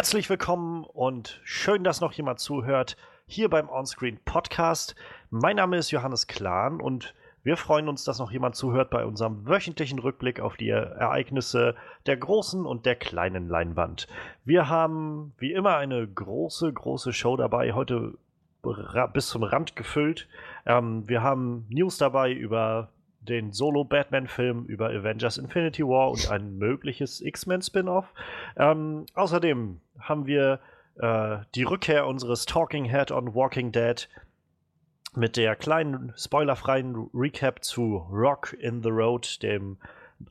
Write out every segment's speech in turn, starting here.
Herzlich willkommen und schön, dass noch jemand zuhört hier beim Onscreen Podcast. Mein Name ist Johannes Klahn und wir freuen uns, dass noch jemand zuhört bei unserem wöchentlichen Rückblick auf die Ereignisse der großen und der kleinen Leinwand. Wir haben wie immer eine große, große Show dabei, heute bis zum Rand gefüllt. Ähm, wir haben News dabei über den Solo-Batman-Film über Avengers Infinity War und ein mögliches X-Men-Spin-Off. Ähm, außerdem haben wir äh, die Rückkehr unseres Talking Head on Walking Dead mit der kleinen spoilerfreien Recap zu Rock in the Road, dem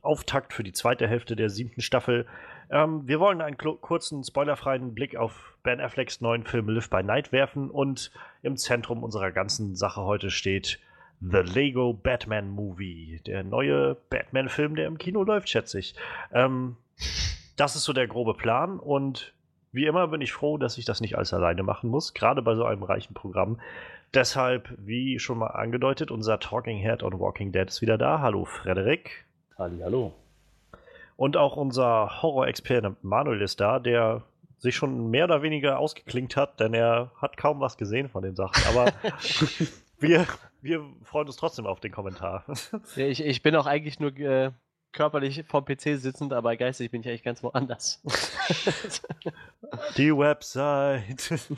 Auftakt für die zweite Hälfte der siebten Staffel. Ähm, wir wollen einen kurzen spoilerfreien Blick auf Ben Afflecks neuen Film Live by Night werfen und im Zentrum unserer ganzen Sache heute steht The Lego Batman Movie, der neue Batman-Film, der im Kino läuft, schätze ich. Ähm, das ist so der grobe Plan und wie immer bin ich froh, dass ich das nicht alles alleine machen muss, gerade bei so einem reichen Programm. Deshalb, wie schon mal angedeutet, unser Talking Head on Walking Dead ist wieder da. Hallo Frederik. Hallo. Und auch unser Horror-Experte Manuel ist da, der sich schon mehr oder weniger ausgeklinkt hat, denn er hat kaum was gesehen von den Sachen. Aber wir, wir freuen uns trotzdem auf den Kommentar. Ja, ich, ich bin auch eigentlich nur äh, körperlich vom PC sitzend, aber geistig bin ich eigentlich ganz woanders. Die Website.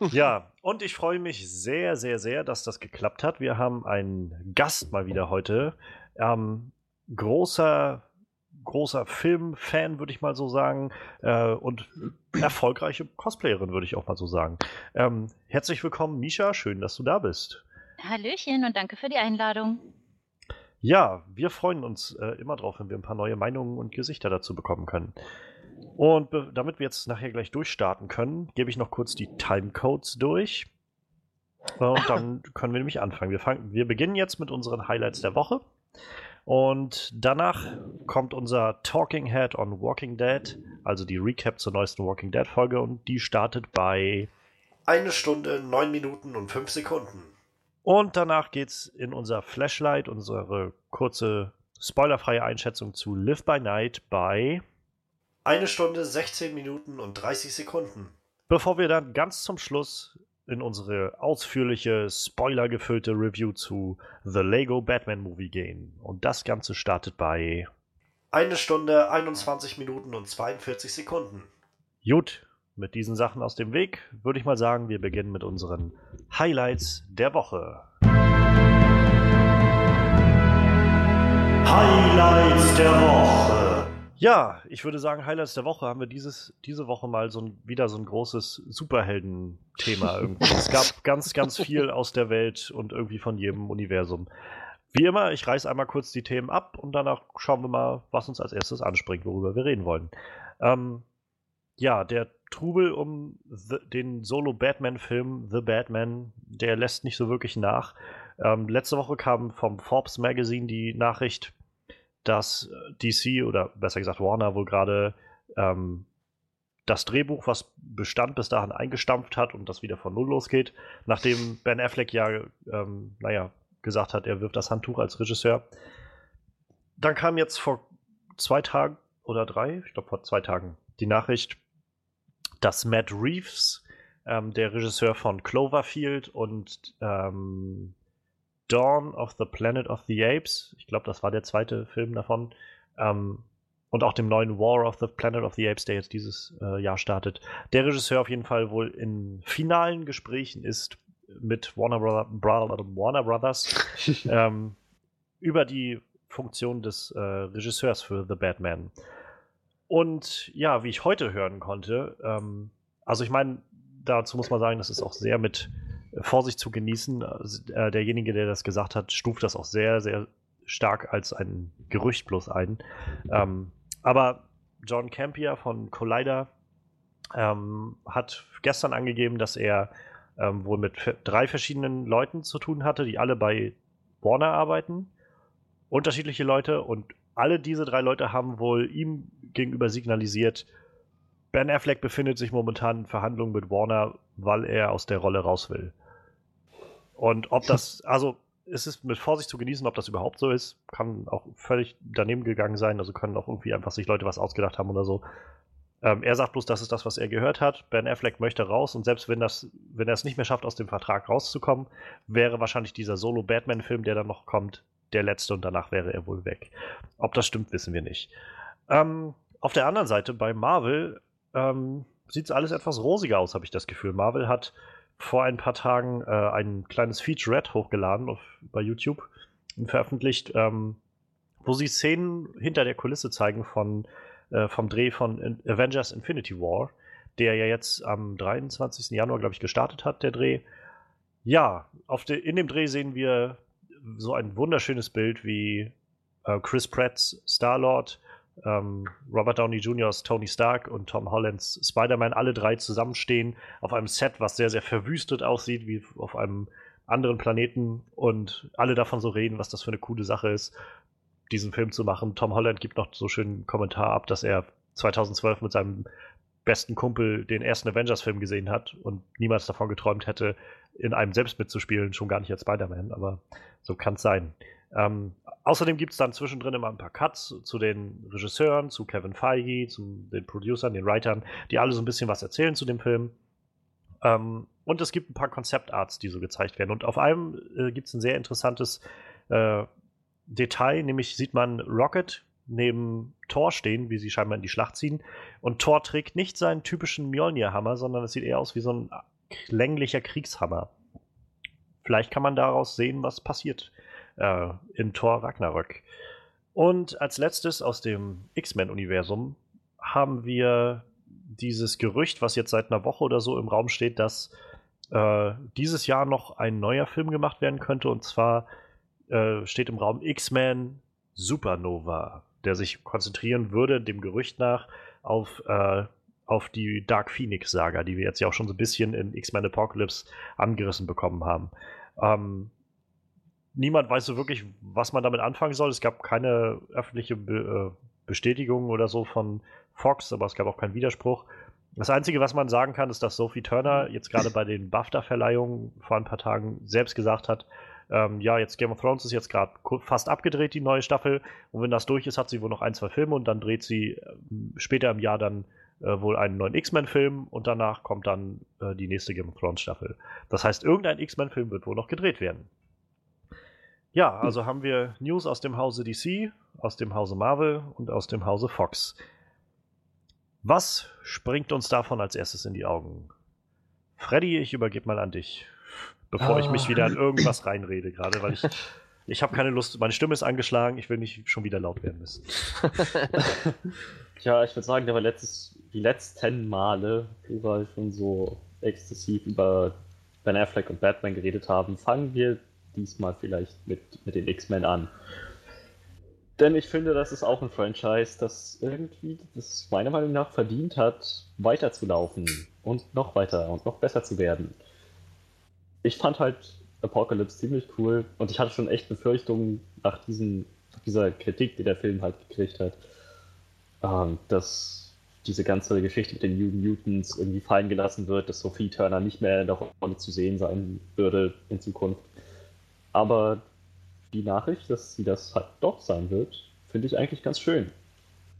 ja, und ich freue mich sehr, sehr, sehr, dass das geklappt hat. Wir haben einen Gast mal wieder heute. Ähm, großer großer Filmfan, würde ich mal so sagen, äh, und erfolgreiche Cosplayerin, würde ich auch mal so sagen. Ähm, herzlich willkommen, Misha, schön, dass du da bist. Hallöchen und danke für die Einladung. Ja, wir freuen uns äh, immer drauf, wenn wir ein paar neue Meinungen und Gesichter dazu bekommen können. Und damit wir jetzt nachher gleich durchstarten können, gebe ich noch kurz die Timecodes durch. Und dann können wir nämlich anfangen. Wir, fangen, wir beginnen jetzt mit unseren Highlights der Woche. Und danach kommt unser Talking Head on Walking Dead, also die Recap zur neuesten Walking Dead Folge. Und die startet bei eine Stunde, neun Minuten und fünf Sekunden. Und danach geht's in unser Flashlight, unsere kurze spoilerfreie Einschätzung zu Live by Night bei eine Stunde, 16 Minuten und 30 Sekunden. Bevor wir dann ganz zum Schluss in unsere ausführliche, spoilergefüllte Review zu The Lego Batman Movie gehen. Und das Ganze startet bei eine Stunde, 21 Minuten und 42 Sekunden. Gut, mit diesen Sachen aus dem Weg, würde ich mal sagen, wir beginnen mit unseren Highlights der Woche. Highlights der Woche. Ja, ich würde sagen, Highlights der Woche haben wir dieses, diese Woche mal so ein, wieder so ein großes Superhelden-Thema irgendwie. es gab ganz, ganz viel aus der Welt und irgendwie von jedem Universum. Wie immer, ich reiße einmal kurz die Themen ab und danach schauen wir mal, was uns als erstes anspringt, worüber wir reden wollen. Ähm, ja, der Trubel um the, den Solo-Batman-Film The Batman, der lässt nicht so wirklich nach. Ähm, letzte Woche kam vom Forbes Magazine die Nachricht, dass DC oder besser gesagt Warner wohl gerade ähm, das Drehbuch, was bestand, bis dahin eingestampft hat und das wieder von Null losgeht, nachdem Ben Affleck ja, ähm, naja, gesagt hat, er wirft das Handtuch als Regisseur. Dann kam jetzt vor zwei Tagen oder drei, ich glaube vor zwei Tagen, die Nachricht, dass Matt Reeves, ähm, der Regisseur von Cloverfield und ähm, Dawn of the Planet of the Apes, ich glaube, das war der zweite Film davon, ähm, und auch dem neuen War of the Planet of the Apes, der jetzt dieses äh, Jahr startet, der Regisseur auf jeden Fall wohl in finalen Gesprächen ist mit Warner, Brother, Brother, Warner Brothers ähm, über die Funktion des äh, Regisseurs für The Batman. Und ja, wie ich heute hören konnte, ähm, also ich meine, dazu muss man sagen, das ist auch sehr mit Vorsicht zu genießen. Also, äh, derjenige, der das gesagt hat, stuft das auch sehr, sehr stark als ein Gerücht bloß ein. Ähm, aber John Campier von Collider ähm, hat gestern angegeben, dass er ähm, wohl mit drei verschiedenen Leuten zu tun hatte, die alle bei Warner arbeiten. Unterschiedliche Leute und alle diese drei Leute haben wohl ihm gegenüber signalisiert, Ben Affleck befindet sich momentan in Verhandlungen mit Warner, weil er aus der Rolle raus will. Und ob das, also es ist mit Vorsicht zu genießen, ob das überhaupt so ist, kann auch völlig daneben gegangen sein. Also können auch irgendwie einfach sich Leute was ausgedacht haben oder so. Ähm, er sagt bloß, das ist das, was er gehört hat. Ben Affleck möchte raus und selbst wenn, das, wenn er es nicht mehr schafft, aus dem Vertrag rauszukommen, wäre wahrscheinlich dieser Solo-Batman-Film, der dann noch kommt, der letzte und danach wäre er wohl weg. Ob das stimmt, wissen wir nicht. Ähm, auf der anderen Seite, bei Marvel ähm, sieht es alles etwas rosiger aus, habe ich das Gefühl. Marvel hat vor ein paar Tagen äh, ein kleines Featurette hochgeladen auf, bei YouTube und veröffentlicht, ähm, wo sie Szenen hinter der Kulisse zeigen von äh, vom Dreh von Avengers Infinity War, der ja jetzt am 23. Januar, glaube ich, gestartet hat, der Dreh. Ja, auf de, in dem Dreh sehen wir so ein wunderschönes Bild wie äh, Chris Pratt's Star-Lord, ähm, Robert Downey Jr.'s Tony Stark und Tom Hollands Spider-Man alle drei zusammenstehen auf einem Set, was sehr, sehr verwüstet aussieht, wie auf einem anderen Planeten und alle davon so reden, was das für eine coole Sache ist diesen Film zu machen. Tom Holland gibt noch so schön einen Kommentar ab, dass er 2012 mit seinem besten Kumpel den ersten Avengers-Film gesehen hat und niemals davon geträumt hätte, in einem selbst mitzuspielen, schon gar nicht als Spider-Man, aber so kann es sein. Ähm, außerdem gibt es dann zwischendrin immer ein paar Cuts zu den Regisseuren, zu Kevin Feige, zu den Producern, den Writern, die alle so ein bisschen was erzählen zu dem Film. Ähm, und es gibt ein paar Konzeptarts, die so gezeigt werden. Und auf einem äh, gibt es ein sehr interessantes äh, Detail, nämlich sieht man Rocket neben Thor stehen, wie sie scheinbar in die Schlacht ziehen. Und Thor trägt nicht seinen typischen Mjolnir-Hammer, sondern es sieht eher aus wie so ein länglicher Kriegshammer. Vielleicht kann man daraus sehen, was passiert äh, in Thor Ragnarök. Und als letztes aus dem X-Men-Universum haben wir dieses Gerücht, was jetzt seit einer Woche oder so im Raum steht, dass äh, dieses Jahr noch ein neuer Film gemacht werden könnte, und zwar äh, steht im Raum X-Men Supernova, der sich konzentrieren würde, dem Gerücht nach, auf, äh, auf die Dark Phoenix-Saga, die wir jetzt ja auch schon so ein bisschen in X-Men Apocalypse angerissen bekommen haben. Ähm, niemand weiß so wirklich, was man damit anfangen soll. Es gab keine öffentliche Be äh, Bestätigung oder so von Fox, aber es gab auch keinen Widerspruch. Das Einzige, was man sagen kann, ist, dass Sophie Turner jetzt gerade bei den BAFTA-Verleihungen vor ein paar Tagen selbst gesagt hat, ähm, ja, jetzt Game of Thrones ist jetzt gerade fast abgedreht, die neue Staffel. Und wenn das durch ist, hat sie wohl noch ein, zwei Filme und dann dreht sie äh, später im Jahr dann äh, wohl einen neuen X-Men-Film und danach kommt dann äh, die nächste Game of Thrones Staffel. Das heißt, irgendein X-Men-Film wird wohl noch gedreht werden. Ja, hm. also haben wir News aus dem Hause DC, aus dem Hause Marvel und aus dem Hause Fox. Was springt uns davon als erstes in die Augen? Freddy, ich übergebe mal an dich bevor ah. ich mich wieder in ah. irgendwas reinrede, gerade weil ich. Ich habe keine Lust, meine Stimme ist angeschlagen, ich will nicht schon wieder laut werden müssen. Tja, ich würde sagen, da wir letztes, die letzten Male überall schon so exzessiv über Ben Affleck und Batman geredet haben, fangen wir diesmal vielleicht mit, mit den X-Men an. Denn ich finde, das ist auch ein Franchise, das irgendwie, das meiner Meinung nach verdient hat, weiterzulaufen und noch weiter und noch besser zu werden ich fand halt Apocalypse ziemlich cool und ich hatte schon echt Befürchtungen nach diesen, dieser Kritik, die der Film halt gekriegt hat, ähm, dass diese ganze Geschichte mit den New Mutants irgendwie fallen gelassen wird, dass Sophie Turner nicht mehr in der Rolle zu sehen sein würde in Zukunft. Aber die Nachricht, dass sie das halt doch sein wird, finde ich eigentlich ganz schön.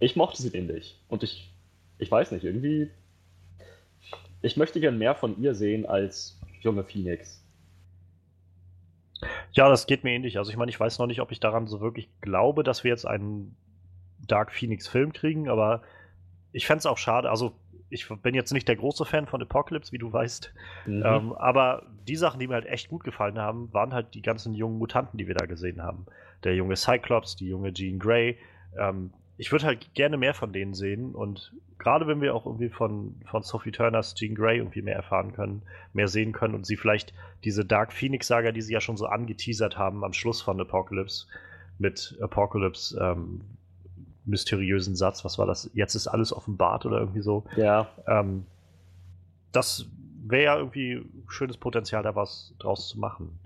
Ich mochte sie nämlich und ich, ich weiß nicht, irgendwie, ich möchte gern mehr von ihr sehen als junge Phoenix. Ja, das geht mir ähnlich. Also ich meine, ich weiß noch nicht, ob ich daran so wirklich glaube, dass wir jetzt einen Dark Phoenix-Film kriegen, aber ich fände es auch schade. Also ich bin jetzt nicht der große Fan von Apocalypse, wie du weißt. Mhm. Ähm, aber die Sachen, die mir halt echt gut gefallen haben, waren halt die ganzen jungen Mutanten, die wir da gesehen haben. Der junge Cyclops, die junge Jean Grey. Ähm, ich würde halt gerne mehr von denen sehen und gerade wenn wir auch irgendwie von, von Sophie Turners Jean Grey irgendwie mehr erfahren können, mehr sehen können und sie vielleicht diese Dark Phoenix-Saga, die sie ja schon so angeteasert haben am Schluss von Apocalypse, mit Apocalypse ähm, mysteriösen Satz, was war das? Jetzt ist alles offenbart oder irgendwie so. Ja. Ähm, das wäre ja irgendwie schönes Potenzial, da was draus zu machen.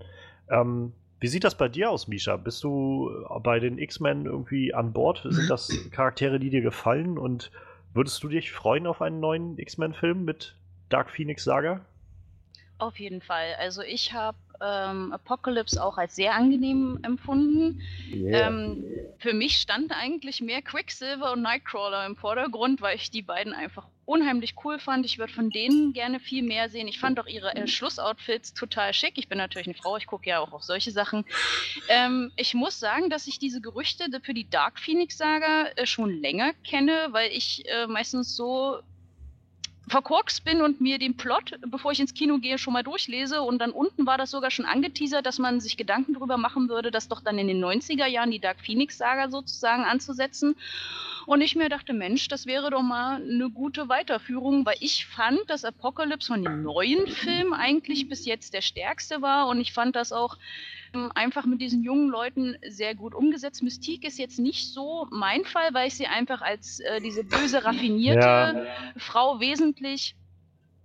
Ähm, wie sieht das bei dir aus, Misha? Bist du bei den X-Men irgendwie an Bord? Sind das Charaktere, die dir gefallen? Und würdest du dich freuen auf einen neuen X-Men-Film mit Dark Phoenix Saga? Auf jeden Fall. Also ich habe ähm, Apocalypse auch als sehr angenehm empfunden. Yeah. Ähm, für mich stand eigentlich mehr Quicksilver und Nightcrawler im Vordergrund, weil ich die beiden einfach unheimlich cool fand. Ich würde von denen gerne viel mehr sehen. Ich fand auch ihre äh, Schlussoutfits total schick. Ich bin natürlich eine Frau, ich gucke ja auch auf solche Sachen. Ähm, ich muss sagen, dass ich diese Gerüchte für die Dark Phoenix-Saga äh, schon länger kenne, weil ich äh, meistens so verkorkst bin und mir den Plot, bevor ich ins Kino gehe, schon mal durchlese. Und dann unten war das sogar schon angeteasert, dass man sich Gedanken darüber machen würde, das doch dann in den 90er Jahren die Dark Phoenix-Saga sozusagen anzusetzen. Und ich mir dachte, Mensch, das wäre doch mal eine gute Weiterführung, weil ich fand, dass Apocalypse von den neuen Filmen eigentlich bis jetzt der stärkste war. Und ich fand das auch einfach mit diesen jungen Leuten sehr gut umgesetzt. Mystique ist jetzt nicht so mein Fall, weil ich sie einfach als äh, diese böse, raffinierte ja. Frau wesentlich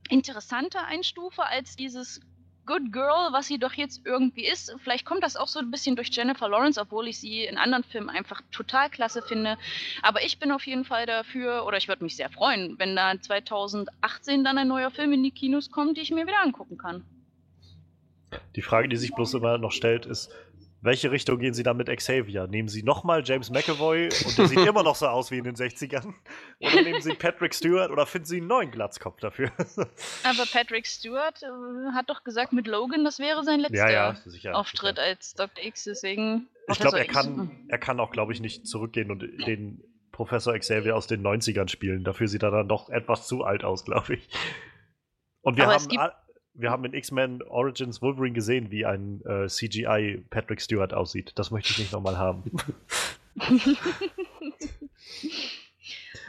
interessanter einstufe als dieses Good Girl, was sie doch jetzt irgendwie ist. Vielleicht kommt das auch so ein bisschen durch Jennifer Lawrence, obwohl ich sie in anderen Filmen einfach total klasse finde. Aber ich bin auf jeden Fall dafür, oder ich würde mich sehr freuen, wenn da 2018 dann ein neuer Film in die Kinos kommt, die ich mir wieder angucken kann. Die Frage, die sich bloß immer noch stellt, ist, welche Richtung gehen Sie dann mit Xavier? Nehmen Sie nochmal James McAvoy und der sieht immer noch so aus wie in den 60ern? Oder nehmen Sie Patrick Stewart oder finden Sie einen neuen Glatzkopf dafür? Aber Patrick Stewart äh, hat doch gesagt, mit Logan, das wäre sein letzter ja, ja, Auftritt sicher. als Dr. X, deswegen. Ich glaube, er kann, er kann auch, glaube ich, nicht zurückgehen und den Professor Xavier aus den 90ern spielen. Dafür sieht er dann doch etwas zu alt aus, glaube ich. Und wir Aber haben wir haben in X-Men Origins Wolverine gesehen, wie ein äh, CGI Patrick Stewart aussieht. Das möchte ich nicht nochmal haben.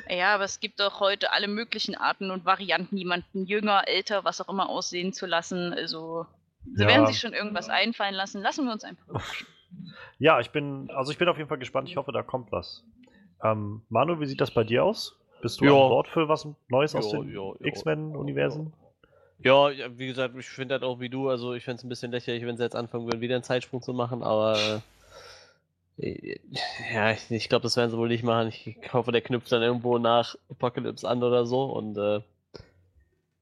ja, aber es gibt doch heute alle möglichen Arten und Varianten, jemanden jünger, älter, was auch immer aussehen zu lassen. Also, sie ja. werden sich schon irgendwas einfallen lassen. Lassen wir uns einfach überraschen. Ja, ich bin, also ich bin auf jeden Fall gespannt. Ich hoffe, da kommt was. Ähm, Manu, wie sieht das bei dir aus? Bist du jo. an Bord für was Neues jo, aus dem X-Men-Universen? Ja, wie gesagt, ich finde halt auch wie du, also ich fände es ein bisschen lächerlich, wenn sie jetzt anfangen würden, wieder einen Zeitsprung zu machen, aber äh, ja, ich, ich glaube, das werden sie wohl nicht machen. Ich hoffe, der knüpft dann irgendwo nach Apocalypse an oder so und äh,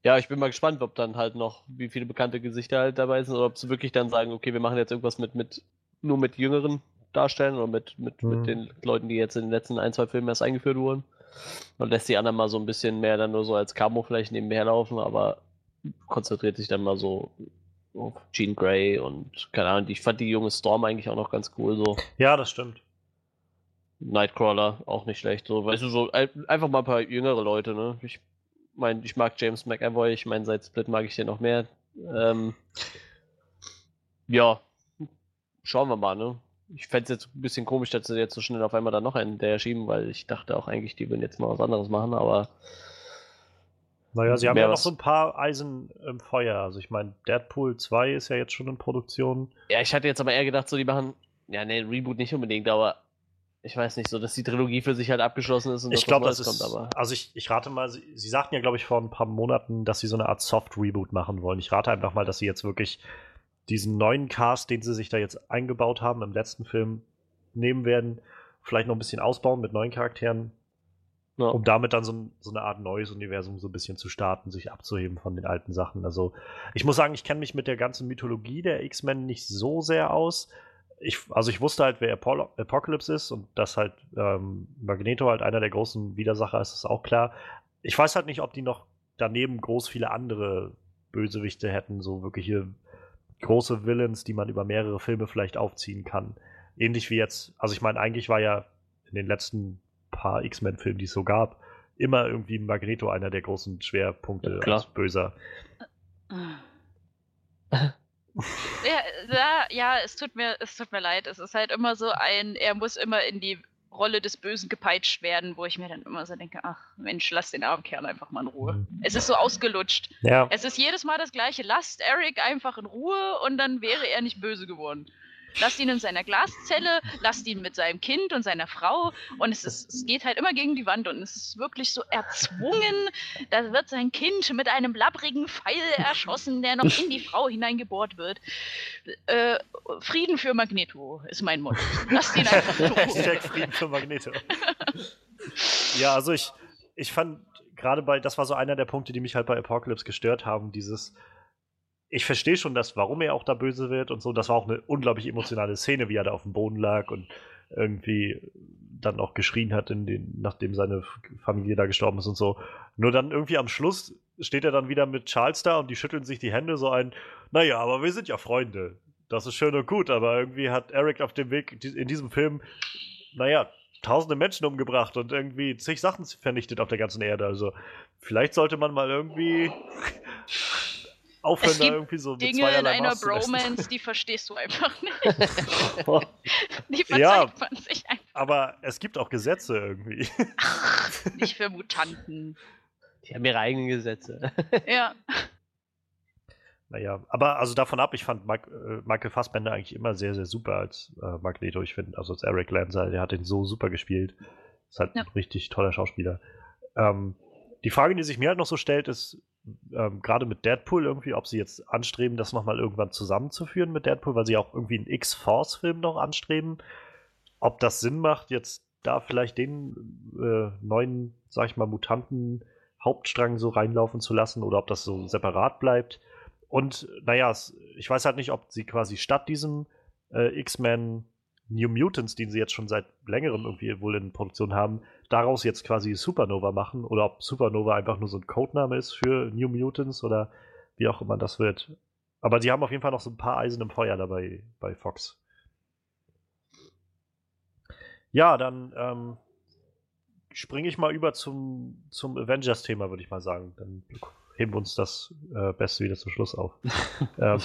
ja, ich bin mal gespannt, ob dann halt noch, wie viele bekannte Gesichter halt dabei sind oder ob sie wirklich dann sagen, okay, wir machen jetzt irgendwas mit, mit nur mit jüngeren Darstellern oder mit, mit, mhm. mit den Leuten, die jetzt in den letzten ein, zwei Filmen erst eingeführt wurden. Und lässt die anderen mal so ein bisschen mehr dann nur so als Camo vielleicht nebenher laufen, aber konzentriert sich dann mal so auf Jean Grey und keine Ahnung, ich fand die junge Storm eigentlich auch noch ganz cool so. Ja, das stimmt. Nightcrawler auch nicht schlecht, so, weißt du, so einfach mal ein paar jüngere Leute, ne? Ich meine, ich mag James McAvoy, ich meine, seit Split mag ich den noch mehr. Ähm, ja, schauen wir mal, ne? Ich fände es jetzt ein bisschen komisch, dass sie jetzt so schnell auf einmal da noch einen der schieben, weil ich dachte auch eigentlich, die würden jetzt mal was anderes machen, aber naja, sie haben ja noch so ein paar Eisen im Feuer. Also ich meine, Deadpool 2 ist ja jetzt schon in Produktion. Ja, ich hatte jetzt aber eher gedacht, so die machen, ja, ne, Reboot nicht unbedingt, aber ich weiß nicht, so dass die Trilogie für sich halt abgeschlossen ist und ich glaube, das ist, kommt, aber. Also ich, ich rate mal, sie, sie sagten ja, glaube ich, vor ein paar Monaten, dass sie so eine Art Soft-Reboot machen wollen. Ich rate einfach mal, dass sie jetzt wirklich diesen neuen Cast, den sie sich da jetzt eingebaut haben im letzten Film, nehmen werden, vielleicht noch ein bisschen ausbauen mit neuen Charakteren, ja. Um damit dann so, so, eine Art neues Universum so ein bisschen zu starten, sich abzuheben von den alten Sachen. Also, ich muss sagen, ich kenne mich mit der ganzen Mythologie der X-Men nicht so sehr aus. Ich, also ich wusste halt, wer Apollo, Apocalypse ist und dass halt ähm, Magneto halt einer der großen Widersacher ist, ist auch klar. Ich weiß halt nicht, ob die noch daneben groß viele andere Bösewichte hätten, so wirkliche große Villains, die man über mehrere Filme vielleicht aufziehen kann. Ähnlich wie jetzt, also ich meine, eigentlich war ja in den letzten paar X-Men-Filmen, die es so gab, immer irgendwie Magneto einer der großen Schwerpunkte ja, als Böser. ja, ja, ja, es tut mir, es tut mir leid. Es ist halt immer so ein, er muss immer in die Rolle des Bösen gepeitscht werden, wo ich mir dann immer so denke, ach Mensch, lass den armen Kerl einfach mal in Ruhe. Mhm. Es ist so ausgelutscht. Ja. Es ist jedes Mal das gleiche. Lasst Eric einfach in Ruhe und dann wäre er nicht böse geworden. Lasst ihn in seiner Glaszelle, lasst ihn mit seinem Kind und seiner Frau und es, ist, es geht halt immer gegen die Wand und es ist wirklich so erzwungen. Da wird sein Kind mit einem labbrigen Pfeil erschossen, der noch in die Frau hineingebohrt wird. Äh, Frieden für Magneto ist mein Motto. Lasst ihn einfach so. Frieden für Magneto. ja, also ich, ich fand gerade bei, das war so einer der Punkte, die mich halt bei Apocalypse gestört haben, dieses ich verstehe schon, dass, warum er auch da böse wird und so. Das war auch eine unglaublich emotionale Szene, wie er da auf dem Boden lag und irgendwie dann auch geschrien hat, den, nachdem seine Familie da gestorben ist und so. Nur dann irgendwie am Schluss steht er dann wieder mit Charles da und die schütteln sich die Hände so ein, naja, aber wir sind ja Freunde. Das ist schön und gut, aber irgendwie hat Eric auf dem Weg in diesem Film, naja, tausende Menschen umgebracht und irgendwie zig Sachen vernichtet auf der ganzen Erde. Also vielleicht sollte man mal irgendwie aufhören, da irgendwie so mit Dinge in einer Bromance, die verstehst du einfach nicht. die verzeiht ja, man sich einfach. Aber es gibt auch Gesetze irgendwie. Ach, nicht für Mutanten. Die haben ihre eigenen Gesetze. ja. Naja, aber also davon ab, ich fand Mike, äh, Michael Fassbender eigentlich immer sehr, sehr super als äh, Magneto. Ich finde, also als Eric Lanza, der hat ihn so super gespielt. Ist halt ja. ein richtig toller Schauspieler. Ähm, die Frage, die sich mir halt noch so stellt, ist, ähm, gerade mit Deadpool irgendwie, ob sie jetzt anstreben, das nochmal irgendwann zusammenzuführen mit Deadpool, weil sie auch irgendwie einen X-Force-Film noch anstreben. Ob das Sinn macht, jetzt da vielleicht den äh, neuen, sag ich mal, Mutanten Hauptstrang so reinlaufen zu lassen oder ob das so separat bleibt. Und naja, ich weiß halt nicht, ob sie quasi statt diesem äh, X-Men New Mutants, den sie jetzt schon seit längerem irgendwie wohl in Produktion haben, daraus jetzt quasi Supernova machen oder ob Supernova einfach nur so ein Codename ist für New Mutants oder wie auch immer das wird. Aber sie haben auf jeden Fall noch so ein paar Eisen im Feuer dabei bei Fox. Ja, dann ähm, springe ich mal über zum, zum Avengers-Thema, würde ich mal sagen. Dann heben wir uns das äh, Beste wieder zum Schluss auf. ähm,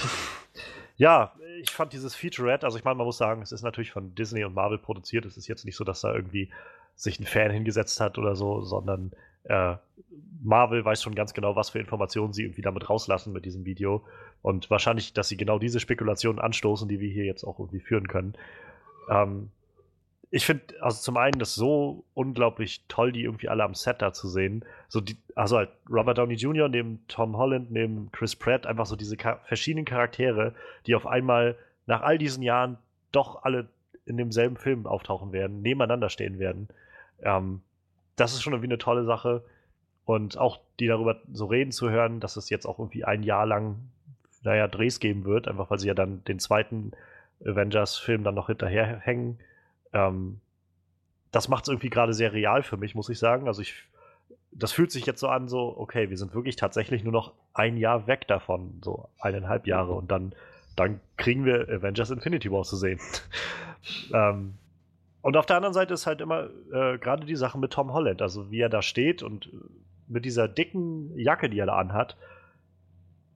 ja, ich fand dieses Featurette, also ich meine, man muss sagen, es ist natürlich von Disney und Marvel produziert. Es ist jetzt nicht so, dass da irgendwie sich ein Fan hingesetzt hat oder so, sondern äh, Marvel weiß schon ganz genau, was für Informationen sie irgendwie damit rauslassen mit diesem Video. Und wahrscheinlich, dass sie genau diese Spekulationen anstoßen, die wir hier jetzt auch irgendwie führen können. Ähm, ich finde, also zum einen das so unglaublich toll, die irgendwie alle am Set da zu sehen. So die, also halt Robert Downey Jr. neben Tom Holland, neben Chris Pratt, einfach so diese verschiedenen Charaktere, die auf einmal nach all diesen Jahren doch alle in demselben Film auftauchen werden, nebeneinander stehen werden. Ähm, das ist schon irgendwie eine tolle Sache. Und auch die darüber so reden zu hören, dass es jetzt auch irgendwie ein Jahr lang, naja, Drehs geben wird, einfach weil sie ja dann den zweiten Avengers-Film dann noch hinterherhängen ähm, das macht es irgendwie gerade sehr real für mich, muss ich sagen. Also ich, das fühlt sich jetzt so an, so, okay, wir sind wirklich tatsächlich nur noch ein Jahr weg davon, so eineinhalb Jahre und dann, dann kriegen wir Avengers Infinity War zu sehen. ähm, und auf der anderen Seite ist halt immer äh, gerade die Sache mit Tom Holland, also wie er da steht und mit dieser dicken Jacke, die er da anhat.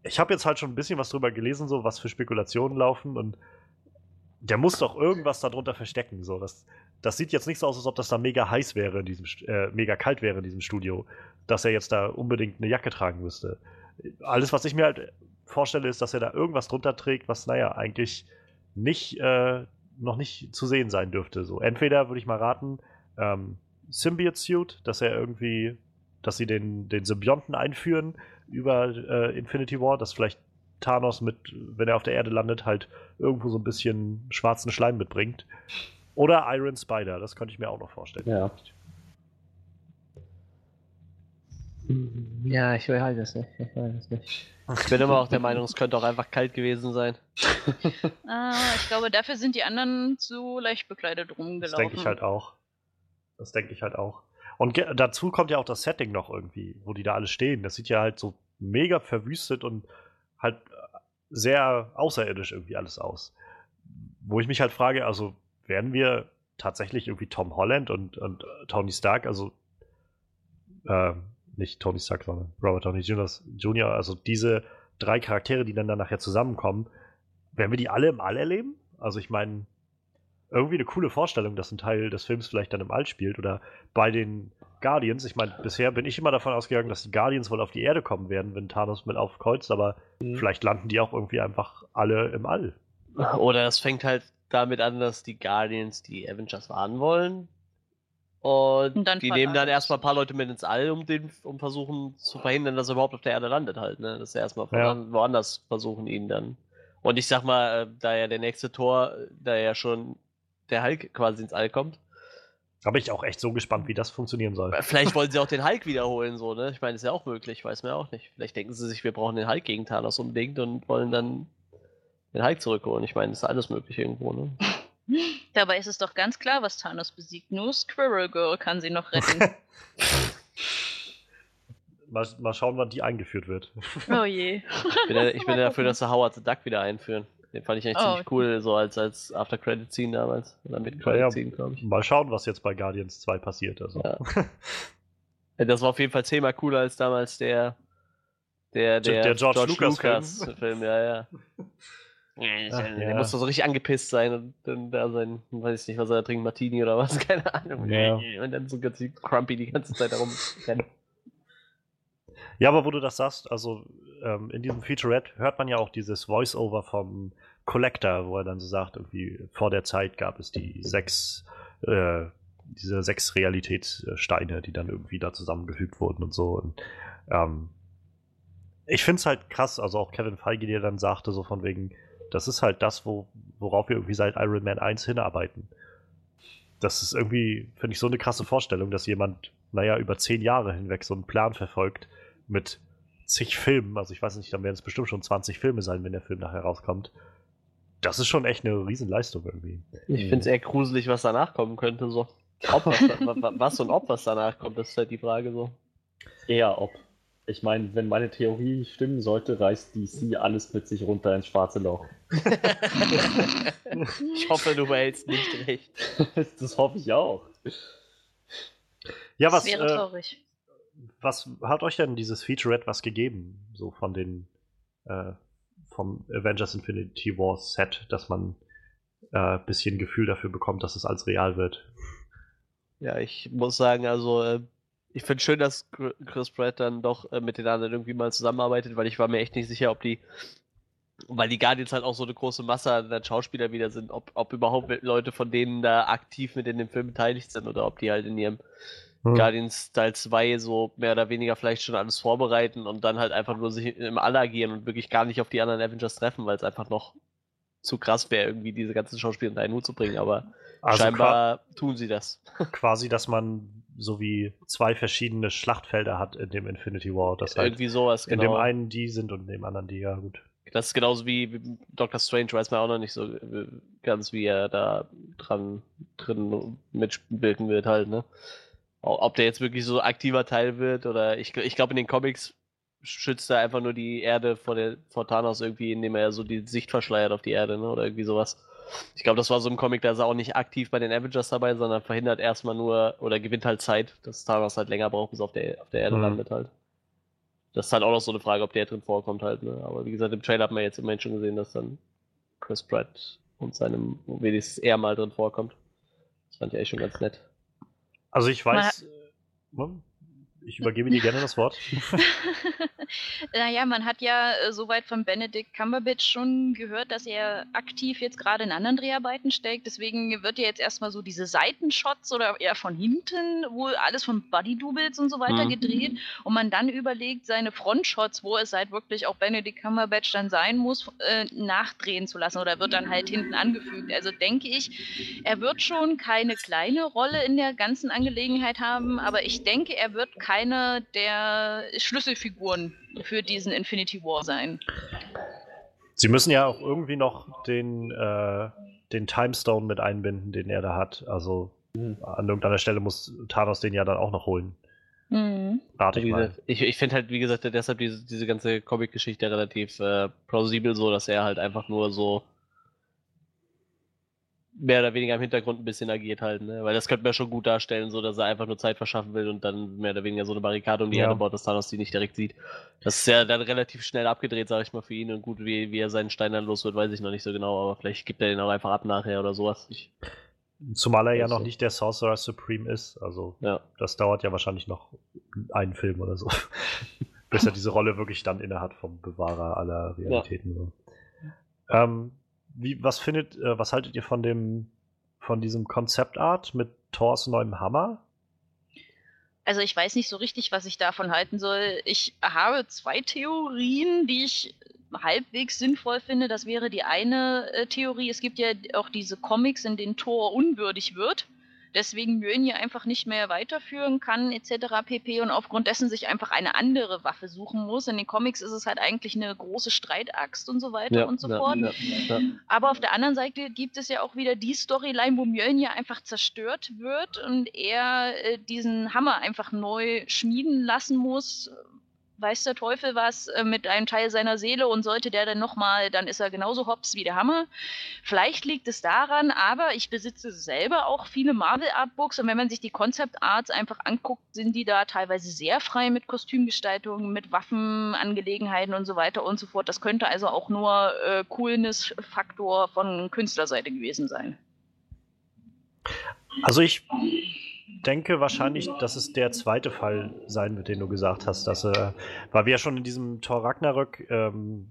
Ich habe jetzt halt schon ein bisschen was drüber gelesen, so was für Spekulationen laufen und der muss doch irgendwas darunter verstecken. So. Das, das sieht jetzt nicht so aus, als ob das da mega heiß wäre in diesem, äh, mega kalt wäre in diesem Studio, dass er jetzt da unbedingt eine Jacke tragen müsste. Alles, was ich mir halt vorstelle, ist, dass er da irgendwas drunter trägt, was, naja, eigentlich nicht, äh, noch nicht zu sehen sein dürfte. So. Entweder würde ich mal raten, ähm, Symbiote Suit, dass er irgendwie, dass sie den, den Symbionten einführen über äh, Infinity War, dass vielleicht Thanos mit, wenn er auf der Erde landet, halt irgendwo so ein bisschen schwarzen Schleim mitbringt. Oder Iron Spider, das könnte ich mir auch noch vorstellen. Ja. Ja, ich weiß es nicht. Ich weiß es nicht. Ich bin immer auch der Meinung, es könnte auch einfach kalt gewesen sein. ah, ich glaube, dafür sind die anderen zu leicht bekleidet rumgelaufen. Das denke ich halt auch. Das denke ich halt auch. Und dazu kommt ja auch das Setting noch irgendwie, wo die da alle stehen. Das sieht ja halt so mega verwüstet und halt sehr außerirdisch irgendwie alles aus. Wo ich mich halt frage, also werden wir tatsächlich irgendwie Tom Holland und, und äh, Tony Stark, also äh, nicht Tony Stark, sondern Robert Downey Jr., also diese drei Charaktere, die dann, dann nachher zusammenkommen, werden wir die alle im All erleben? Also ich meine, irgendwie eine coole Vorstellung, dass ein Teil des Films vielleicht dann im All spielt oder bei den Guardians. Ich meine, bisher bin ich immer davon ausgegangen, dass die Guardians wohl auf die Erde kommen werden, wenn Thanos mit aufkreuzt, aber mhm. vielleicht landen die auch irgendwie einfach alle im All. Oder es fängt halt damit an, dass die Guardians die Avengers warnen wollen. Und, und die nehmen dann erstmal ein paar Leute mit ins All, um den, um versuchen zu verhindern, dass er überhaupt auf der Erde landet halt, ne? Dass er erstmal ja. woanders versuchen ihn dann. Und ich sag mal, äh, da ja der nächste Tor, da ja schon der Hulk quasi ins All kommt, da bin ich auch echt so gespannt, wie das funktionieren soll. Vielleicht wollen sie auch den Hulk wiederholen, so, ne? Ich meine, ist ja auch möglich, weiß man ja auch nicht. Vielleicht denken sie sich, wir brauchen den Hulk gegen Thanos unbedingt und wollen dann den Hulk zurückholen. Ich meine, ist alles möglich irgendwo, ne? Dabei ist es doch ganz klar, was Thanos besiegt. Nur Squirrel Girl kann sie noch retten. mal, mal schauen, wann die eingeführt wird. oh je. Ich bin, ja, ich bin ja dafür, dass sie Howard the Duck wieder einführen. Den fand ich eigentlich Oh. ziemlich cool, so als, als After-Credit-Scene damals. Oder mit Ja, Credit-Scene, glaube ich. Mal schauen, was jetzt bei Guardians 2 passiert. Also. Ja. Das war auf jeden Fall zehnmal cooler als damals der der, der, Der George Lucas-Film. Film, ja, ja. Ach, Der ja. muss doch so richtig angepisst sein und dann da sein, weiß ich nicht, was er da trinkt, Martini oder was, keine Ahnung. Ja. Und dann so ganz crumpy die ganze Zeit darum rennen. Ja, aber wo du das sagst, also ähm, in diesem Featurette hört man ja auch dieses Voice-Over vom Collector, wo er dann so sagt, irgendwie vor der Zeit gab es die sechs, äh, diese sechs Realitätssteine, die dann irgendwie da zusammengefügt wurden und so. Und, ähm, ich finde es halt krass, also auch Kevin Feige, der dann sagte, so von wegen, das ist halt das, wo, worauf wir irgendwie seit Iron Man 1 hinarbeiten. Das ist irgendwie, finde ich, so eine krasse Vorstellung, dass jemand, naja, über zehn Jahre hinweg so einen Plan verfolgt mit zig Filmen. Also ich weiß nicht, dann werden es bestimmt schon 20 Filme sein, wenn der Film nachher rauskommt. Das ist schon echt eine Riesenleistung irgendwie. Ich finde es eher gruselig, was danach kommen könnte, so. Ob was, wa- wa- was und ob was danach kommt, das ist halt die Frage so. Eher ob. Ich meine, wenn meine Theorie stimmen sollte, reißt DC alles mit sich runter ins schwarze Loch. Ich hoffe, du behältst nicht recht. das hoffe ich auch. Ja, das was, wäre äh, traurig. was hat euch denn dieses Featurette was gegeben? So von den äh, vom Avengers Infinity War Set, dass man äh, bisschen Gefühl dafür bekommt, dass es als real wird. Ja, ich muss sagen, also äh, ich finde schön, dass Chris Pratt dann doch äh, mit den anderen irgendwie mal zusammenarbeitet, weil ich war mir echt nicht sicher, ob die, weil die Guardians halt auch so eine große Masse an Schauspieler wieder sind, ob, ob überhaupt Leute von denen da aktiv mit in dem Film beteiligt sind oder ob die halt in ihrem Hm. Guardians Teil 2 so mehr oder weniger vielleicht schon alles vorbereiten und dann halt einfach nur sich im Alle agieren und wirklich gar nicht auf die anderen Avengers treffen, weil es einfach noch zu krass wäre, irgendwie diese ganzen Schauspieler unter einen Hut zu bringen, aber Also scheinbar tun sie das. qua- quasi, dass man so wie zwei verschiedene Schlachtfelder hat in dem Infinity War. Das halt Irgendwie sowas, in genau. dem einen die sind und in dem anderen die, ja gut. Das ist genauso wie, wie Doctor Strange, weiß man auch noch nicht so äh, ganz, wie er da dran drin mitwirken wird halt, ne? Ob der jetzt wirklich so aktiver Teil wird oder ich, ich glaube in den Comics schützt er einfach nur die Erde vor der vor Thanos irgendwie, indem er so die Sicht verschleiert auf die Erde, ne? Oder irgendwie sowas. Ich glaube, das war so im Comic, da ist er auch nicht aktiv bei den Avengers dabei, sondern verhindert erstmal nur oder gewinnt halt Zeit, dass Thanos halt länger braucht, bis er auf der, auf der Erde Mhm. landet halt. Das ist halt auch noch so eine Frage, ob der drin vorkommt halt, ne? Aber wie gesagt, im Trailer hat man jetzt immerhin schon gesehen, dass dann Chris Pratt und seinem wenigstens er mal drin vorkommt. Das fand ich eigentlich schon ganz nett. Also ich weiß, äh, ich übergebe dir gerne das Wort. naja, man hat ja äh, soweit von Benedict Cumberbatch schon gehört, dass er aktiv jetzt gerade in anderen Dreharbeiten steckt. Deswegen wird ja jetzt erstmal so diese Seitenshots oder eher von hinten, wo alles von Buddy-Doubles und so weiter Mhm. gedreht. Und man dann überlegt, seine Frontshots, wo es halt wirklich auch Benedict Cumberbatch dann sein muss, äh, nachdrehen zu lassen oder wird dann halt hinten angefügt. Also denke ich, er wird schon keine kleine Rolle in der ganzen Angelegenheit haben, aber ich denke, er wird keine der Schlüsselfiguren für diesen Infinity War sein. Sie müssen ja auch irgendwie noch den, äh, den Timestone mit einbinden, den er da hat. Also Hm. an irgendeiner Stelle muss Thanos den ja dann auch noch holen. Mhm. Rate ich mal. gesagt, ich, ich finde halt, wie gesagt, deshalb diese, diese ganze Comic-Geschichte relativ äh, plausibel, so dass er halt einfach nur so mehr oder weniger im Hintergrund ein bisschen agiert halt, ne? Weil das könnte man schon gut darstellen, so dass er einfach nur Zeit verschaffen will und dann mehr oder weniger so eine Barrikade um die Ja. Erde baut, dass Thanos die nicht direkt sieht. Das ist ja dann relativ schnell abgedreht, sag ich mal, für ihn und gut, wie, wie er seinen Stein dann los wird, weiß ich noch nicht so genau, aber vielleicht gibt er den auch einfach ab nachher oder sowas. Ich, Zumal er ja noch nicht der Sorcerer Supreme ist. Also ja. das dauert ja wahrscheinlich noch einen Film oder so. Bis er diese Rolle wirklich dann innehat vom Bewahrer aller Realitäten. So. Ähm, wie, was findet, äh, was haltet ihr von dem, von diesem Konzeptart mit Thors neuem Hammer? Also ich weiß nicht so richtig, was ich davon halten soll. Ich habe zwei Theorien, die ich halbwegs sinnvoll finde. Das wäre die eine äh, Theorie. Es gibt ja auch diese Comics, in denen Thor unwürdig wird. Deswegen Mjölnir einfach nicht mehr weiterführen kann, etc. pp. und aufgrund dessen sich einfach eine andere Waffe suchen muss. In den Comics ist es halt eigentlich eine große Streitaxt und so weiter Ja, und so ja, fort. ja. Aber auf der anderen Seite gibt es ja auch wieder die Storyline, wo Mjölnir einfach zerstört wird und er äh, diesen Hammer einfach neu schmieden lassen muss. Weiß der Teufel was äh, mit einem Teil seiner Seele und sollte der dann nochmal, dann ist er genauso hops wie der Hammer. Vielleicht liegt es daran, aber ich besitze selber auch viele Marvel Artbooks und wenn man sich die Concept Arts einfach anguckt, sind die da teilweise sehr frei mit Kostümgestaltungen, mit Waffenangelegenheiten und so weiter und so fort. Das könnte also auch nur äh, Coolness-Faktor von Künstlerseite gewesen sein. Also ich denke wahrscheinlich, dass es der zweite Fall sein wird, den du gesagt hast, dass äh, weil wir ja schon in diesem Thor Ragnarök ähm,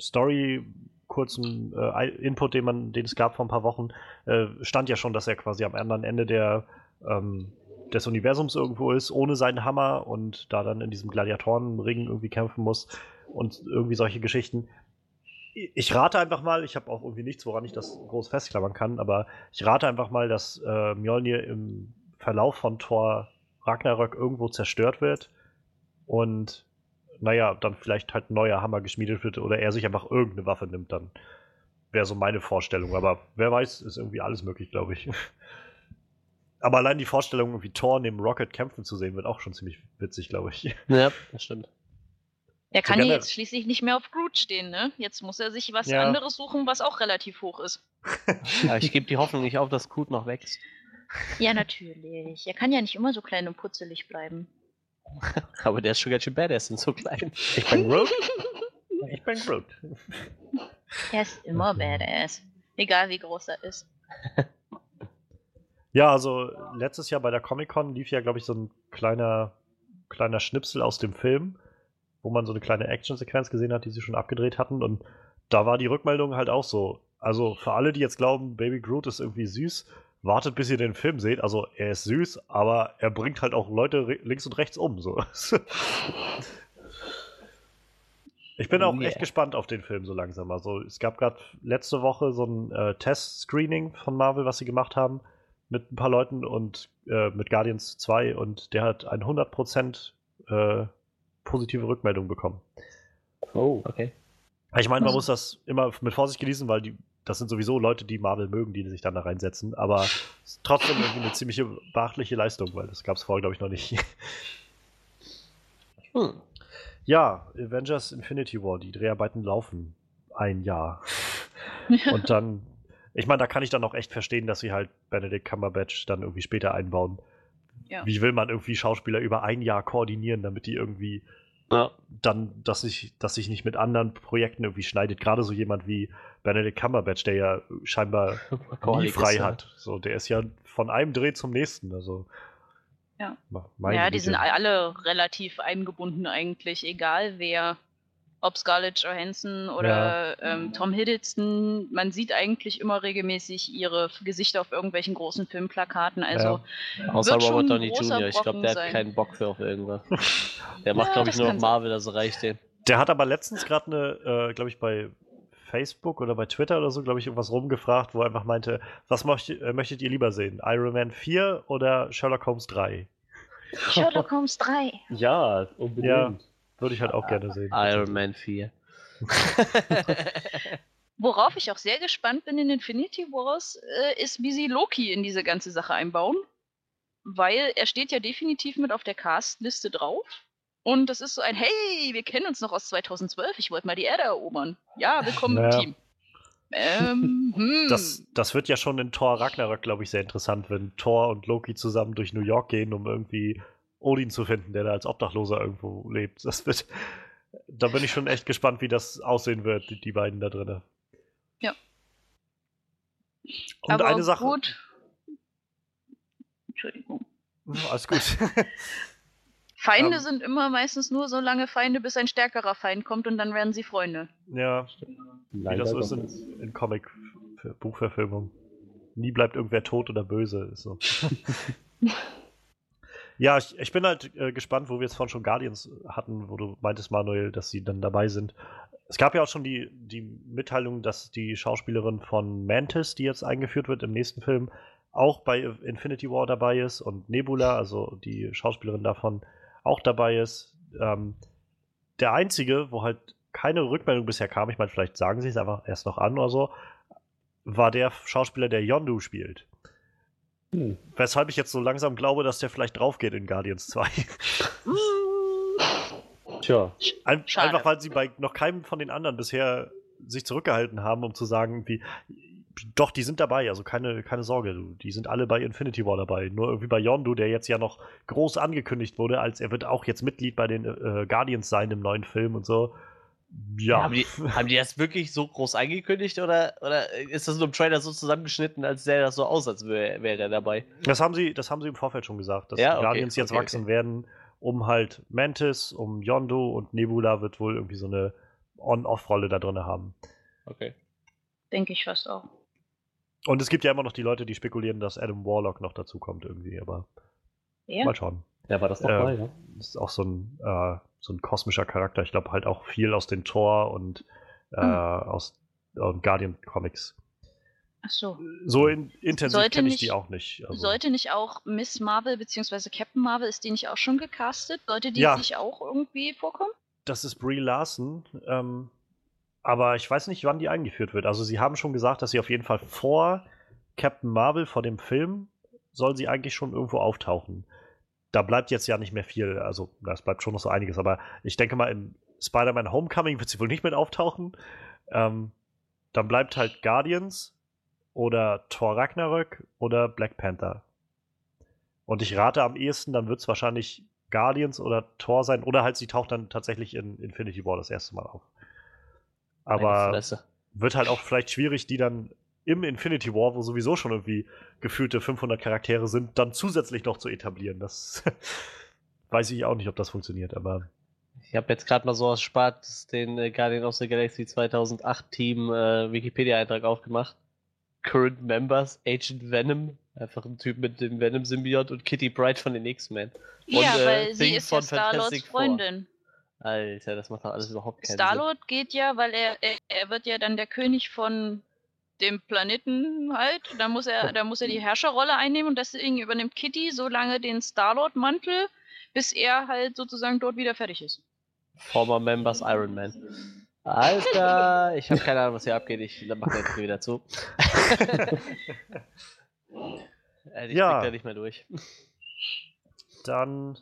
Story kurzen äh, Input, den man, den es gab vor ein paar Wochen, äh, stand ja schon, dass er quasi am anderen Ende der ähm, des Universums irgendwo ist, ohne seinen Hammer und da dann in diesem Gladiatorenring irgendwie kämpfen muss und irgendwie solche Geschichten. Ich rate einfach mal, ich habe auch irgendwie nichts, woran ich das groß festklammern kann, aber ich rate einfach mal, dass äh, Mjolnir im Verlauf von Thor Ragnarök irgendwo zerstört wird und naja, dann vielleicht halt ein neuer Hammer geschmiedet wird oder er sich einfach irgendeine Waffe nimmt, dann wäre so meine Vorstellung. Aber wer weiß, ist irgendwie alles möglich, glaube ich. Aber allein die Vorstellung, irgendwie Thor neben Rocket kämpfen zu sehen, wird auch schon ziemlich witzig, glaube ich. ja, das stimmt. Er kann So ja jetzt schließlich nicht mehr auf Groot stehen, ne? Jetzt muss er sich was Ja. anderes suchen, was auch relativ hoch ist. Aber ich gebe die Hoffnung nicht auf, dass Groot noch wächst. Ja, natürlich. Er kann ja nicht immer so klein und putzelig bleiben. Aber der ist schon ganz schön badass und so klein. Ich bin Groot. ich bin Groot. Er ist immer badass. Egal wie groß er ist. Ja, also letztes Jahr bei der Comic-Con lief ja, glaube ich, so ein kleiner, kleiner Schnipsel aus dem Film, wo man so eine kleine Action-Sequenz gesehen hat, die sie schon abgedreht hatten. Und da war die Rückmeldung halt auch so. Also für alle, die jetzt glauben, Baby Groot ist irgendwie süß, wartet, bis ihr den Film seht. Also er ist süß, aber er bringt halt auch Leute links und rechts um. So. Ich bin auch Yeah. echt gespannt auf den Film so langsam. Also es gab gerade letzte Woche so ein äh, Test-Screening von Marvel, was sie gemacht haben mit ein paar Leuten und äh, mit Guardians 2 und der hat eine 100% äh, positive Rückmeldung bekommen. Oh, Okay. Ich meine, man Also- muss das immer mit Vorsicht genießen, weil die, das sind sowieso Leute, die Marvel mögen, die sich dann da reinsetzen, aber trotzdem irgendwie eine ziemliche beachtliche Leistung, weil das gab es vorher, glaube ich, noch nicht. Hm. Ja, Avengers Infinity War, die Dreharbeiten laufen ein Jahr. Und dann, ich meine, da kann ich dann auch echt verstehen, dass sie halt Benedict Cumberbatch dann irgendwie später einbauen. Ja. Wie will man irgendwie Schauspieler über ein Jahr koordinieren, damit die irgendwie Ja. dann, dass sich, dass sich nicht mit anderen Projekten irgendwie schneidet. Gerade so jemand wie Benedict Cumberbatch, der ja scheinbar nie frei ist hat. So, der ist ja von einem Dreh zum nächsten. Also, Ja. ja, die sind alle relativ eingebunden eigentlich, egal wer. Ob Scarlett Johansson oder ähm, Tom Hiddleston, man sieht eigentlich immer regelmäßig ihre Gesichter auf irgendwelchen großen Filmplakaten. Also Außer Wird schon Robert Downey Jr. Ich glaube, der hat sein. keinen Bock für auf irgendwas. Der macht, Ja, glaube ich, das nur noch. Marvel, also reicht dem. Der hat aber letztens gerade eine, äh, glaube ich, bei Facebook oder bei Twitter oder so, glaube ich, irgendwas rumgefragt, wo er einfach meinte, was möcht, äh, möchtet ihr lieber sehen? Iron Man 4 oder Sherlock Holmes 3? Sherlock Holmes 3. ja, unbedingt. Ja. Würde ich halt auch gerne sehen. Iron Man 4. Worauf ich auch sehr gespannt bin in Infinity Wars, äh, ist, wie sie Loki in diese ganze Sache einbauen. Weil er steht ja definitiv mit auf der Cast-Liste drauf. Und das ist so ein, hey, wir kennen uns noch aus 2012, ich wollte mal die Erde erobern. Ja, willkommen Naja. im Team. Ähm, hm. Das, das wird ja schon in Thor Ragnarök, glaube ich, sehr interessant, wenn Thor und Loki zusammen durch New York gehen, um irgendwie Odin zu finden, der da als Obdachloser irgendwo lebt. Das wird. Da bin ich schon echt gespannt, wie das aussehen wird, die, die beiden da drin. Ja. Und Aber eine Sache. gut. Entschuldigung. Alles gut. Feinde Ähm. sind immer meistens nur so lange Feinde, bis ein stärkerer Feind kommt und dann werden sie Freunde. ja, wie Leider das so ist in, in Comic-Buchverfilmung. Nie bleibt irgendwer tot oder böse. Ist so. ja, ich, ich bin halt äh, gespannt, wo wir jetzt vorhin schon Guardians hatten, wo du meintest, Manuel, dass sie dann dabei sind. Es gab ja auch schon die, die Mitteilung, dass die Schauspielerin von Mantis, die jetzt eingeführt wird im nächsten Film, auch bei Infinity War dabei ist und Nebula, also die Schauspielerin davon, auch dabei ist. Ähm, der einzige, wo halt keine Rückmeldung bisher kam, ich meine, vielleicht sagen sie es einfach erst noch an oder so, war der Schauspieler, der Yondu spielt. Hm. Weshalb ich jetzt so langsam glaube, dass der vielleicht draufgeht in Guardians 2. Tja. Ein, einfach weil sie bei noch keinem von den anderen bisher sich zurückgehalten haben, um zu sagen, wie, doch, die sind dabei, also keine, keine Sorge, du. Die sind alle bei Infinity War dabei. Nur irgendwie bei Yondu, der jetzt ja noch groß angekündigt wurde, als er wird auch jetzt Mitglied bei den äh, Guardians sein im neuen Film und so. Ja. Haben die, haben die das wirklich so groß angekündigt oder, oder ist das nur im Trailer so zusammengeschnitten, als sähe das so aus, als wäre wär er dabei? Das haben, sie, das haben sie im Vorfeld schon gesagt, dass ja, die Guardians okay, jetzt okay, wachsen okay. werden, um halt Mantis, um Yondu und Nebula wird wohl irgendwie so eine On-Off-Rolle da drin haben. Okay. Denke ich fast auch. Und es gibt ja immer noch die Leute, die spekulieren, dass Adam Warlock noch dazu kommt irgendwie, aber ja. mal schauen. Ja, war das noch äh, mal, ja? Ist auch so ein, äh, so ein kosmischer Charakter. Ich glaube halt auch viel aus den Thor und äh, mhm. aus äh, Guardian Comics. Ach so. So in, intensiv kenne ich die auch nicht. Also. Sollte nicht auch Miss Marvel bzw. Captain Marvel, ist die nicht auch schon gecastet? Sollte die ja. nicht auch irgendwie vorkommen? Das ist Brie Larson. Ähm, aber ich weiß nicht, wann die eingeführt wird. Also sie haben schon gesagt, dass sie auf jeden Fall vor Captain Marvel, vor dem Film, soll sie eigentlich schon irgendwo auftauchen. Da bleibt jetzt ja nicht mehr viel, also es bleibt schon noch so einiges, aber ich denke mal, in Spider-Man Homecoming wird sie wohl nicht mit auftauchen. Ähm, dann bleibt halt Guardians oder Thor Ragnarök oder Black Panther. Und ich rate am ehesten, dann wird es wahrscheinlich Guardians oder Thor sein, oder halt sie taucht dann tatsächlich in Infinity War das erste Mal auf. Aber wird halt auch vielleicht schwierig, die dann im Infinity War, wo sowieso schon irgendwie gefühlte 500 Charaktere sind, dann zusätzlich noch zu etablieren. Das weiß ich auch nicht, ob das funktioniert, aber. Ich habe jetzt gerade mal so aus Spaß den äh, Guardian of the Galaxy 2008 Team äh, Wikipedia-Eintrag aufgemacht. Current Members, Agent Venom, einfach ein Typ mit dem Venom-Symbiont und Kitty Bright von den X-Men. Ja, und, weil äh, sie ist ja Star-Lords Freundin. Alter, das macht doch alles überhaupt keinen Star-Lord Sinn. geht ja, weil er, er, er wird ja dann der König von dem Planeten halt. Da muss er, da muss er die Herrscherrolle einnehmen und deswegen übernimmt Kitty so lange den Star-Lord-Mantel, bis er halt sozusagen dort wieder fertig ist. Former Members Iron Man. Alter, ich habe keine Ahnung, was hier abgeht. Ich mache jetzt wieder zu. ich ja. da nicht mehr durch. Dann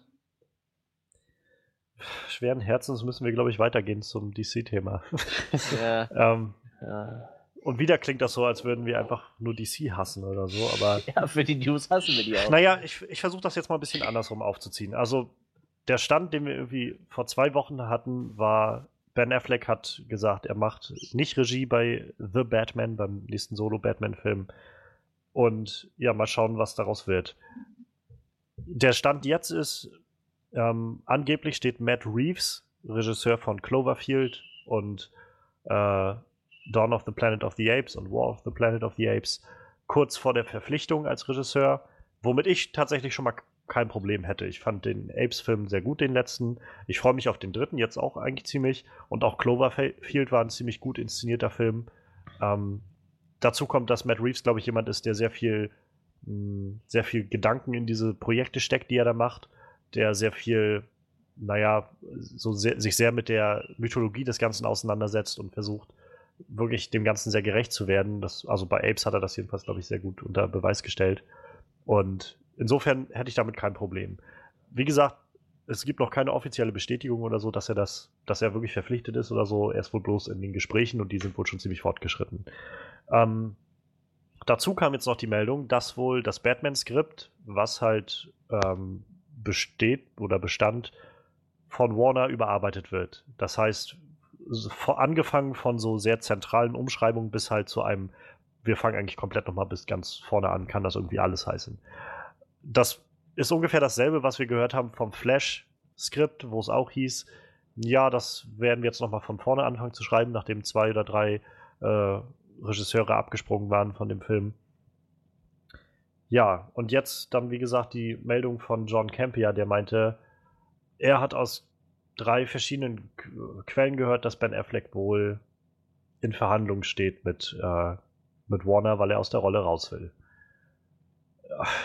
schweren Herzens müssen wir, glaube ich, weitergehen zum DC-Thema. Ja. ähm, ja. Und wieder klingt das so, als würden wir einfach nur DC hassen oder so, aber. Ja, für die News hassen wir die auch. Naja, ich, ich versuche das jetzt mal ein bisschen andersrum aufzuziehen. Also, der Stand, den wir irgendwie vor zwei Wochen hatten, war, Ben Affleck hat gesagt, er macht nicht Regie bei The Batman, beim nächsten Solo-Batman-Film. Und ja, mal schauen, was daraus wird. Der Stand jetzt ist, ähm, angeblich steht Matt Reeves, Regisseur von Cloverfield und äh, Dawn of the Planet of the Apes und War of the Planet of the Apes, kurz vor der Verpflichtung als Regisseur, womit ich tatsächlich schon mal kein Problem hätte. Ich fand den Apes-Film sehr gut, den letzten. Ich freue mich auf den dritten jetzt auch eigentlich ziemlich. Und auch Cloverfield war ein ziemlich gut inszenierter Film. Ähm, dazu kommt, dass Matt Reeves, glaube ich, jemand ist, der sehr viel, mh, hm, sehr viel Gedanken in diese Projekte steckt, die er da macht der sehr viel, naja, so sehr, sich sehr mit der Mythologie des Ganzen auseinandersetzt und versucht, wirklich dem Ganzen sehr gerecht zu werden. Das, also bei Apes hat er das jedenfalls, glaube ich, sehr gut unter Beweis gestellt. Und insofern hätte ich damit kein Problem. Wie gesagt, es gibt noch keine offizielle Bestätigung oder so, dass er das, dass er wirklich verpflichtet ist oder so. Er ist wohl bloß in den Gesprächen und die sind wohl schon ziemlich fortgeschritten. Ähm, dazu kam jetzt noch die Meldung, dass wohl das Batman-Skript, was halt ähm, besteht oder bestand, von Warner überarbeitet wird. Das heißt, angefangen von so sehr zentralen Umschreibungen bis halt zu einem, wir fangen eigentlich komplett nochmal bis ganz vorne an, kann das irgendwie alles heißen. Das ist ungefähr dasselbe, was wir gehört haben vom Flash-Skript, wo es auch hieß, ja, das werden wir jetzt nochmal von vorne anfangen zu schreiben, nachdem zwei oder drei äh, Regisseure abgesprungen waren von dem Film. Ja, und jetzt dann, wie gesagt, die Meldung von John Campia, der meinte, er hat aus drei verschiedenen Quellen gehört, dass Ben Affleck wohl in Verhandlungen steht mit, äh, mit Warner, weil er aus der Rolle raus will.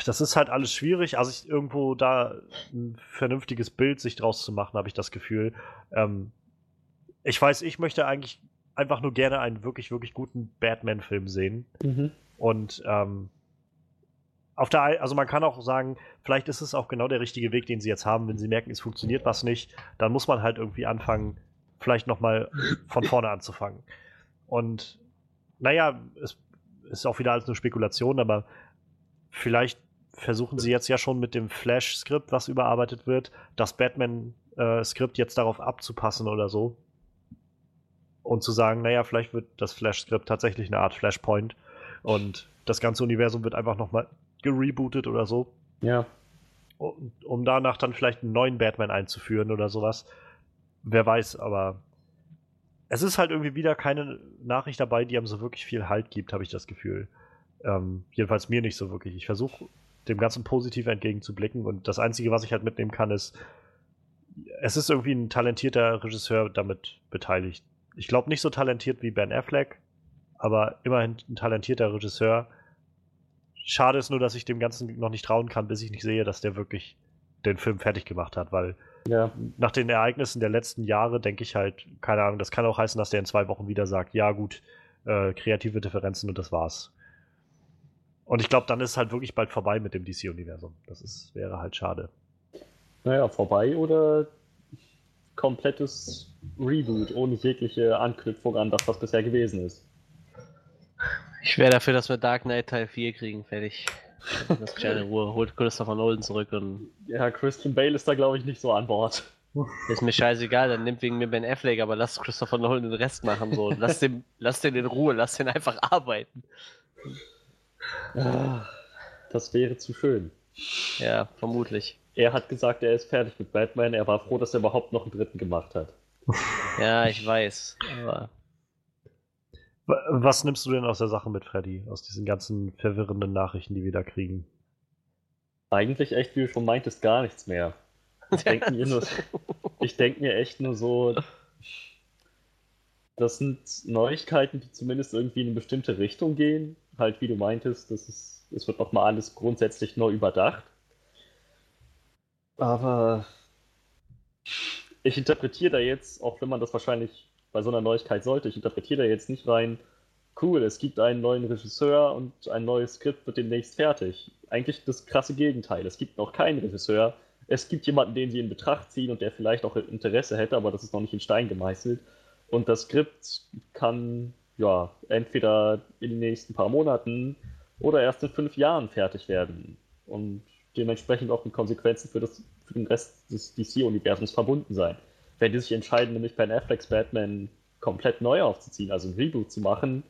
das ist halt alles schwierig. Also ich, irgendwo da ein vernünftiges Bild sich draus zu machen, habe ich das Gefühl. Ähm, ich weiß, ich möchte eigentlich einfach nur gerne einen wirklich, wirklich guten Batman-Film sehen. Mhm. Und ähm, auf der, also man kann auch sagen, vielleicht ist es auch genau der richtige Weg, den sie jetzt haben. Wenn sie merken, es funktioniert was nicht, dann muss man halt irgendwie anfangen, vielleicht nochmal von vorne anzufangen. Und naja, es ist auch wieder alles nur Spekulation, aber vielleicht versuchen sie jetzt ja schon mit dem Flash-Skript, was überarbeitet wird, das Batman-Skript jetzt darauf abzupassen oder so. Und zu sagen, naja, vielleicht wird das Flash-Skript tatsächlich eine Art Flashpoint und das ganze Universum wird einfach nochmal gerebootet oder so. Ja. Um, um danach dann vielleicht einen neuen Batman einzuführen oder sowas. Wer weiß, aber es ist halt irgendwie wieder keine Nachricht dabei, die einem so wirklich viel Halt gibt, habe ich das Gefühl. Ähm, jedenfalls mir nicht so wirklich. Ich versuche dem Ganzen positiv entgegenzublicken und das Einzige, was ich halt mitnehmen kann, ist, es ist irgendwie ein talentierter Regisseur damit beteiligt. Ich glaube nicht so talentiert wie Ben Affleck, aber immerhin ein talentierter Regisseur. Schade ist nur, dass ich dem Ganzen noch nicht trauen kann, bis ich nicht sehe, dass der wirklich den Film fertig gemacht hat, weil Ja. nach den Ereignissen der letzten Jahre denke ich halt, keine Ahnung, das kann auch heißen, dass der in zwei Wochen wieder sagt, ja gut, äh, kreative Differenzen und das war's. Und ich glaube, dann ist halt wirklich bald vorbei mit dem DC-Universum. Das ist, wäre halt schade. Naja, vorbei oder komplettes Reboot ohne jegliche Anknüpfung an das, was bisher gewesen ist. Ich wäre dafür, dass wir Dark Knight Teil 4 kriegen, fertig. Das kleine Ruhe. Holt Christopher Nolan zurück und Ja, Christian Bale ist da, glaube ich, nicht so an Bord. ist mir scheißegal, dann nimmt wegen mir Ben Affleck, aber lass Christopher Nolan den Rest machen. So. Lass, den, lass den in Ruhe, lass den einfach arbeiten. Ah, Das wäre zu schön. Ja, vermutlich. Er hat gesagt, er ist fertig mit Batman. Er war froh, dass er überhaupt noch einen dritten gemacht hat. Ja, ich weiß. Aber Was nimmst du denn aus der Sache mit, Freddy? Aus diesen ganzen verwirrenden Nachrichten, die wir da kriegen? Eigentlich echt, wie du schon meintest, gar nichts mehr. Ich denke mir, denk mir echt nur so, das sind Neuigkeiten, die zumindest irgendwie in eine bestimmte Richtung gehen. Halt, wie du meintest, das ist, es wird nochmal alles grundsätzlich neu überdacht. Aber ich interpretiere da jetzt, auch wenn man das wahrscheinlich bei so einer Neuigkeit sollte, ich interpretiere da jetzt nicht rein, cool, es gibt einen neuen Regisseur und ein neues Skript wird demnächst fertig. Eigentlich das krasse Gegenteil. Es gibt noch keinen Regisseur. Es gibt jemanden, den sie in Betracht ziehen und der vielleicht auch Interesse hätte, aber das ist noch nicht in Stein gemeißelt. Und das Skript kann ja entweder in den nächsten paar Monaten oder erst in fünf Jahren fertig werden. Und dementsprechend auch mit Konsequenzen für, das, für den Rest des DC-Universums verbunden sein. Wenn die sich entscheiden, nämlich Ben Afflecks Batman komplett neu aufzuziehen, also ein Reboot zu machen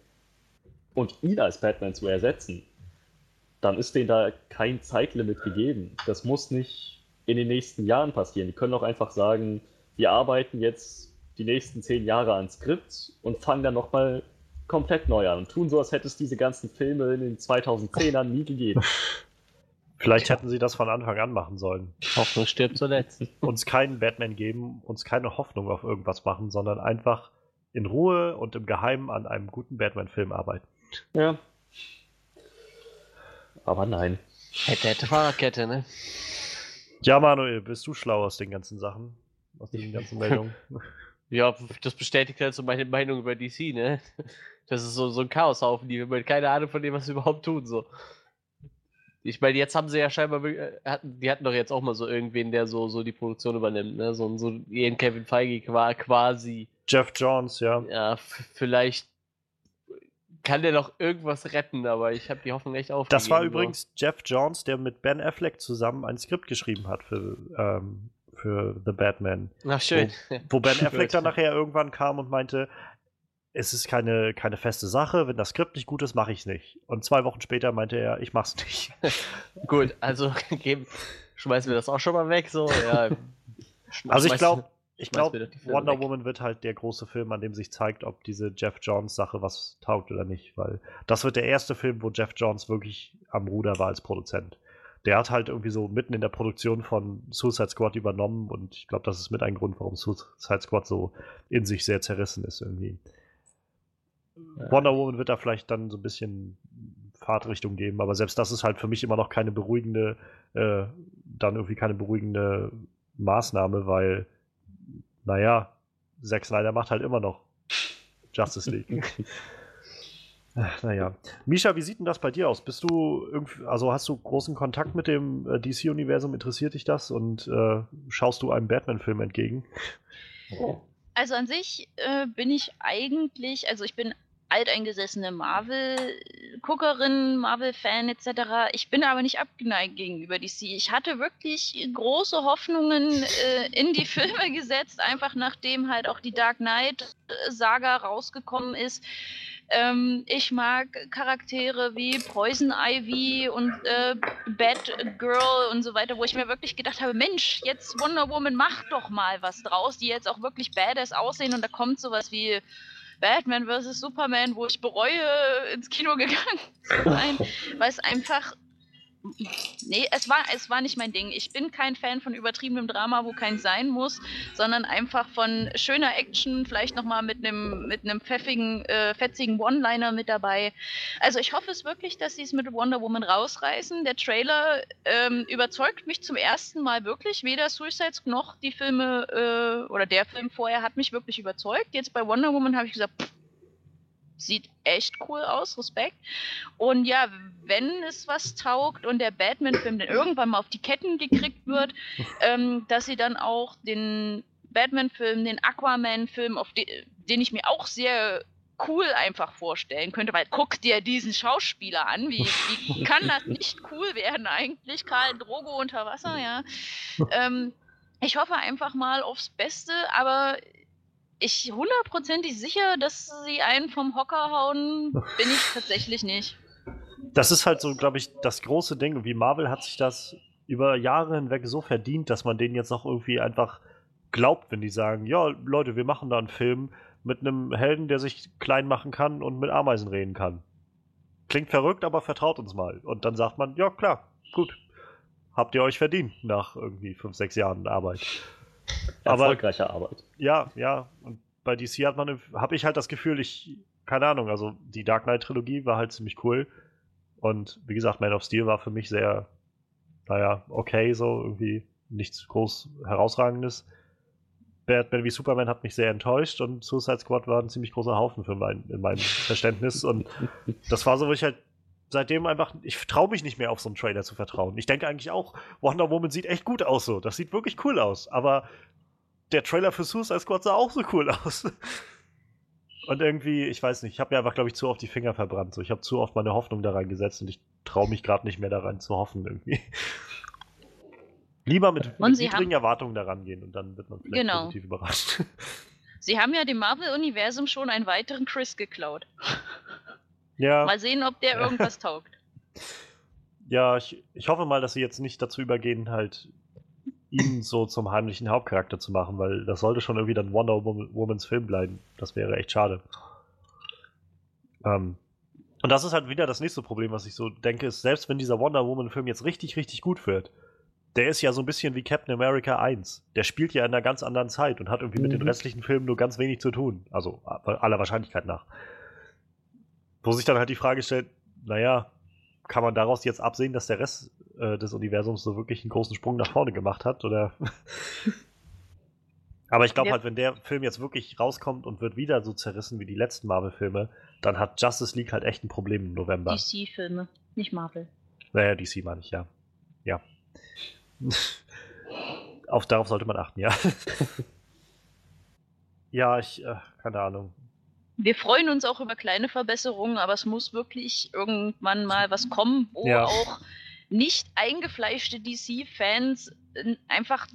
und ihn als Batman zu ersetzen, dann ist denen da kein Zeitlimit gegeben. Das muss nicht in den nächsten Jahren passieren. Die können auch einfach sagen, wir arbeiten jetzt die nächsten zehn Jahre an Skript und fangen dann nochmal komplett neu an und tun so, als hätte es diese ganzen Filme in den 2010ern nie gegeben. Vielleicht hätten sie das von Anfang an machen sollen. Hoffnung stirbt zuletzt. Uns keinen Batman geben, uns keine Hoffnung auf irgendwas machen, sondern einfach in Ruhe und im Geheimen an einem guten Batman-Film arbeiten. Ja. Aber nein. Hätte, hätte Fahrradkette, ne? Ja, Manuel, bist du schlau aus den ganzen Sachen? Aus diesen ganzen Meldungen? Ja, das bestätigt halt so meine Meinung über DC, ne? Das ist so, so ein Chaoshaufen, die haben halt keine Ahnung von dem, was sie überhaupt tun, so. Ich meine, jetzt haben sie ja scheinbar, äh, die hatten doch jetzt auch mal so irgendwen, der so, so die Produktion übernimmt, ne? So, so ihren Kevin Feige qua- quasi. Jeff Johns, ja. Ja, vielleicht kann der noch irgendwas retten, aber ich habe die Hoffnung echt aufgegeben. Das war so. übrigens Jeff Johns, der mit Ben Affleck zusammen ein Skript geschrieben hat für, ähm, für The Batman. Ach, schön. Wo Ben Affleck dann nachher irgendwann kam und meinte, es ist keine, keine feste Sache, wenn das Skript nicht gut ist, mache ich es nicht. Und zwei Wochen später meinte er, ich mach's nicht. Gut, also geben, schmeißen wir das auch schon mal weg, so. Ja, Also ich glaube, ich glaube, Wonder weg. Woman wird halt der große Film, an dem sich zeigt, ob diese Jeff Johns Sache was taugt oder nicht, weil das wird der erste Film, wo Jeff Johns wirklich am Ruder war als Produzent. Der hat halt irgendwie so mitten in der Produktion von Suicide Squad übernommen und ich glaube, das ist mit ein Grund, warum Suicide Squad so in sich sehr zerrissen ist irgendwie. Wonder Woman wird da vielleicht dann so ein bisschen Fahrtrichtung geben. Aber selbst das ist halt für mich immer noch keine beruhigende, äh, dann irgendwie keine beruhigende Maßnahme, weil, naja, Zack Snyder macht halt immer noch Justice League. naja. Misha, wie sieht denn das bei dir aus? Bist du irgendwie, also hast du großen Kontakt mit dem äh, DC-Universum? Interessiert dich das? Und äh, schaust du einem Batman-Film entgegen? Also an sich äh, bin ich eigentlich, also ich bin alteingesessene Marvel-Guckerin, Marvel-Fan etc. Ich bin aber nicht abgeneigt gegenüber DC. Ich hatte wirklich große Hoffnungen äh, in die Filme gesetzt, einfach nachdem halt auch die Dark Knight-Saga rausgekommen ist. Ähm, ich mag Charaktere wie Poison Ivy und äh, Batgirl und so weiter, wo ich mir wirklich gedacht habe, Mensch, jetzt Wonder Woman macht doch mal was draus, die jetzt auch wirklich badass aussehen und da kommt sowas wie Batman vs. Superman, wo ich bereue, ins Kino gegangen zu sein, weil es einfach Nee, es war, es war nicht mein Ding. Ich bin kein Fan von übertriebenem Drama, wo kein sein muss, sondern einfach von schöner Action, vielleicht nochmal mit einem mit einem pfeffigen, äh, fetzigen One-Liner mit dabei. Also ich hoffe es wirklich, dass sie es mit Wonder Woman rausreißen. Der Trailer ähm, überzeugt mich zum ersten Mal wirklich. Weder Suicide noch die Filme äh, oder der Film vorher hat mich wirklich überzeugt. Jetzt bei Wonder Woman habe ich gesagt, pff, sieht echt cool aus, Respekt. Und ja, wenn es was taugt und der Batman-Film dann irgendwann mal auf die Ketten gekriegt wird, ähm, dass sie dann auch den Batman-Film, den Aquaman-Film, auf den, den ich mir auch sehr cool einfach vorstellen könnte, weil guck dir diesen Schauspieler an, wie, wie kann das nicht cool werden eigentlich? Karl Drogo unter Wasser, ja. Ähm, ich hoffe einfach mal aufs Beste, aber ich hundertprozentig sicher, dass sie einen vom Hocker hauen, bin ich tatsächlich nicht. Das ist halt so, glaube ich, das große Ding. Wie Marvel hat sich das über Jahre hinweg so verdient, dass man denen jetzt noch irgendwie einfach glaubt, wenn die sagen, ja, Leute, wir machen da einen Film mit einem Helden, der sich klein machen kann und mit Ameisen reden kann. Klingt verrückt, aber vertraut uns mal. Und dann sagt man, ja, klar, gut. Habt ihr euch verdient nach irgendwie fünf, sechs Jahren Arbeit. Erfolgreiche Aber, Arbeit. Ja, ja. Und bei DC hat man, habe ich halt das Gefühl, ich, keine Ahnung, also die Dark Knight Trilogie war halt ziemlich cool. Und wie gesagt, Man of Steel war für mich sehr, naja, okay, so irgendwie nichts groß herausragendes. Batman wie Superman hat mich sehr enttäuscht und Suicide Squad war ein ziemlich großer Haufen für mein, in meinem Verständnis. Und das war so, wo ich halt seitdem einfach, ich traue mich nicht mehr auf so einen Trailer zu vertrauen. Ich denke eigentlich auch, Wonder Woman sieht echt gut aus so. Das sieht wirklich cool aus. Aber der Trailer für Suicide Squad sah auch so cool aus. Und irgendwie, ich weiß nicht, ich habe mir einfach, glaube ich, zu oft die Finger verbrannt. So, ich habe zu oft meine Hoffnung da reingesetzt und ich traue mich gerade nicht mehr daran zu hoffen irgendwie. Lieber mit, mit niedrigen Erwartungen daran gehen und dann wird man vielleicht genau. positiv überrascht. Sie haben ja dem Marvel-Universum schon einen weiteren Chris geklaut. Ja. Mal sehen, ob der irgendwas taugt. Ja, ich, ich hoffe mal, dass sie jetzt nicht dazu übergehen, halt ihn so zum heimlichen Hauptcharakter zu machen, weil das sollte schon irgendwie dann Wonder Womans Film bleiben. Das wäre echt schade. Ähm, und das ist halt wieder das nächste Problem, was ich so denke, ist, selbst wenn dieser Wonder Woman Film jetzt richtig, richtig gut wird, der ist ja so ein bisschen wie Captain America 1. Der spielt ja in einer ganz anderen Zeit und hat irgendwie mhm. mit den mhm. restlichen Filmen nur ganz wenig zu tun. Also aller Wahrscheinlichkeit nach. Wo sich dann halt die Frage stellt, naja, kann man daraus jetzt absehen, dass der Rest äh, des Universums so wirklich einen großen Sprung nach vorne gemacht hat? Oder? Aber ich glaube ja. halt, wenn der Film jetzt wirklich rauskommt und wird wieder so zerrissen wie die letzten Marvel-Filme, dann hat Justice League halt echt ein Problem im November. DC-Filme, nicht Marvel. Naja, DC meine ich, ja. Ja. Auf, darauf sollte man achten, ja. ja, ich, äh, keine Ahnung wir freuen uns auch über kleine Verbesserungen, aber es muss wirklich irgendwann mal was kommen, wo ja. auch nicht eingefleischte DC-Fans äh, einfach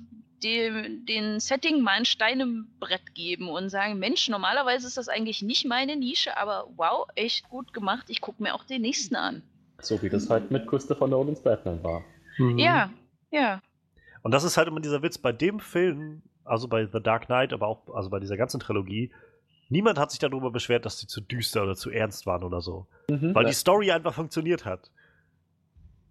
dem, den Setting mal ein Stein im Brett geben und sagen, Mensch, normalerweise ist das eigentlich nicht meine Nische, aber wow, echt gut gemacht, ich gucke mir auch den nächsten an. So wie das halt mit Christopher Nolans Batman war. Mhm. Ja, ja. Und das ist halt immer dieser Witz bei dem Film, also bei The Dark Knight, aber auch also bei dieser ganzen Trilogie, Niemand hat sich darüber beschwert, dass sie zu düster oder zu ernst waren oder so. Mhm, weil die Story einfach funktioniert hat.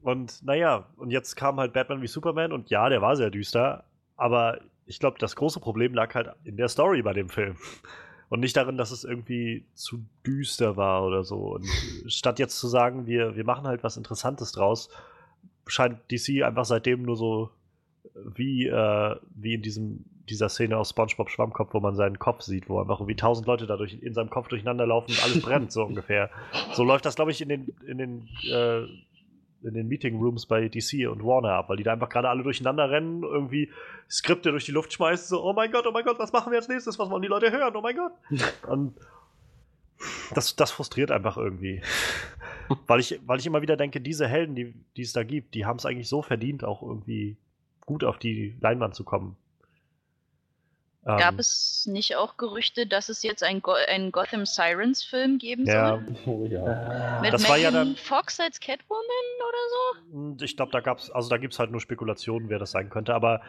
Und naja, und jetzt kam halt Batman wie Superman und ja, der war sehr düster, aber ich glaube, das große Problem lag halt in der Story bei dem Film. Und nicht darin, dass es irgendwie zu düster war oder so. Und statt jetzt zu sagen, wir, wir machen halt was Interessantes draus, scheint DC einfach seitdem nur so wie, äh, wie in diesem, dieser Szene aus SpongeBob Schwammkopf, wo man seinen Kopf sieht, wo einfach irgendwie tausend Leute dadurch in seinem Kopf durcheinander laufen und alles brennt, so ungefähr. So läuft das, glaube ich, in den, in den, äh, in den Meeting Rooms bei DC und Warner ab, weil die da einfach gerade alle durcheinander rennen, irgendwie Skripte durch die Luft schmeißen, so, oh mein Gott, oh mein Gott, was machen wir als nächstes? Was wollen die Leute hören? Oh mein Gott. Und das, das frustriert einfach irgendwie. weil, ich, weil ich immer wieder denke, diese Helden, die, die es da gibt, die haben es eigentlich so verdient, auch irgendwie gut auf die Leinwand zu kommen. Gab Ähm, es nicht auch Gerüchte, dass es jetzt einen, Go einen Gotham Sirens Film geben Ja, soll? Oh ja. Mit Das war ja Megan dann- Fox als Catwoman oder so? Und ich glaube, da gab's, also da gibt es halt nur Spekulationen, wer das sein könnte, aber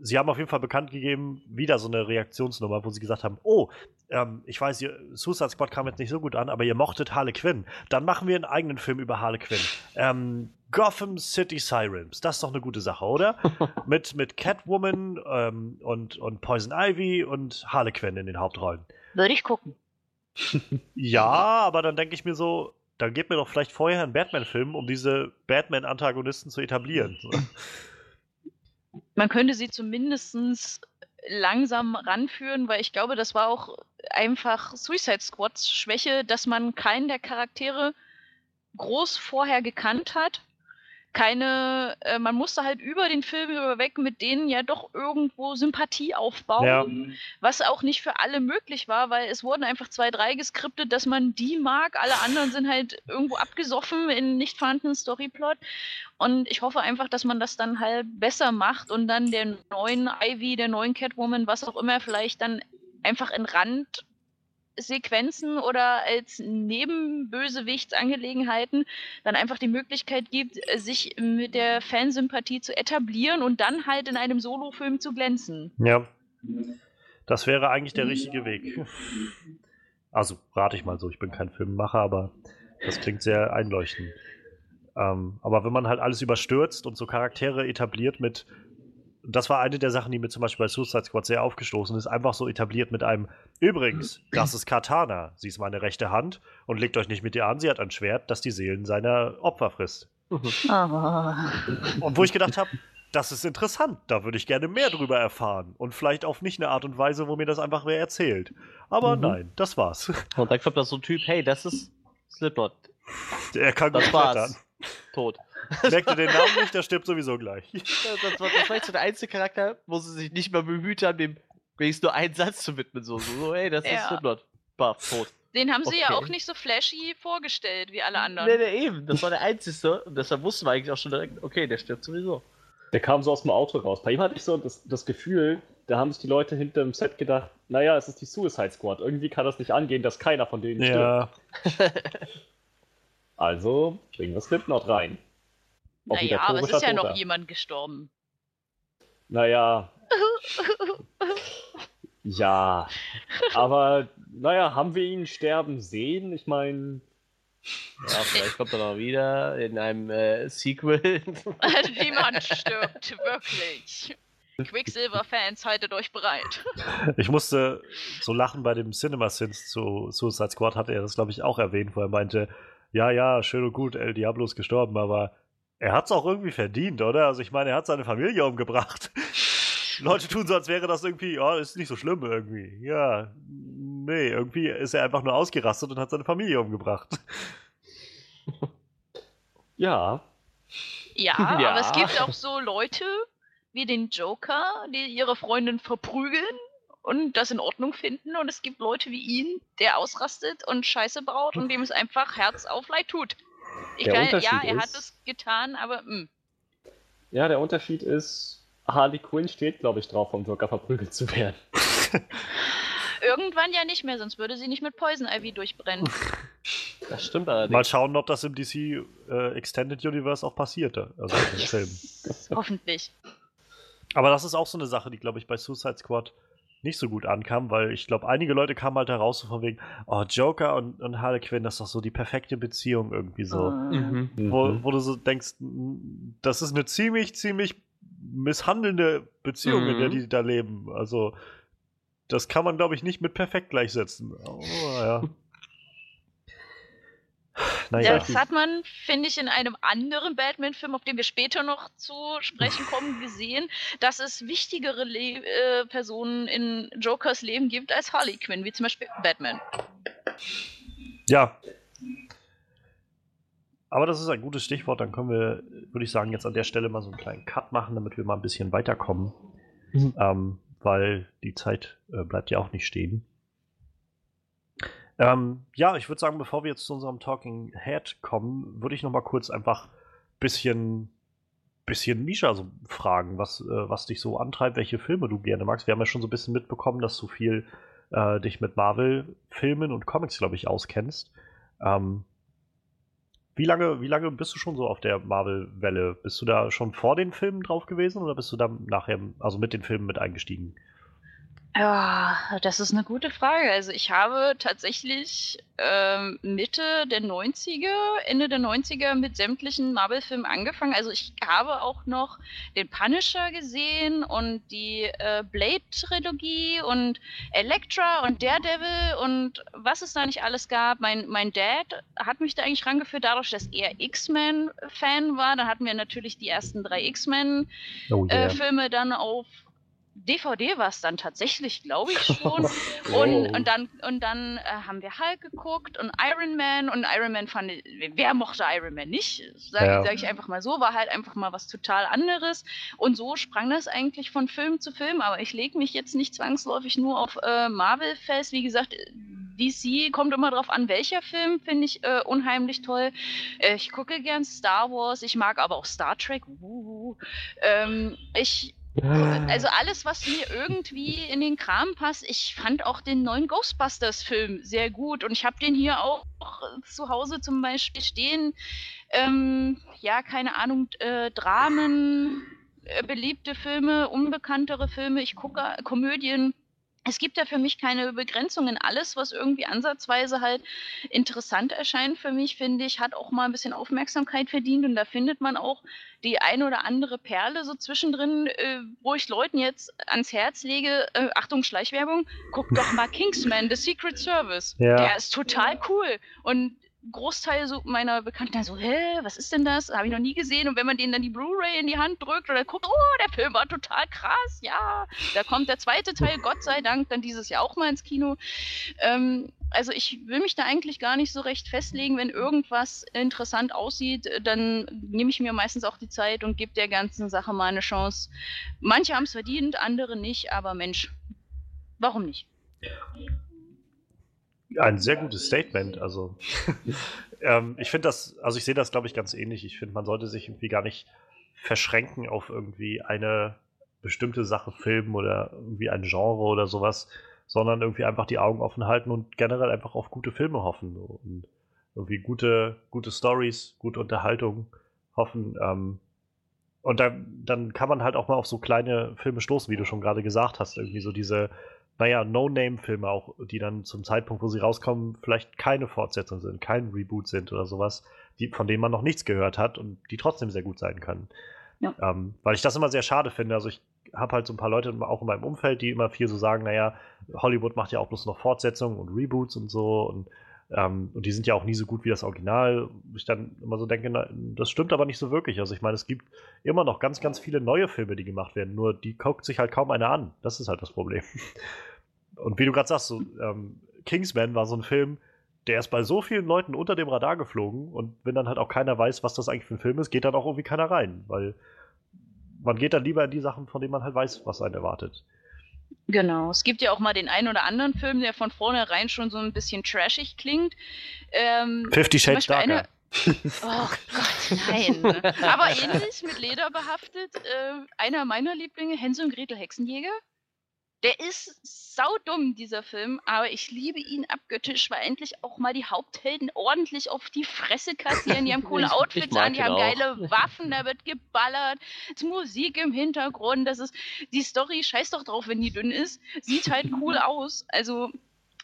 sie haben auf jeden Fall bekannt gegeben, wieder so eine Reaktionsnummer, wo sie gesagt haben, oh, ähm, ich weiß, ihr Suicide Squad kam jetzt nicht so gut an, aber ihr mochtet Harley Quinn. Dann machen wir einen eigenen Film über Harley Quinn. Ähm, Gotham City Sirens, das ist doch eine gute Sache, oder? mit, mit Catwoman ähm, und, und Poison Ivy und Harley Quinn in den Hauptrollen. Würde ich gucken. Ja, aber dann denke ich mir so, dann gebt mir doch vielleicht vorher einen Batman-Film, um diese Batman-Antagonisten zu etablieren. Man könnte sie zumindest langsam ranführen, weil ich glaube, das war auch einfach Suicide Squads Schwäche, dass man keinen der Charaktere groß vorher gekannt hat. Keine, äh, man musste halt über den Film überweg mit denen ja doch irgendwo Sympathie aufbauen, Ja. was auch nicht für alle möglich war, weil es wurden einfach zwei, drei geskriptet, dass man die mag, alle anderen sind halt irgendwo abgesoffen in nicht vorhandenen Storyplot. Und ich hoffe einfach, dass man das dann halt besser macht und dann der neuen Ivy, der neuen Catwoman, was auch immer, vielleicht dann einfach in Randsequenzen oder als Nebenbösewichtsangelegenheiten dann einfach die Möglichkeit gibt, sich mit der Fansympathie zu etablieren und dann halt in einem Solofilm zu glänzen. Ja. Das wäre eigentlich der richtige Weg. Also rate ich mal so, ich bin kein Filmemacher, aber das klingt sehr einleuchtend. Ähm, aber wenn man halt alles überstürzt und so Charaktere etabliert mit, das war eine der Sachen, die mir zum Beispiel bei Suicide Squad sehr aufgestoßen ist, einfach so etabliert mit einem, übrigens, das ist Katana, sie ist meine rechte Hand und legt euch nicht mit ihr an, sie hat ein Schwert, das die Seelen seiner Opfer frisst. Ah. Und wo ich gedacht habe, das ist interessant, da würde ich gerne mehr drüber erfahren. Und vielleicht auf nicht eine Art und Weise, wo mir das einfach wer erzählt. Aber Mhm. nein, das war's. Und dann kommt da so ein Typ, hey, das ist Slipknot. Er kann gut Das war's. Tot. Merkt ihr den Namen nicht, der stirbt sowieso gleich. Das war, das war jetzt so der einzige Charakter, wo sie sich nicht mal bemüht haben, dem wenigstens nur einen Satz zu widmen. So, so, so hey, das ist Ja. Slipknot. Baff, tot. Den haben sie ja Okay. auch nicht so flashy vorgestellt wie alle anderen. Nee, nee, eben. Das war der einzige. Und deshalb wussten wir eigentlich auch schon direkt, okay, der stirbt sowieso. Der kam so aus dem Auto raus. Bei ihm hatte ich so das, das Gefühl, da haben sich die Leute hinter dem Set gedacht, naja, es ist die Suicide Squad. Irgendwie kann das nicht angehen, dass keiner von denen stirbt. Ja, Also bringen wir Slipknot rein. Naja, aber es ist ja noch jemand gestorben. Naja. ja. Aber, naja, haben wir ihn sterben sehen? Ich meine, Ja, vielleicht kommt er noch wieder in einem äh, Sequel. Niemand stirbt, wirklich. Quicksilver-Fans, haltet euch bereit. ich musste so lachen bei dem Cinema Sins zu Suicide Squad, hatte er das, glaube ich, auch erwähnt, wo er meinte, ja, ja, schön und gut, El Diablo ist gestorben, aber er hat's auch irgendwie verdient, oder? Also ich meine, er hat seine Familie umgebracht. Leute tun so, als wäre das irgendwie, ja, ist nicht so schlimm irgendwie. Ja, nee, irgendwie ist er einfach nur ausgerastet und hat seine Familie umgebracht. ja. Ja, Ja. aber es gibt auch so Leute wie den Joker, die ihre Freundin verprügeln und das in Ordnung finden. Und es gibt Leute wie ihn, der ausrastet und Scheiße baut und dem es einfach Herz auf Leid tut. Ich Der kann, ja, er hat ist- es getan, aber mm. Ja, der Unterschied ist, Harley Quinn steht, glaube ich, drauf, vom Joker verprügelt zu werden. irgendwann ja nicht mehr, sonst würde sie nicht mit Poison Ivy durchbrennen. Das stimmt Mal allerdings. schauen, ob das im DC äh, Extended Universe auch passiert, also den Filmen. Hoffentlich. Aber das ist auch so eine Sache, die, glaube ich, bei Suicide Squad nicht so gut ankam, weil ich glaube, einige Leute kamen halt heraus so von wegen, oh, Joker und, und Harley Quinn, das ist doch so die perfekte Beziehung irgendwie so. Mhm. Wo, Mhm. wo du so denkst, das ist eine ziemlich, ziemlich misshandelnde Beziehung, in der Mhm. die da leben. Also, das kann man, glaube ich, nicht mit perfekt gleichsetzen. Oh, ja. Naja. Das hat man, finde ich, in einem anderen Batman-Film, auf den wir später noch zu sprechen kommen, gesehen, dass es wichtigere Le äh, Personen in Jokers Leben gibt als Harley Quinn, wie zum Beispiel Batman. Ja. Aber das ist ein gutes Stichwort. Dann können wir, würde ich sagen, jetzt an der Stelle mal so einen kleinen Cut machen, damit wir mal ein bisschen weiterkommen. Mhm. Ähm, weil die Zeit äh, bleibt ja auch nicht stehen. Ähm, ja, ich würde sagen, bevor wir jetzt zu unserem Talking Head kommen, würde ich noch mal kurz einfach bisschen bisschen Misha so fragen, was, äh, was dich so antreibt, welche Filme du gerne magst. Wir haben ja schon so ein bisschen mitbekommen, dass du viel äh, dich mit Marvel-Filmen und Comics, glaube ich, auskennst. Ähm, wie lange, wie lange bist du schon so auf der Marvel-Welle? Bist du da schon vor den Filmen drauf gewesen oder bist du da nachher, also mit den Filmen mit eingestiegen? Ja, das ist eine gute Frage. Also, ich habe tatsächlich, ähm, Mitte der 90er Ende der 90er mit sämtlichen Marvel-Filmen angefangen. Also, ich habe auch noch den Punisher gesehen und die, äh, Blade-Trilogie und Elektra und Daredevil und was es da nicht alles gab. Mein mein Dad hat mich da eigentlich rangeführt, dadurch, dass er X-Men-Fan war. Da hatten wir natürlich die ersten drei X-Men, Oh äh, yeah. Filme dann auf DVD war es dann tatsächlich, glaube ich schon. oh. und, und dann, und dann äh, haben wir Hulk geguckt und Iron Man und Iron Man fand ich, wer mochte Iron Man nicht? Sage ja. sag ich einfach mal so, war halt einfach mal was total anderes. Und so sprang das eigentlich von Film zu Film, aber ich lege mich jetzt nicht zwangsläufig nur auf äh, Marvel fest. Wie gesagt, DC kommt immer drauf an, welcher Film finde ich äh, unheimlich toll. Äh, ich gucke gern Star Wars, ich mag aber auch Star Trek. Uh, ähm, ich also alles, was mir irgendwie in den Kram passt. Ich fand auch den neuen Ghostbusters-Film sehr gut und ich habe den hier auch zu Hause zum Beispiel stehen. Ähm, ja, keine Ahnung, äh, Dramen, äh, beliebte Filme, unbekanntere Filme. Ich gucke Komödien es gibt ja für mich keine Begrenzungen. Alles, was irgendwie ansatzweise halt interessant erscheint für mich, finde ich, hat auch mal ein bisschen Aufmerksamkeit verdient. Und da findet man auch die ein oder andere Perle so zwischendrin, äh, wo ich Leuten jetzt ans Herz lege, äh, Achtung, Schleichwerbung, guck doch mal Kingsman, The Secret Service. Ja. Der ist total cool. Und Großteil so meiner Bekannten so, hä, was ist denn das? Habe ich noch nie gesehen. Und wenn man denen dann die Blu-ray in die Hand drückt oder guckt, oh, der Film war total krass, ja. Da kommt der zweite Teil, Gott sei Dank, dann dieses Jahr auch mal ins Kino. Ähm, also ich will mich da eigentlich gar nicht so recht festlegen. Wenn irgendwas interessant aussieht, dann nehme ich mir meistens auch die Zeit und gebe der ganzen Sache mal eine Chance. Manche haben es verdient, andere nicht, aber Mensch, warum nicht? Ein sehr gutes Statement. Also, ähm, ich finde das, also ich sehe das, glaube ich, ganz ähnlich. Ich finde, man sollte sich irgendwie gar nicht verschränken auf irgendwie eine bestimmte Sache filmen oder irgendwie ein Genre oder sowas, sondern irgendwie einfach die Augen offen halten und generell einfach auf gute Filme hoffen und irgendwie gute, gute Stories, gute Unterhaltung hoffen. Ähm, und dann, dann kann man halt auch mal auf so kleine Filme stoßen, wie du schon gerade gesagt hast. Irgendwie so diese naja, No-Name-Filme auch, die dann zum Zeitpunkt, wo sie rauskommen, vielleicht keine Fortsetzung sind, kein Reboot sind oder sowas, die, von denen man noch nichts gehört hat und die trotzdem sehr gut sein können. Ja. Ähm, weil ich das immer sehr schade finde. Also ich habe halt so ein paar Leute auch in meinem Umfeld, die immer viel so sagen, naja, Hollywood macht ja auch bloß noch Fortsetzungen und Reboots und so und ähm, und die sind ja auch nie so gut wie das Original. Ich dann immer so denke, na, das stimmt aber nicht so wirklich. Also ich meine, es gibt immer noch ganz, ganz viele neue Filme, die gemacht werden. Nur die guckt sich halt kaum einer an. Das ist halt das Problem. Und wie du gerade sagst, so, ähm, Kingsman war so ein Film, der ist bei so vielen Leuten unter dem Radar geflogen und wenn dann halt auch keiner weiß, was das eigentlich für ein Film ist, geht dann auch irgendwie keiner rein, weil man geht dann lieber in die Sachen, von denen man halt weiß, was einen erwartet. Genau, es gibt ja auch mal den einen oder anderen Film, der von vornherein schon so ein bisschen trashig klingt. Ähm, Fifty Shades Darker. Oh Gott, nein. Aber ähnlich mit Leder behaftet. Äh, einer meiner Lieblinge, Hänsel und Gretel Hexenjäger. Der ist saudumm, dieser Film, aber ich liebe ihn abgöttisch, weil endlich auch mal die Haupthelden ordentlich auf die Fresse kassieren. Die haben coole Outfits an, die haben auch. geile Waffen, da wird geballert, Musik im Hintergrund, das ist, die Story, scheiß doch drauf, wenn die dünn ist, sieht halt cool aus. Also,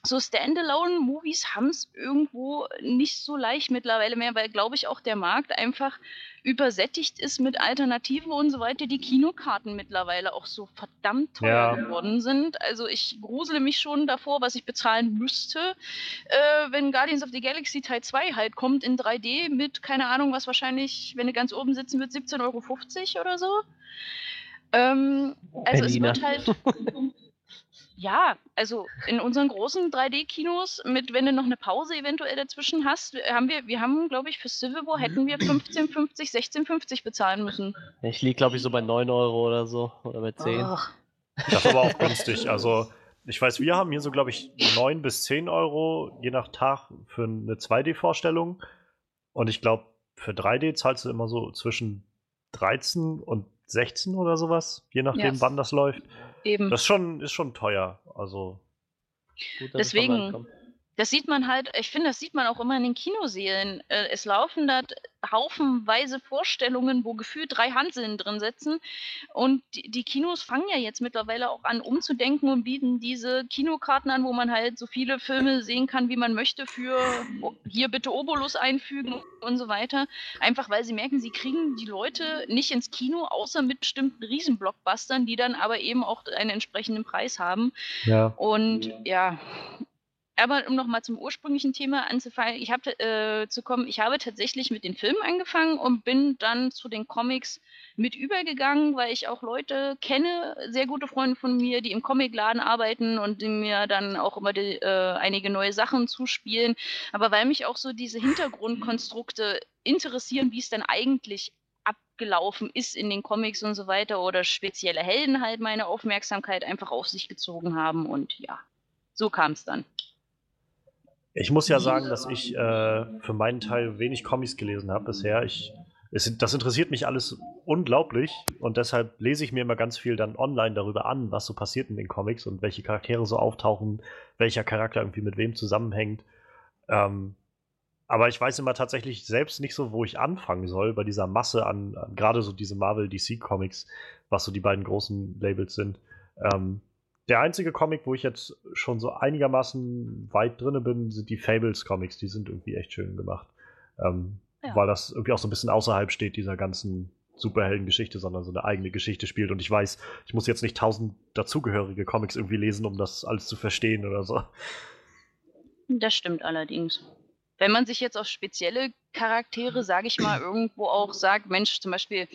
so Standalone-Movies haben es irgendwo nicht so leicht mittlerweile mehr, weil, glaube ich, auch der Markt einfach übersättigt ist mit Alternativen und so weiter. Die Kinokarten mittlerweile auch so verdammt teuer Ja. geworden sind. Also ich grusele mich schon davor, was ich bezahlen müsste, äh, wenn Guardians of the Galaxy Teil 2 halt kommt in 3D mit, keine Ahnung, was wahrscheinlich, wenn du ganz oben sitzen wird, 17,50 Euro oder so. Ähm, also es Berliner. wird halt. Ja, also in unseren großen 3D-Kinos, mit wenn du noch eine Pause eventuell dazwischen hast, haben wir, wir haben, glaube ich, für Civil War hätten wir 15,50, 16,50 bezahlen müssen. Ich liege, glaube ich, so bei 9 Euro oder so. Oder bei 10. Ach, Das ist aber auch günstig. Also, ich weiß, wir haben hier so, glaube ich, 9 bis 10 Euro je nach Tag für eine 2D-Vorstellung. Und ich glaube, für 3D zahlst du immer so zwischen 13 und 16 oder sowas, je nachdem, Ja. wann das läuft. Eben. Das ist schon, ist schon teuer. Also, Gut, Deswegen-. Das sieht man halt, ich finde, das sieht man auch immer in den Kinosälen. Äh, Es laufen da haufenweise Vorstellungen, wo gefühlt drei Hanseln drin sitzen. Und die, die Kinos fangen ja jetzt mittlerweile auch an, umzudenken und bieten diese Kinokarten an, wo man halt so viele Filme sehen kann, wie man möchte, für oh, hier bitte Obolus einfügen und so weiter. Einfach weil sie merken, sie kriegen die Leute nicht ins Kino, außer mit bestimmten Riesenblockbustern, die dann aber eben auch einen entsprechenden Preis haben. ja. Und ja, aber um nochmal zum ursprünglichen Thema anzufangen, ich habe äh, zu kommen, ich habe tatsächlich mit den Filmen angefangen und bin dann zu den Comics mit übergegangen, weil ich auch Leute kenne, sehr gute Freunde von mir, die im Comicladen arbeiten und die mir dann auch immer die, äh, einige neue Sachen zuspielen. Aber weil mich auch so diese Hintergrundkonstrukte interessieren, wie es denn eigentlich abgelaufen ist in den Comics und so weiter oder spezielle Helden halt meine Aufmerksamkeit einfach auf sich gezogen haben und ja, so kam es dann. Ich muss ja sagen, dass ich äh, für meinen Teil wenig Comics gelesen habe bisher. Ich, es, das interessiert mich alles unglaublich und deshalb lese ich mir immer ganz viel dann online darüber an, was so passiert in den Comics und welche Charaktere so auftauchen, welcher Charakter irgendwie mit wem zusammenhängt. Ähm, aber ich weiß immer tatsächlich selbst nicht so, wo ich anfangen soll bei dieser Masse an, an gerade so diese Marvel DC Comics, was so die beiden großen Labels sind. Ähm, der einzige Comic, wo ich jetzt schon so einigermaßen weit drinne bin, sind die Fables Comics. Die sind irgendwie echt schön gemacht. Ähm, Ja. Weil das irgendwie auch so ein bisschen außerhalb steht dieser ganzen Superhelden-Geschichte, sondern so eine eigene Geschichte spielt. Und ich weiß, ich muss jetzt nicht tausend dazugehörige Comics irgendwie lesen, um das alles zu verstehen oder so. Das stimmt allerdings. Wenn man sich jetzt auf spezielle Charaktere, sage ich mal, irgendwo auch sagt, Mensch, zum Beispiel,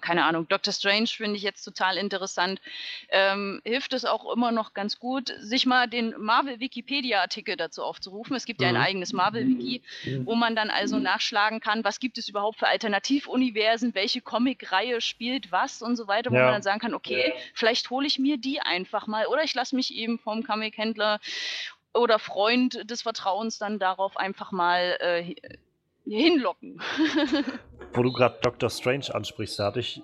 keine Ahnung, Doctor Strange finde ich jetzt total interessant, ähm, hilft es auch immer noch ganz gut, sich mal den Marvel-Wikipedia-Artikel dazu aufzurufen. Es gibt ja ein Mhm. eigenes Marvel-Wiki, wo man dann also nachschlagen kann, was gibt es überhaupt für Alternativuniversen, welche Comic-Reihe spielt was und so weiter, wo Ja. man dann sagen kann, okay, vielleicht hole ich mir die einfach mal oder ich lasse mich eben vom Comic-Händler oder Freund des Vertrauens dann darauf einfach mal äh, hi- hinlocken. Wo du gerade Doctor Strange ansprichst, da hatte ich äh,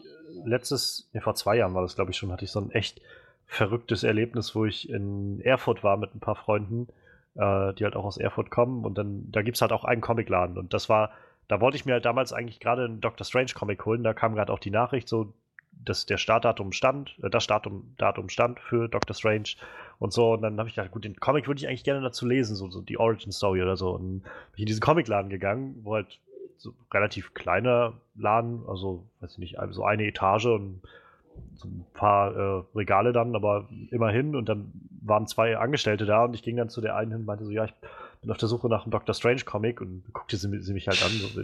letztes, ja, vor zwei Jahren war das, glaube ich schon, hatte ich so ein echt verrücktes Erlebnis, wo ich in Erfurt war mit ein paar Freunden, äh, die halt auch aus Erfurt kommen. Und dann, da gibt es halt auch einen Comicladen. Und das war, da wollte ich mir halt damals eigentlich gerade einen Doctor Strange Comic holen. Da kam gerade auch die Nachricht, so, dass der Startdatum stand, äh, das Datum, Datum stand für Doctor Strange und so. Und dann habe ich gedacht, gut, den Comic würde ich eigentlich gerne dazu lesen, so, so die Origin Story oder so. Und bin ich in diesen Comicladen gegangen, wo halt so relativ kleiner Laden, also weiß ich nicht, so eine Etage und so ein paar äh, Regale dann, aber immerhin. Und dann waren zwei Angestellte da und ich ging dann zu der einen hin und meinte so, ja, ich bin auf der Suche nach einem Doctor Strange Comic und guckte sie, sie mich halt an. So,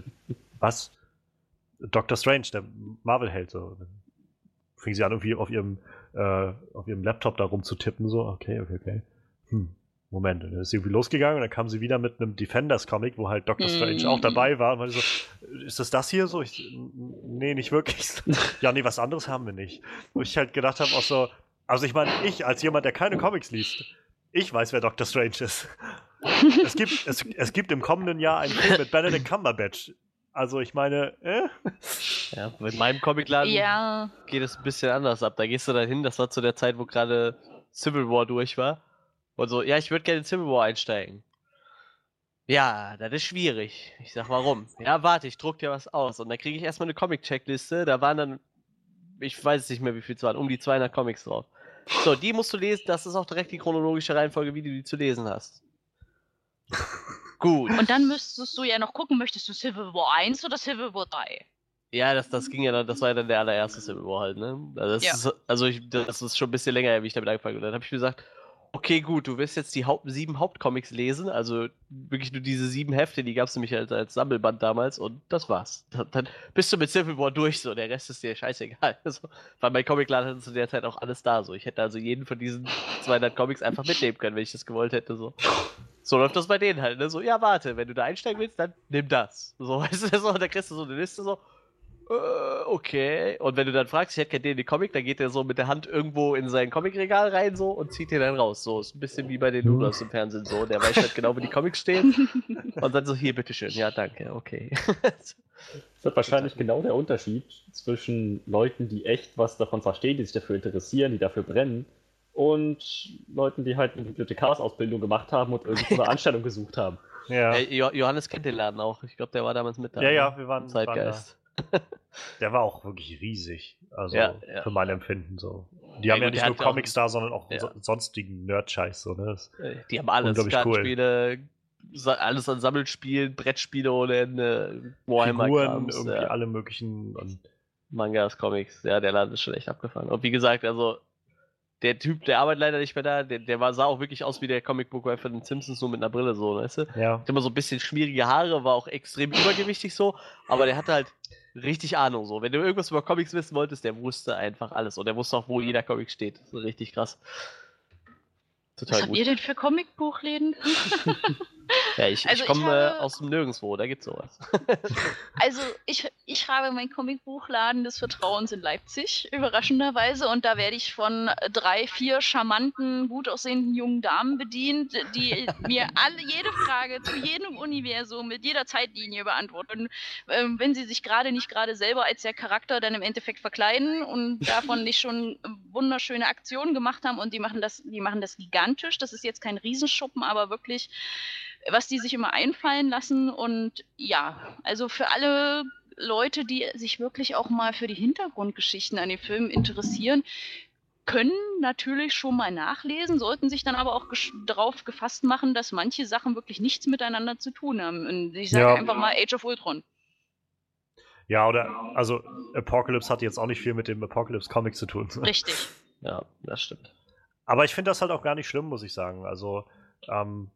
was? Doctor Strange, der Marvel-Held. So. Dann fing sie an, irgendwie auf ihrem, äh, auf ihrem Laptop da rumzutippen. So, okay, okay, okay. Hm. Moment, und dann ist sie irgendwie losgegangen und dann kam sie wieder mit einem Defenders-Comic, wo halt Doctor Strange Mhm. auch dabei war. Und meinte so, ist das das hier so? Ich, nee, nicht wirklich. ja, nee, was anderes haben wir nicht. Wo ich halt gedacht habe, auch so, also ich meine, ich als jemand, der keine Comics liest, ich weiß, wer Doctor Strange ist. es, gibt, es, es gibt im kommenden Jahr einen Film mit Benedict Cumberbatch. Also ich meine, äh? Ja, mit meinem Comicladen ja, geht es ein bisschen anders ab. Da gehst du dann hin, das war zu der Zeit, wo gerade Civil War durch war. Und so, ja, ich würde gerne in Civil War einsteigen. Ja, das ist schwierig. Ich sag, warum? Ja, warte, ich druck dir was aus. Und dann kriege ich erstmal eine Comic-Checkliste. Da waren dann, ich weiß es nicht mehr, wie viel es waren, um die 200 Comics drauf. So, die musst du lesen. Das ist auch direkt die chronologische Reihenfolge, wie du die zu lesen hast. Gut. Und dann müsstest du ja noch gucken, möchtest du Civil War 1 oder Civil War 3? Ja, das, das ging ja dann, das war ja dann der allererste Civil War halt, ne? Also, das, Ja. ist, also ich, das ist schon ein bisschen länger her, wie ich damit angefangen habe. Dann habe ich mir gesagt, okay, gut, du wirst jetzt die Haupt, sieben Hauptcomics lesen, also wirklich nur diese sieben Hefte, die gab es nämlich als, als Sammelband damals und das war's. Dann, dann bist du mit Civil War durch, so, der Rest ist dir scheißegal. So, weil mein Comicladen hatte zu der Zeit auch alles da, so. Ich hätte also jeden von diesen 200 Comics einfach mitnehmen können, wenn ich das gewollt hätte, so. So läuft das bei denen halt, ne? So, ja, warte, wenn du da einsteigen willst, dann nimm das. So, weißt du, so, da kriegst du so eine Liste, so, okay. Und wenn du dann fragst, ich hätte gerne den Comic, dann geht er so mit der Hand irgendwo in sein Comicregal rein so und zieht den dann raus. So ist ein bisschen wie bei den Nudeln im Fernsehen so. Der weiß halt genau, wo die Comics stehen. Und dann so, hier, bitteschön. Ja, danke, okay. Das ist wahrscheinlich genau der Unterschied zwischen Leuten, die echt was davon verstehen, die sich dafür interessieren, die dafür brennen, und Leuten, die halt eine Bibliothekarsausbildung gemacht haben und irgendwo eine Anstellung gesucht haben. Ja, Äh, Jo- Johannes kennt den Laden auch. Ich glaube, der war damals mit da. ja, ne? ja wir waren, waren da. Der war auch wirklich riesig. Also Ja, ja. für mein Empfinden so. Die Ja, haben ja nicht nur Comics da, sondern auch so, sonstigen Nerd-Scheiß. So, ne? Das- Äh, Die haben alles. Cool. Kartenspiele, sa- alles an Sammelspielen, Brettspiele ohne Ende, Warhammer Figuren, irgendwie alle möglichen. Und Mangas, Comics, ja, der Laden ist schon echt abgefahren. Und wie gesagt, also der Typ, der arbeitet leider nicht mehr da, der, der war, sah auch wirklich aus wie der Comicbook von den Simpsons, nur mit einer Brille, so, weißt du? ja. Hat immer so ein bisschen schmierige Haare, war auch extrem übergewichtig so, aber der hatte halt richtig Ahnung so. Wenn du irgendwas über Comics wissen wolltest, der wusste einfach alles und der wusste auch, wo jeder Comic steht. Das ist richtig krass. Was Total habt gut. ihr denn für Comicbuchläden? Ja, ich, Also ich komme habe- äh, aus dem Nirgendwo, da gibt's sowas. Also ich, ich habe meinen Comicbuchladen des Vertrauens in Leipzig, überraschenderweise. Und da werde ich von drei, vier charmanten, gut aussehenden jungen Damen bedient, die mir alle jede Frage zu jedem Universum mit jeder Zeitlinie beantworten. Ähm, wenn sie sich gerade nicht gerade selber als der Charakter dann im Endeffekt verkleiden und davon nicht schon wunderschöne Aktionen gemacht haben. Und die machen das, die machen das gigantisch. Das ist jetzt kein Riesenschuppen, aber wirklich was die sich immer einfallen lassen. Und ja, also für alle Leute, die sich wirklich auch mal für die Hintergrundgeschichten an den Filmen interessieren, können natürlich schon mal nachlesen, sollten sich dann aber auch darauf gefasst machen, dass manche Sachen wirklich nichts miteinander zu tun haben. Und ich sage Ja. einfach mal Age of Ultron. ja, oder, also Apocalypse hat jetzt auch nicht viel mit dem Apocalypse-Comic zu tun. Richtig. Ja, das stimmt. Aber ich finde das halt auch gar nicht schlimm, muss ich sagen. Also, ähm,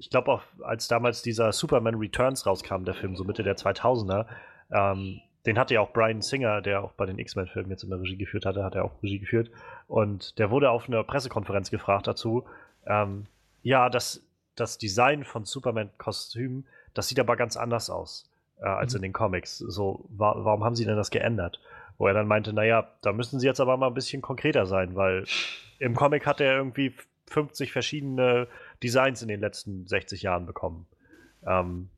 ich glaube auch, als damals dieser Superman Returns rauskam, der Film, so Mitte der 2000er, ähm, den hatte ja auch Brian Singer, der auch bei den X-Men-Filmen jetzt in der Regie geführt hatte, hat er auch Regie geführt. Und der wurde auf einer Pressekonferenz gefragt dazu, ähm, ja, das, das Design von Superman-Kostümen, das sieht aber ganz anders aus äh, als Mhm. in den Comics. So, wa warum haben sie denn das geändert? Wo er dann meinte, naja, da müssen sie jetzt aber mal ein bisschen konkreter sein, weil im Comic hat er irgendwie 50 verschiedene Designs in den letzten 60 Jahren bekommen. Ähm,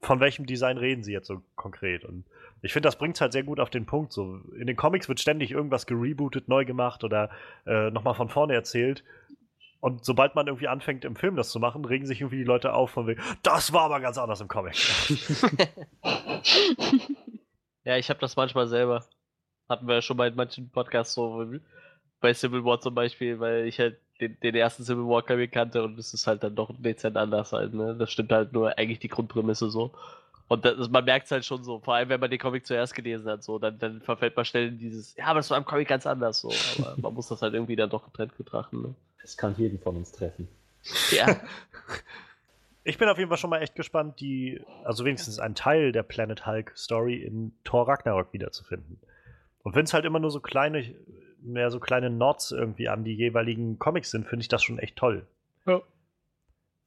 von welchem Design reden sie jetzt so konkret? Und ich finde, das bringt es halt sehr gut auf den Punkt. So, in den Comics wird ständig irgendwas gerebootet, neu gemacht oder äh, nochmal von vorne erzählt. Und sobald man irgendwie anfängt, im Film das zu machen, regen sich irgendwie die Leute auf von wegen, das war aber ganz anders im Comic. Ja, ich habe das manchmal selber. Hatten wir ja schon mal in manchen Podcasts so, bei Civil War zum Beispiel, weil ich halt den, den ersten Civil War Comic kannte und es ist halt dann doch dezent anders halt, ne? Das stimmt halt nur eigentlich die Grundprämisse so. Und das, man merkt es halt schon so, vor allem wenn man den Comic zuerst gelesen hat, so, dann, dann verfällt man schnell in dieses, ja, aber das war im Comic ganz anders so. Aber man muss das halt irgendwie dann doch getrennt betrachten, ne? Das kann jeden von uns treffen. Ja. Ich bin auf jeden Fall schon mal echt gespannt, die, also wenigstens einen Teil der Planet Hulk Story in Thor Ragnarok wiederzufinden. Und wenn es halt immer nur so kleine, mehr so kleine Nods irgendwie an die jeweiligen Comics sind, finde ich das schon echt toll. Ja.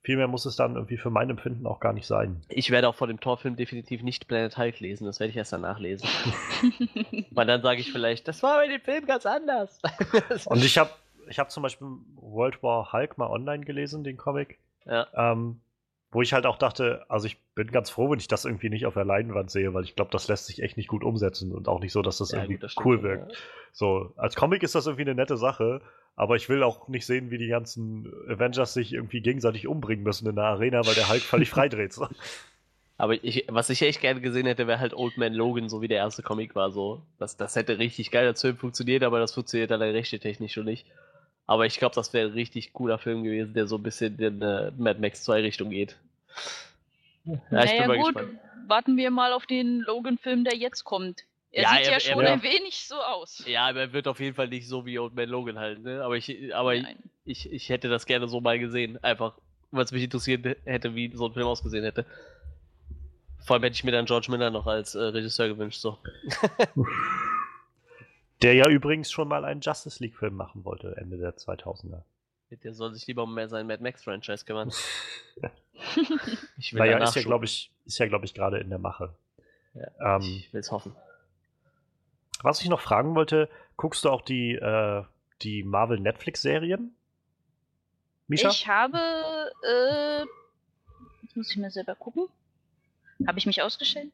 Viel mehr muss es dann irgendwie für mein Empfinden auch gar nicht sein. Ich werde auch vor dem Torfilm definitiv nicht Planet Hulk lesen, das werde ich erst danach lesen. Weil dann sage ich vielleicht, das war bei dem Film ganz anders. Und ich habe ich hab zum Beispiel World War Hulk mal online gelesen, den Comic. ja. Ähm, wo ich halt auch dachte, also ich bin ganz froh, wenn ich das irgendwie nicht auf der Leinwand sehe, weil ich glaube, das lässt sich echt nicht gut umsetzen und auch nicht so, dass das Ja, irgendwie gut, das cool wirkt. ja. So, als Comic ist das irgendwie eine nette Sache, aber ich will auch nicht sehen, wie die ganzen Avengers sich irgendwie gegenseitig umbringen müssen in der Arena, weil der Hulk völlig freidreht. So. Aber ich, was ich echt gerne gesehen hätte, wäre halt Old Man Logan, so wie der erste Comic war. So. Das, das hätte richtig geil als Film funktioniert, aber das funktioniert dann rechte technisch schon nicht. Aber ich glaube, das wäre ein richtig cooler Film gewesen, der so ein bisschen in äh, Mad Max 2 Richtung geht. Ja, naja, gut, gespannt. warten wir mal auf den Logan-Film, der jetzt kommt. Er ja, sieht er, ja schon er, ein wenig so aus. Ja, aber er wird auf jeden Fall nicht so wie Old Man Logan halt, ne? Aber ich, aber ich, ich hätte das gerne so mal gesehen. Einfach, weil es mich interessiert hätte, wie so ein Film ausgesehen hätte. Vor allem hätte ich mir dann George Miller noch als äh, Regisseur gewünscht, so. Der ja übrigens schon mal einen Justice League-Film machen wollte, Ende der 2000er. Der soll sich lieber um mehr seinen Mad Max-Franchise kümmern. ich will naja, ist ja, glaube ich, ist ja, glaube ich, gerade in der Mache. Ja, ähm, ich will es hoffen. Was ich noch fragen wollte, guckst du auch die, äh, die Marvel Netflix-Serien? Misha? Ich habe, äh, jetzt muss ich mal selber gucken. Habe ich mich ausgestellt?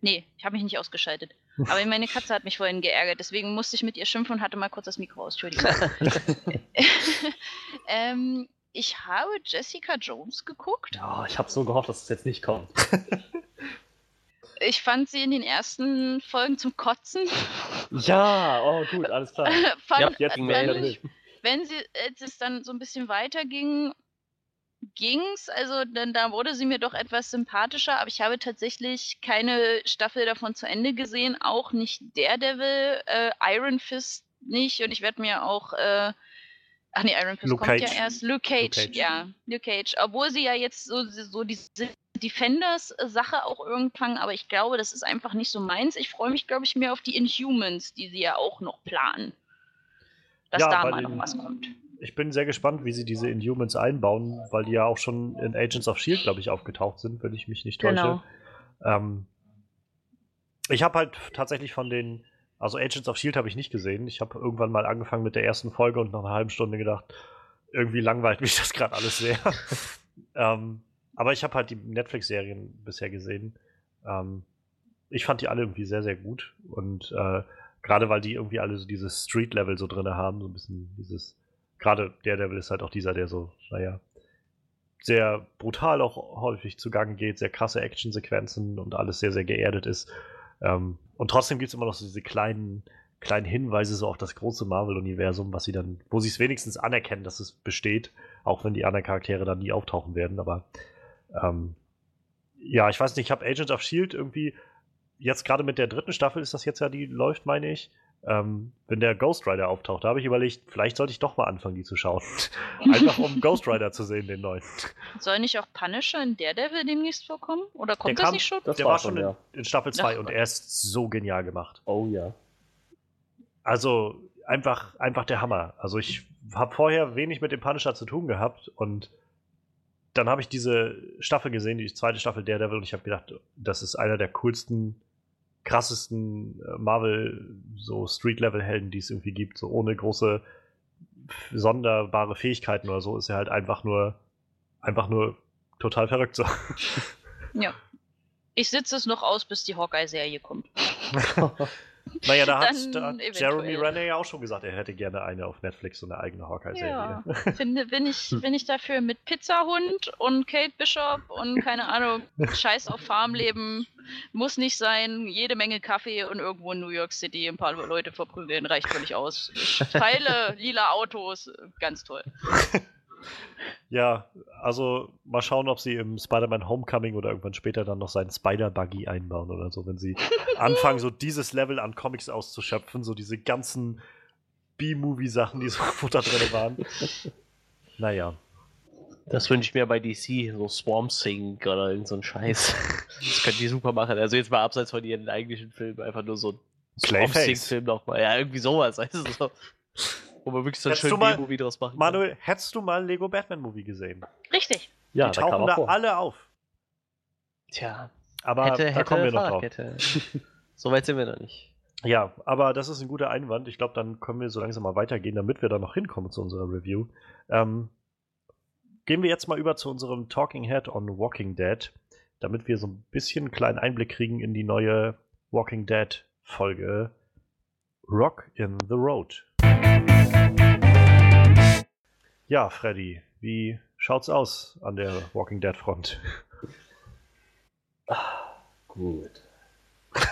Nee, ich habe mich nicht ausgeschaltet. Aber meine Katze hat mich vorhin geärgert, deswegen musste ich mit ihr schimpfen und hatte mal kurz das Mikro aus. Entschuldigung. ähm, ich habe Jessica Jones geguckt. Ja, ich habe so gehofft, dass es jetzt nicht kommt. ich fand sie in den ersten Folgen zum Kotzen. Ja, oh gut, alles klar. fand, ja, jetzt wenn, wenn sie, als es dann so ein bisschen weiterging, ging's. Also dann da wurde sie mir doch etwas sympathischer, aber ich habe tatsächlich keine Staffel davon zu Ende gesehen, auch nicht Daredevil, äh, Iron Fist nicht und ich werde mir auch äh, Ach nee, Iron Fist Luke kommt Cage. ja erst. Luke Cage, Luke Cage, ja. Luke Cage. Obwohl sie ja jetzt so, so diese Defenders-Sache auch irgendwann, aber ich glaube, das ist einfach nicht so meins. Ich freue mich, glaube ich, mehr auf die Inhumans, die sie ja auch noch planen. Dass ja, da mal noch was kommt ich bin sehr gespannt, wie sie diese Inhumans einbauen, weil die ja auch schon in Agents of Shield, glaube ich, aufgetaucht sind, wenn ich mich nicht täusche. Genau. Ähm, ich habe halt tatsächlich von den, also Agents of Shield habe ich nicht gesehen. Ich habe irgendwann mal angefangen mit der ersten Folge und nach einer halben Stunde gedacht, irgendwie langweilt mich das gerade alles sehr. ähm, aber ich habe halt die Netflix-Serien bisher gesehen. Ähm, ich fand die alle irgendwie sehr, sehr gut und äh, gerade weil die irgendwie alle so dieses Street-Level so drin haben, so ein bisschen dieses gerade der Devil ist halt auch dieser, der so, naja, sehr brutal auch häufig zugange geht, sehr krasse Actionsequenzen und alles sehr, sehr geerdet ist. Ähm, und trotzdem gibt es immer noch so diese kleinen, kleinen Hinweise so auf das große Marvel-Universum, was sie dann, wo sie es wenigstens anerkennen, dass es besteht, auch wenn die anderen Charaktere dann nie auftauchen werden. Aber ähm, ja, ich weiß nicht, ich habe Agent of Shield irgendwie jetzt gerade mit der dritten Staffel ist das jetzt ja, die läuft, meine ich ähm, wenn der Ghost Rider auftaucht, da habe ich überlegt, vielleicht sollte ich doch mal anfangen, die zu schauen. Einfach um Ghost Rider zu sehen, den neuen. Soll nicht auch Punisher in Daredevil demnächst vorkommen? Oder kommt der das nicht schon? Das der war, schon in, ja. in Staffel 2 und er ist so genial gemacht. Oh ja. Also einfach, einfach der Hammer. Also ich habe vorher wenig mit dem Punisher zu tun gehabt und dann habe ich diese Staffel gesehen, die zweite Staffel Daredevil und ich habe gedacht, das ist einer der coolsten krassesten äh, Marvel so Street-Level-Helden, die es irgendwie gibt, so ohne große sonderbare Fähigkeiten oder so, ist er halt einfach nur einfach nur total verrückt so. Ja. Ich sitze es noch aus, bis die Hawkeye-Serie kommt. Naja, da hat, da hat Jeremy Renner ja auch schon gesagt, er hätte gerne eine auf Netflix, so eine eigene Hawkeye-Serie. Ja, finde, bin ich, bin ich dafür mit Pizzahund und Kate Bishop und keine Ahnung, Scheiß auf Farmleben, muss nicht sein, jede Menge Kaffee und irgendwo in New York City ein paar Leute verprügeln, reicht völlig aus. Ich teile lila Autos, ganz toll. Ja, also mal schauen, ob sie im Spider-Man Homecoming oder irgendwann später dann noch seinen Spider-Buggy einbauen oder so, wenn sie anfangen, so dieses Level an Comics auszuschöpfen, so diese ganzen B-Movie-Sachen, die so da drin waren. Naja. Das wünsche ich mir bei DC, so Swarm Thing oder irgend so ein Scheiß. Das können die super machen. Also jetzt mal abseits von ihren eigentlichen Filmen, einfach nur so ein Swarm Thing-Film nochmal. Ja, irgendwie sowas, du so. Wo man wirklich so ein schönes B-Movie draus machen Manuel, kann. hättest du mal Lego Batman Movie gesehen? Richtig. Ja, Die tauchen da vor. alle auf. Tja. Aber hätte, da hätte, kommen wir noch drauf. Hätte. so weit sind wir noch nicht. Ja, aber das ist ein guter Einwand. Ich glaube, dann können wir so langsam mal weitergehen, damit wir da noch hinkommen zu unserer Review. Ähm, gehen wir jetzt mal über zu unserem Talking Head on Walking Dead, damit wir so ein bisschen einen kleinen Einblick kriegen in die neue Walking Dead Folge Rock in the Road. Ja, Freddy, wie schaut's aus an der Walking Dead Front? Ah, gut.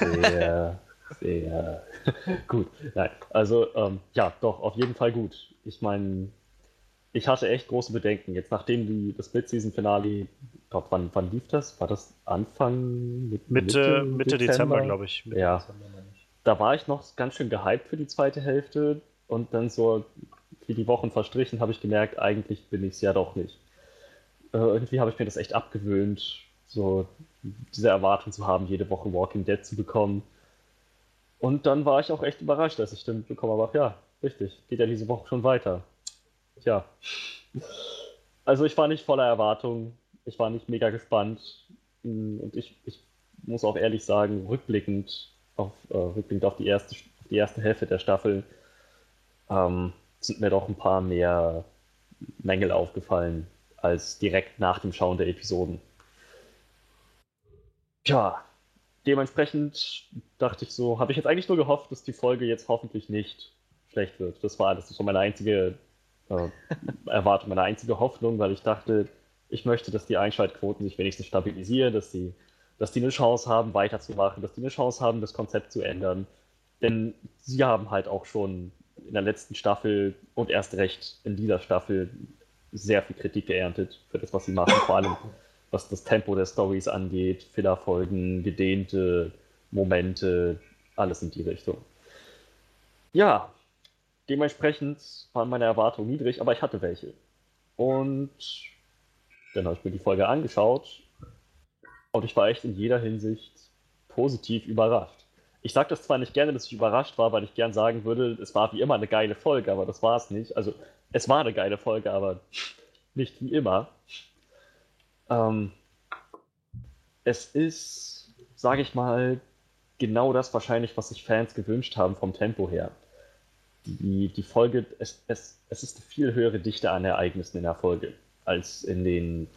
Der Sehr gut. Nein, also ähm, ja, doch, auf jeden Fall gut. Ich meine, ich hatte echt große Bedenken. Jetzt nachdem die, das Mid-Season-Finale, Gott, wann, wann lief das? War das Anfang Mitte, Mitte, Mitte Dezember, glaube ich. Mitte ja. Dezember. Da war ich noch ganz schön gehypt für die zweite Hälfte und dann so, wie die Wochen verstrichen, habe ich gemerkt, eigentlich bin ich es ja doch nicht. Äh, irgendwie habe ich mir das echt abgewöhnt, so diese Erwartung zu haben, jede Woche Walking Dead zu bekommen. Und dann war ich auch echt überrascht, dass ich dann bekommen habe, ja, richtig, geht ja diese Woche schon weiter. Tja. Also ich war nicht voller Erwartung, ich war nicht mega gespannt und ich, ich muss auch ehrlich sagen, rückblickend auf, äh, rückblickend auf die erste, auf die erste Hälfte der Staffel ähm, sind mir doch ein paar mehr Mängel aufgefallen als direkt nach dem Schauen der Episoden. Tja, dementsprechend dachte ich so, habe ich jetzt eigentlich nur gehofft, dass die Folge jetzt hoffentlich nicht schlecht wird. Das war alles. Das war meine einzige äh, Erwartung, meine einzige Hoffnung, weil ich dachte, ich möchte, dass die Einschaltquoten sich wenigstens stabilisieren, dass die, dass die eine Chance haben, weiterzumachen, dass die eine Chance haben, das Konzept zu ändern. Denn sie haben halt auch schon in der letzten Staffel und erst recht in dieser Staffel sehr viel Kritik geerntet für das, was sie machen, vor allem was das Tempo der Stories angeht, Fillerfolgen, gedehnte Momente, alles in die Richtung. Ja, dementsprechend waren meine Erwartungen niedrig, aber ich hatte welche. Und dann habe ich mir die Folge angeschaut und ich war echt in jeder Hinsicht positiv überrascht. Ich sage das zwar nicht gerne, dass ich überrascht war, weil ich gern sagen würde, es war wie immer eine geile Folge, aber das war es nicht. Also es war eine geile Folge, aber nicht wie immer. Ähm, es ist, sage ich mal, genau das wahrscheinlich, was sich Fans gewünscht haben vom Tempo her. Die, die Folge, es, es, es ist eine viel höhere Dichte an Ereignissen in der Folge als in den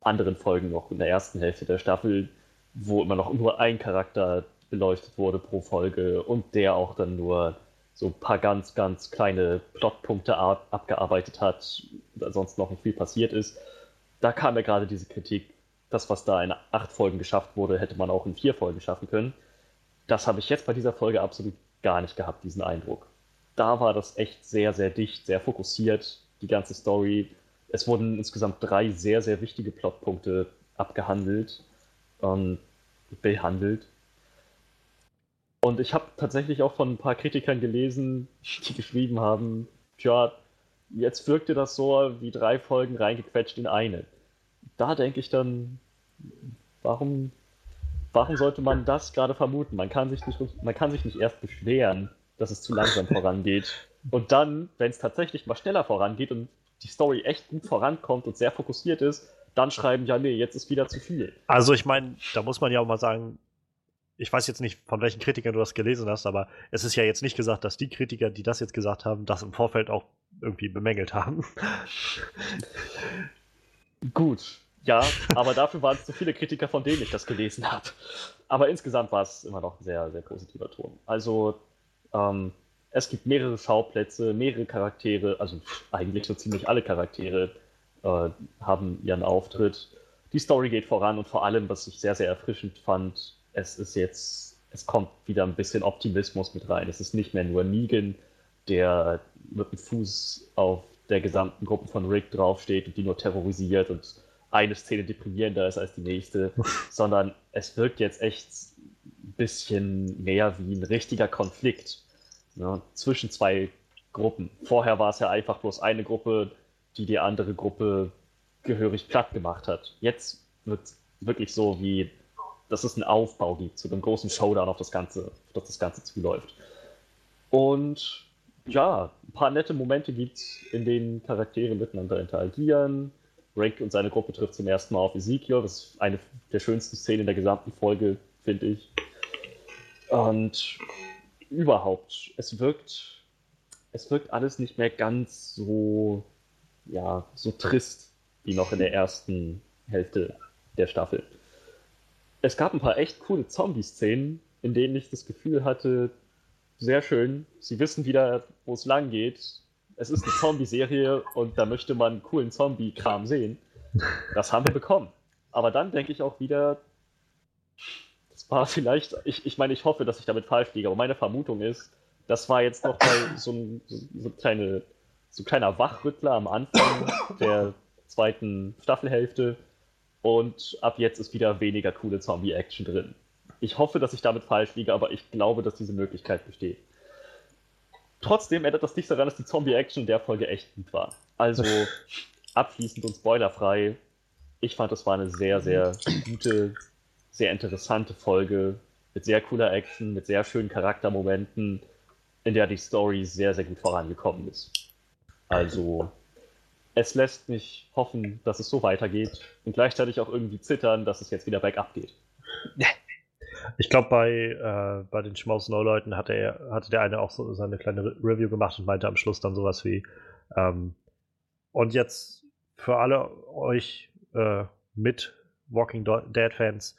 anderen Folgen noch in der ersten Hälfte der Staffel, wo immer noch nur ein Charakter beleuchtet wurde pro Folge und der auch dann nur so ein paar ganz, ganz kleine Plotpunkte ab, abgearbeitet hat, da sonst noch nicht viel passiert ist. Da kam mir gerade diese Kritik, das, was da in acht Folgen geschafft wurde, hätte man auch in vier Folgen schaffen können. Das habe ich jetzt bei dieser Folge absolut gar nicht gehabt, diesen Eindruck. Da war das echt sehr, sehr dicht, sehr fokussiert, die ganze Story. Es wurden insgesamt drei sehr, sehr wichtige Plotpunkte abgehandelt, ähm, behandelt. Und ich habe tatsächlich auch von ein paar Kritikern gelesen, die geschrieben haben, tja, jetzt wirkte das so wie drei Folgen reingequetscht in eine. Da denke ich dann, warum, warum sollte man das gerade vermuten? Man kann, sich nicht, man kann sich nicht erst beschweren, dass es zu langsam vorangeht. Und dann, wenn es tatsächlich mal schneller vorangeht und die Story echt gut vorankommt und sehr fokussiert ist, dann schreiben, ja, nee, jetzt ist wieder zu viel. Also ich meine, da muss man ja auch mal sagen, ich weiß jetzt nicht, von welchen Kritikern du das gelesen hast, aber es ist ja jetzt nicht gesagt, dass die Kritiker, die das jetzt gesagt haben, das im Vorfeld auch irgendwie bemängelt haben. Gut, ja, aber dafür waren es zu viele Kritiker, von denen ich das gelesen habe. Aber insgesamt war es immer noch ein sehr, sehr positiver Ton. Also, ähm, es gibt mehrere Schauplätze, mehrere Charaktere, also eigentlich so ziemlich alle Charaktere äh, haben ihren Auftritt. Die Story geht voran und vor allem, was ich sehr, sehr erfrischend fand, es ist jetzt, es kommt wieder ein bisschen Optimismus mit rein. Es ist nicht mehr nur Negan, der mit dem Fuß auf der gesamten Gruppe von Rick draufsteht und die nur terrorisiert und eine Szene deprimierender ist als die nächste, sondern es wirkt jetzt echt ein bisschen mehr wie ein richtiger Konflikt ne, zwischen zwei Gruppen. Vorher war es ja einfach bloß eine Gruppe, die die andere Gruppe gehörig platt gemacht hat. Jetzt wird es wirklich so wie dass es einen Aufbau gibt zu einem großen Showdown, auf das Ganze, auf das Ganze zuläuft. Und ja, ein paar nette Momente gibt es, in denen Charaktere miteinander interagieren. Rick und seine Gruppe trifft zum ersten Mal auf Ezekiel. Das ist eine der schönsten Szenen der gesamten Folge, finde ich. Und überhaupt, es wirkt, es wirkt alles nicht mehr ganz so, ja, so trist wie noch in der ersten Hälfte der Staffel es gab ein paar echt coole Zombie-Szenen, in denen ich das Gefühl hatte, sehr schön, sie wissen wieder, wo es lang geht. Es ist eine Zombie-Serie und da möchte man coolen Zombie-Kram sehen. Das haben wir bekommen. Aber dann denke ich auch wieder, das war vielleicht, ich, ich meine, ich hoffe, dass ich damit falsch liege, aber meine Vermutung ist, das war jetzt noch mal so ein, so, kleine, so ein kleiner Wachrüttler am Anfang der zweiten Staffelhälfte und ab jetzt ist wieder weniger coole Zombie-Action drin. Ich hoffe, dass ich damit falsch liege, aber ich glaube, dass diese Möglichkeit besteht. Trotzdem ändert das nicht daran, dass die Zombie-Action in der Folge echt gut war. Also abschließend und spoilerfrei, ich fand, das war eine sehr, sehr gute, sehr interessante Folge mit sehr cooler Action, mit sehr schönen Charaktermomenten, in der die Story sehr, sehr gut vorangekommen ist. Also, es lässt mich hoffen, dass es so weitergeht und gleichzeitig auch irgendwie zittern, dass es jetzt wieder bergab geht. Ich glaube, bei, äh, bei den Schmaus Neuleuten hatte, er, hatte der eine auch so seine kleine Re Review gemacht und meinte am Schluss dann sowas wie: ähm, Und jetzt für alle euch äh, mit Walking Dead-Fans,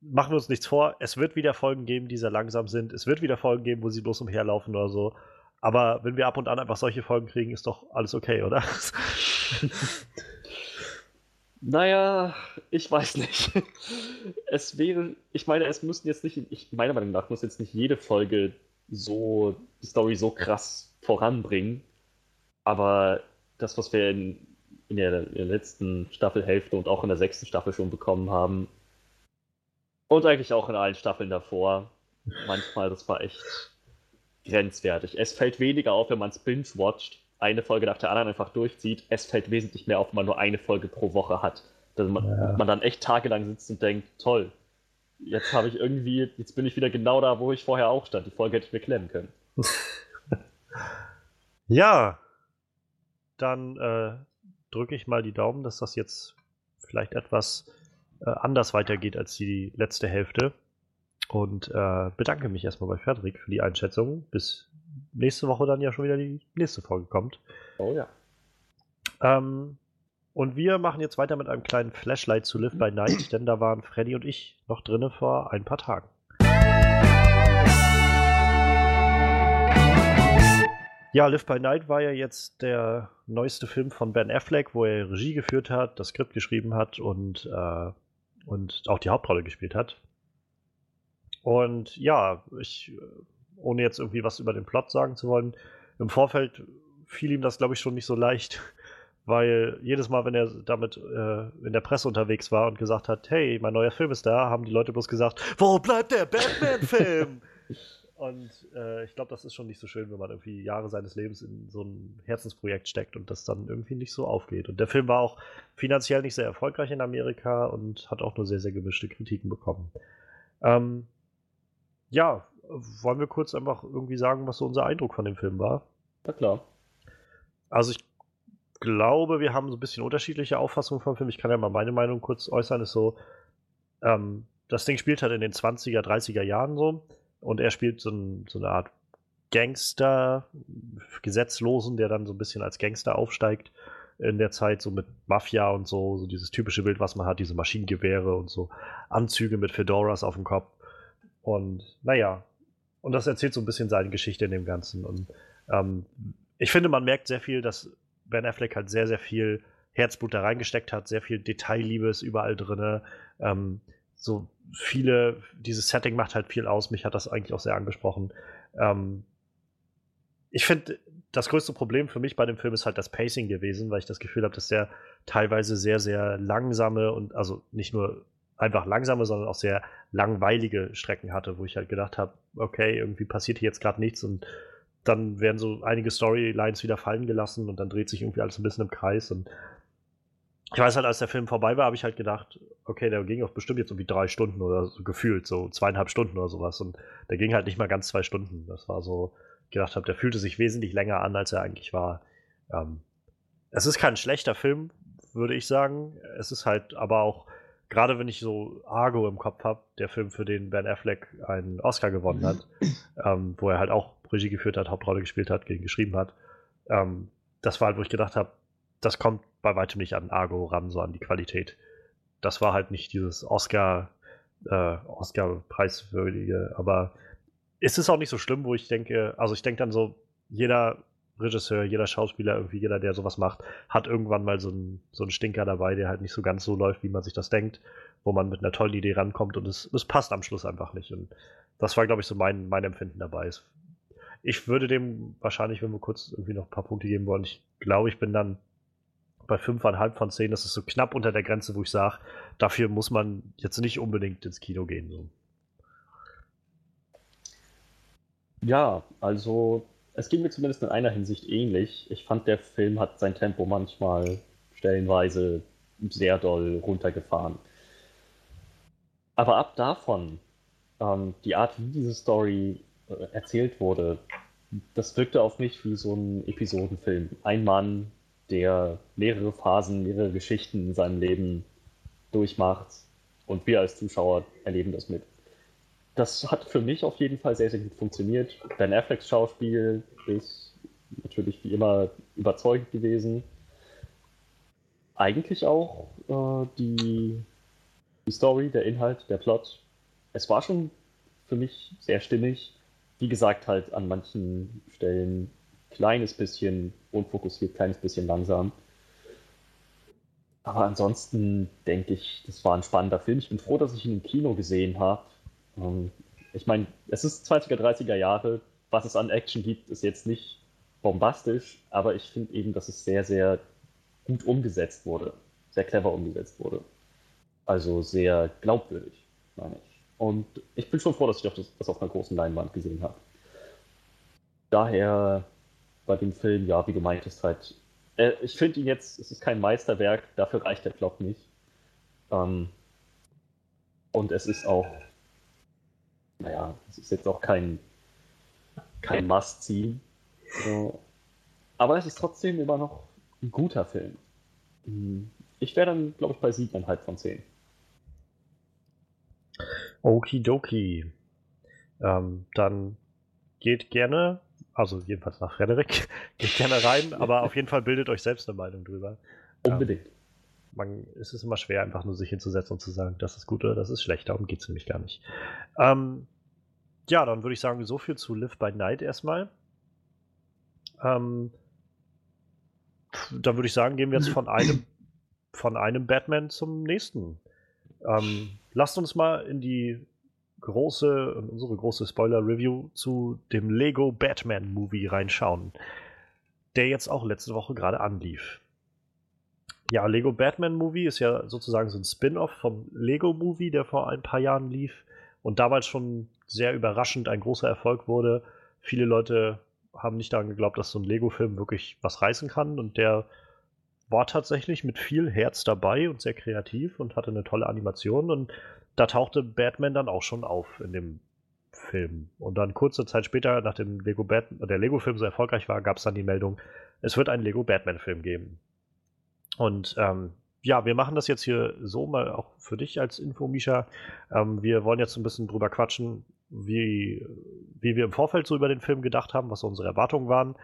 machen wir uns nichts vor. Es wird wieder Folgen geben, die sehr langsam sind. Es wird wieder Folgen geben, wo sie bloß umherlaufen oder so. Aber wenn wir ab und an einfach solche Folgen kriegen, ist doch alles okay, oder? Naja, ich weiß nicht. Es wäre, ich meine, es müssten jetzt nicht, ich, meiner Meinung nach muss jetzt nicht jede Folge so die Story so krass voranbringen. Aber das, was wir in, in, der, in der letzten Staffelhälfte und auch in der sechsten Staffel schon bekommen haben, und eigentlich auch in allen Staffeln davor, manchmal, das war echt grenzwertig. Es fällt weniger auf, wenn man es binge-watcht, eine Folge nach der anderen einfach durchzieht. Es fällt wesentlich mehr auf, wenn man nur eine Folge pro Woche hat. Dass man, ja. man dann echt tagelang sitzt und denkt, toll, jetzt habe ich irgendwie, jetzt bin ich wieder genau da, wo ich vorher auch stand. Die Folge hätte ich mir klemmen können. ja, dann äh, drücke ich mal die Daumen, dass das jetzt vielleicht etwas äh, anders weitergeht als die letzte Hälfte. Und äh, bedanke mich erstmal bei Frederik für die Einschätzung. Bis nächste Woche dann ja schon wieder die nächste Folge kommt. Oh ja. Ähm, und wir machen jetzt weiter mit einem kleinen Flashlight zu Live by Night, denn da waren Freddy und ich noch drinne vor ein paar Tagen. Ja, Live by Night war ja jetzt der neueste Film von Ben Affleck, wo er Regie geführt hat, das Skript geschrieben hat und, äh, und auch die Hauptrolle gespielt hat. Und ja, ich, ohne jetzt irgendwie was über den Plot sagen zu wollen, im Vorfeld fiel ihm das, glaube ich, schon nicht so leicht, weil jedes Mal, wenn er damit äh, in der Presse unterwegs war und gesagt hat, hey, mein neuer Film ist da, haben die Leute bloß gesagt, wo bleibt der Batman-Film? und äh, ich glaube, das ist schon nicht so schön, wenn man irgendwie Jahre seines Lebens in so ein Herzensprojekt steckt und das dann irgendwie nicht so aufgeht. Und der Film war auch finanziell nicht sehr erfolgreich in Amerika und hat auch nur sehr, sehr gemischte Kritiken bekommen. Ähm, ja, wollen wir kurz einfach irgendwie sagen, was so unser Eindruck von dem Film war? Na klar. Also ich glaube, wir haben so ein bisschen unterschiedliche Auffassungen vom Film. Ich kann ja mal meine Meinung kurz äußern. Ist so, ähm, das Ding spielt halt in den 20er, 30er Jahren so und er spielt so, ein, so eine Art Gangster, Gesetzlosen, der dann so ein bisschen als Gangster aufsteigt in der Zeit, so mit Mafia und so, so dieses typische Bild, was man hat, diese Maschinengewehre und so Anzüge mit Fedoras auf dem Kopf. Und naja, und das erzählt so ein bisschen seine Geschichte in dem Ganzen. Und ähm, ich finde, man merkt sehr viel, dass Ben Affleck halt sehr, sehr viel Herzblut da reingesteckt hat, sehr viel Detailliebe ist überall drin. Ähm, so viele, dieses Setting macht halt viel aus. Mich hat das eigentlich auch sehr angesprochen. Ähm, ich finde, das größte Problem für mich bei dem Film ist halt das Pacing gewesen, weil ich das Gefühl habe, dass der teilweise sehr, sehr langsame und also nicht nur einfach langsame, sondern auch sehr langweilige Strecken hatte, wo ich halt gedacht habe, okay, irgendwie passiert hier jetzt gerade nichts und dann werden so einige Storylines wieder fallen gelassen und dann dreht sich irgendwie alles ein bisschen im Kreis und ich weiß halt, als der Film vorbei war, habe ich halt gedacht, okay, der ging auch bestimmt jetzt irgendwie drei Stunden oder so gefühlt, so zweieinhalb Stunden oder sowas. Und der ging halt nicht mal ganz zwei Stunden. Das war so, gedacht habe, der fühlte sich wesentlich länger an, als er eigentlich war. Ähm, es ist kein schlechter Film, würde ich sagen. Es ist halt aber auch gerade wenn ich so Argo im Kopf habe, der Film, für den Ben Affleck einen Oscar gewonnen hat, ähm, wo er halt auch Regie geführt hat, Hauptrolle gespielt hat, gegen geschrieben hat, ähm, das war halt, wo ich gedacht habe, das kommt bei weitem nicht an Argo ran, so an die Qualität. Das war halt nicht dieses Oscar, äh, Oscar-preiswürdige, aber ist es auch nicht so schlimm, wo ich denke, also ich denke dann so, jeder Regisseur, jeder Schauspieler, irgendwie jeder, der sowas macht, hat irgendwann mal so einen, so einen Stinker dabei, der halt nicht so ganz so läuft, wie man sich das denkt, wo man mit einer tollen Idee rankommt und es, es passt am Schluss einfach nicht. Und das war, glaube ich, so mein, mein Empfinden dabei. Ich würde dem wahrscheinlich, wenn wir kurz irgendwie noch ein paar Punkte geben wollen, ich glaube, ich bin dann bei 5,5 von 10. Das ist so knapp unter der Grenze, wo ich sage, dafür muss man jetzt nicht unbedingt ins Kino gehen. So. Ja, also es ging mir zumindest in einer Hinsicht ähnlich. Ich fand, der Film hat sein Tempo manchmal stellenweise sehr doll runtergefahren. Aber ab davon, ähm, die Art, wie diese Story äh, erzählt wurde, das wirkte auf mich wie so ein Episodenfilm. Ein Mann, der mehrere Phasen, mehrere Geschichten in seinem Leben durchmacht und wir als Zuschauer erleben das mit das hat für mich auf jeden Fall sehr, sehr gut funktioniert. Ben Afflecks Schauspiel ist natürlich wie immer überzeugend gewesen. Eigentlich auch äh, die, die Story, der Inhalt, der Plot. Es war schon für mich sehr stimmig. Wie gesagt, halt an manchen Stellen kleines bisschen unfokussiert, kleines bisschen langsam. Aber ansonsten denke ich, das war ein spannender Film. Ich bin froh, dass ich ihn im Kino gesehen habe. Ich meine, es ist 20er, 30er Jahre. Was es an Action gibt, ist jetzt nicht bombastisch, aber ich finde eben, dass es sehr, sehr gut umgesetzt wurde. Sehr clever umgesetzt wurde. Also sehr glaubwürdig, meine ich. Und ich bin schon froh, dass ich das, auf einer großen Leinwand gesehen habe. Daher bei dem Film, ja, wie du meintest, halt, äh, ich finde ihn jetzt, es ist kein Meisterwerk, dafür reicht der Plot nicht. Ähm, und es ist auch naja, es ist jetzt auch kein, kein Must-See. So. Aber es ist trotzdem immer noch ein guter Film. Hm. Ich wäre dann, glaube ich, bei 7,5 von 10. Okidoki. Ähm, dann geht gerne, also jedenfalls nach Frederik, geht gerne rein, aber auf jeden Fall bildet euch selbst eine Meinung drüber. Unbedingt. Ähm, man, es ist immer schwer, einfach nur sich hinzusetzen und zu sagen, das ist gut oder das ist schlecht. Darum geht es nämlich gar nicht. Ähm, ja, dann würde ich sagen, so viel zu Live by Night erstmal. Ähm, dann würde ich sagen, gehen wir jetzt von einem, von einem Batman zum nächsten. Ähm, lasst uns mal in die große, in unsere große Spoiler-Review zu dem Lego Batman Movie reinschauen, der jetzt auch letzte Woche gerade anlief. Ja, Lego Batman Movie ist ja sozusagen so ein Spin-off vom Lego Movie, der vor ein paar Jahren lief und damals schon sehr überraschend ein großer Erfolg wurde. Viele Leute haben nicht daran geglaubt, dass so ein Lego-Film wirklich was reißen kann und der war tatsächlich mit viel Herz dabei und sehr kreativ und hatte eine tolle Animation und da tauchte Batman dann auch schon auf in dem Film. Und dann kurze Zeit später, nachdem Lego Batman, der Lego-Film so erfolgreich war, gab es dann die Meldung, es wird einen Lego Batman-Film geben. Und ähm, ja, wir machen das jetzt hier so mal auch für dich als Info, Misha. Ähm, wir wollen jetzt ein bisschen drüber quatschen, wie, wie wir im Vorfeld so über den Film gedacht haben, was unsere Erwartungen waren.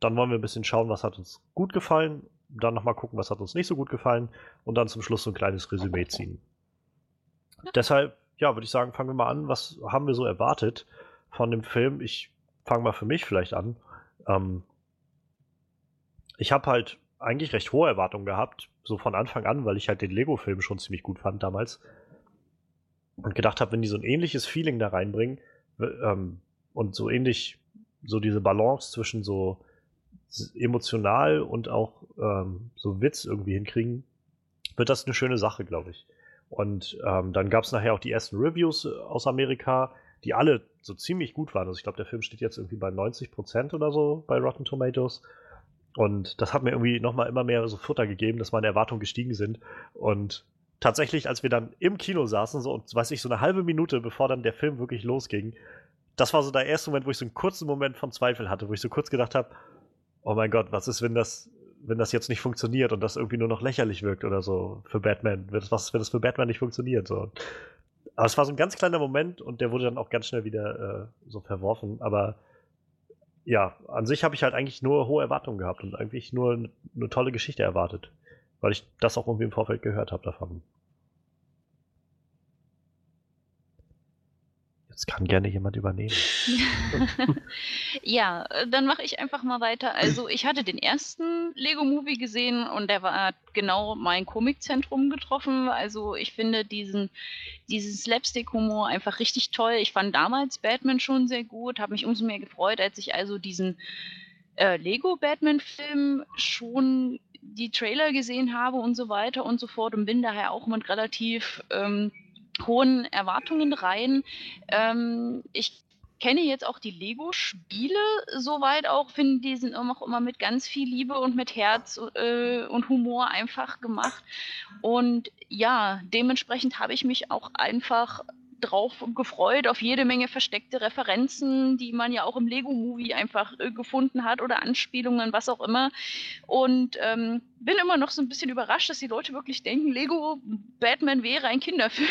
Dann wollen wir ein bisschen schauen, was hat uns gut gefallen. Dann nochmal gucken, was hat uns nicht so gut gefallen. Und dann zum Schluss so ein kleines Resümee ziehen. Deshalb, ja, würde ich sagen, fangen wir mal an. Was haben wir so erwartet von dem Film? Ich fange mal für mich vielleicht an. Ähm, ich habe halt eigentlich recht hohe Erwartungen gehabt, so von Anfang an, weil ich halt den Lego-Film schon ziemlich gut fand damals. Und gedacht habe, wenn die so ein ähnliches Feeling da reinbringen ähm, und so ähnlich so diese Balance zwischen so emotional und auch ähm, so Witz irgendwie hinkriegen, wird das eine schöne Sache, glaube ich. Und ähm, dann gab es nachher auch die ersten Reviews äh, aus Amerika, die alle so ziemlich gut waren. Also ich glaube, der Film steht jetzt irgendwie bei 90% oder so bei Rotten Tomatoes. Und das hat mir irgendwie nochmal immer mehr so Futter gegeben, dass meine Erwartungen gestiegen sind. Und tatsächlich, als wir dann im Kino saßen, so und weiß ich, so eine halbe Minute, bevor dann der Film wirklich losging, das war so der erste Moment, wo ich so einen kurzen Moment von Zweifel hatte, wo ich so kurz gedacht habe, oh mein Gott, was ist, wenn das, wenn das jetzt nicht funktioniert und das irgendwie nur noch lächerlich wirkt oder so für Batman? Was, wenn das für Batman nicht funktioniert? So. Aber es war so ein ganz kleiner Moment und der wurde dann auch ganz schnell wieder äh, so verworfen. Aber ja, an sich habe ich halt eigentlich nur hohe Erwartungen gehabt und eigentlich nur eine, tolle Geschichte erwartet, weil ich das auch irgendwie im Vorfeld gehört habe davon. Jetzt kann gerne jemand übernehmen. ja, äh, dann mache ich einfach mal weiter. Also ich hatte den ersten Lego-Movie gesehen und der war genau mein Komikzentrum getroffen. Also ich finde diesen, diesen Slapstick-Humor einfach richtig toll. Ich fand damals Batman schon sehr gut, habe mich umso mehr gefreut, als ich also diesen äh, Lego-Batman-Film schon die Trailer gesehen habe und so weiter und so fort und bin daher auch mit relativ ähm, hohen Erwartungen rein. Ähm, ich kenne jetzt auch die Lego-Spiele soweit auch, finde die sind auch immer mit ganz viel Liebe und mit Herz äh, und Humor einfach gemacht. Und ja, dementsprechend habe ich mich auch einfach drauf gefreut, auf jede Menge versteckte Referenzen, die man ja auch im Lego-Movie einfach äh, gefunden hat oder Anspielungen, was auch immer. Und ähm, bin immer noch so ein bisschen überrascht, dass die Leute wirklich denken, Lego Batman wäre ein Kinderfilm.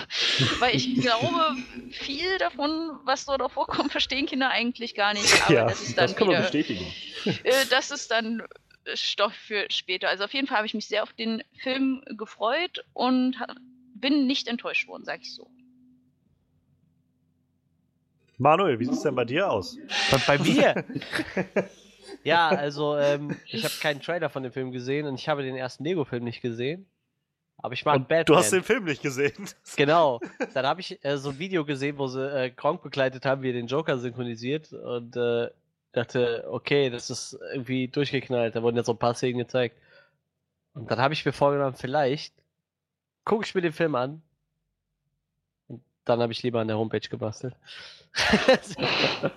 Weil ich glaube, viel davon, was dort auch vorkommt, verstehen Kinder eigentlich gar nicht. Aber ja, das, ist dann das kann wieder, man bestätigen. Äh, das ist dann Stoff für später. Also auf jeden Fall habe ich mich sehr auf den Film gefreut und bin nicht enttäuscht worden, sage ich so. Manuel, wie sieht es denn bei dir aus? Bei, bei mir? ja, also ähm, ich habe keinen Trailer von dem Film gesehen und ich habe den ersten Lego-Film nicht gesehen. Aber ich mag und Batman. Du hast den Film nicht gesehen. Genau. Dann habe ich äh, so ein Video gesehen, wo sie äh, Kronk begleitet haben, wie er den Joker synchronisiert und äh, dachte, okay, das ist irgendwie durchgeknallt. Da wurden jetzt so ein paar Szenen gezeigt. Und dann habe ich mir vorgenommen, vielleicht gucke ich mir den Film an. Und dann habe ich lieber an der Homepage gebastelt.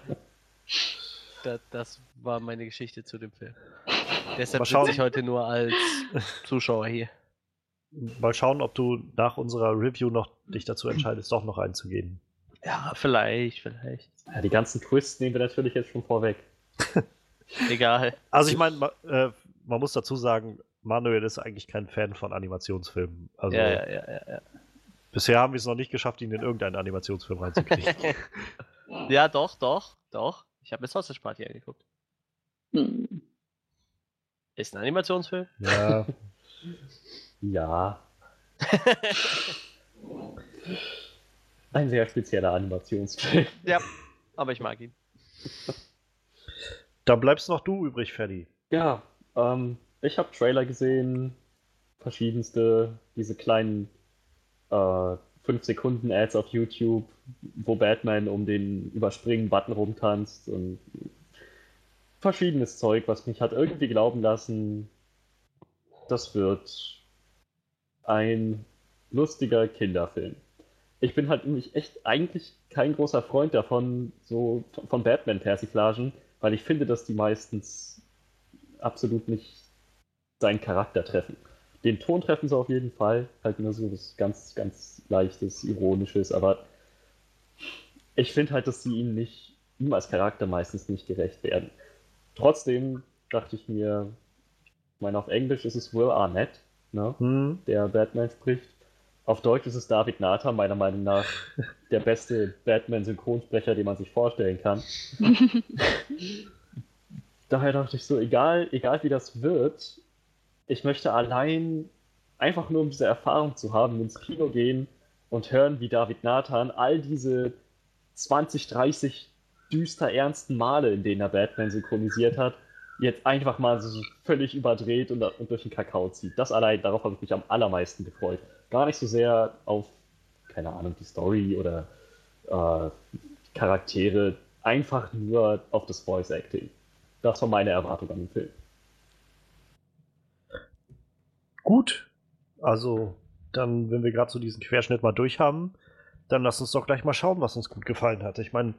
das, das, war meine Geschichte zu dem Film. Deshalb sitze ich heute nur als Zuschauer hier. Mal schauen, ob du nach unserer Review noch dich dazu entscheidest, doch noch einzugehen. Ja, vielleicht, vielleicht. Ja, die ganzen Twists nehmen wir natürlich jetzt schon vorweg. Egal. Also ich meine, äh, man muss dazu sagen, Manuel ist eigentlich kein Fan von Animationsfilmen. Also, ja, ja, ja, ja, ja. Bisher haben wir es noch nicht geschafft, ihn in irgendeinen Animationsfilm reinzukriegen. ja, doch, doch, doch. Ich habe mir Sausage Party angeguckt. Hm. Ist ein Animationsfilm? Ja. ja. ein sehr spezieller Animationsfilm. Ja, aber ich mag ihn. Dann bleibst noch du übrig, Ferdi. Ja, ähm, ich habe Trailer gesehen, verschiedenste, diese kleinen äh, 5 Sekunden Ads auf YouTube, wo Batman um den Überspringen-Button rumtanzt und verschiedenes Zeug, was mich hat irgendwie glauben lassen, das wird ein lustiger Kinderfilm. Ich bin halt nämlich echt eigentlich kein großer Freund davon, so von Batman-Persiflagen, weil ich finde, dass die meistens absolut nicht seinen Charakter treffen. Den Ton treffen sie auf jeden Fall. Halt nur so was ganz, ganz leichtes, ironisches, aber ich finde halt, dass sie ihm nicht, ihm als Charakter meistens nicht gerecht werden. Trotzdem dachte ich mir, ich meine, auf Englisch ist es Will Arnett, ne, hm. der Batman spricht. Auf Deutsch ist es David Nathan, meiner Meinung nach der beste Batman-Synchronsprecher, den man sich vorstellen kann. Daher dachte ich so, egal, egal wie das wird, ich möchte allein einfach nur um diese Erfahrung zu haben, ins Kino gehen und hören, wie David Nathan all diese 20, 30 düster ernsten Male, in denen er Batman synchronisiert hat, jetzt einfach mal so völlig überdreht und, und durch den Kakao zieht. Das allein, darauf habe ich mich am allermeisten gefreut. Gar nicht so sehr auf, keine Ahnung, die Story oder äh, Charaktere, einfach nur auf das Voice Acting. Das war meine Erwartung an den Film. Gut. Also, dann, wenn wir gerade so diesen Querschnitt mal durch haben, dann lass uns doch gleich mal schauen, was uns gut gefallen hat. Ich meine,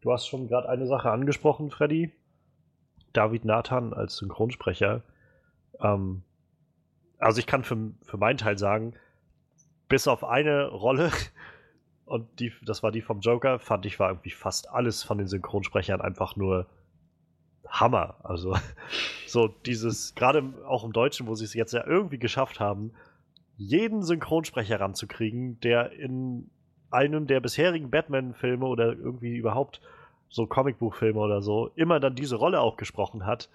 du hast schon gerade eine Sache angesprochen, Freddy. David Nathan als Synchronsprecher. Ähm, also ich kann für, für meinen Teil sagen, bis auf eine Rolle, und die, das war die vom Joker, fand ich, war irgendwie fast alles von den Synchronsprechern einfach nur Hammer. Also, so dieses, gerade auch im Deutschen, wo sie es jetzt ja irgendwie geschafft haben, jeden Synchronsprecher ranzukriegen, der in einem der bisherigen Batman-Filme oder irgendwie überhaupt so Comicbuchfilme oder so immer dann diese Rolle auch gesprochen hat.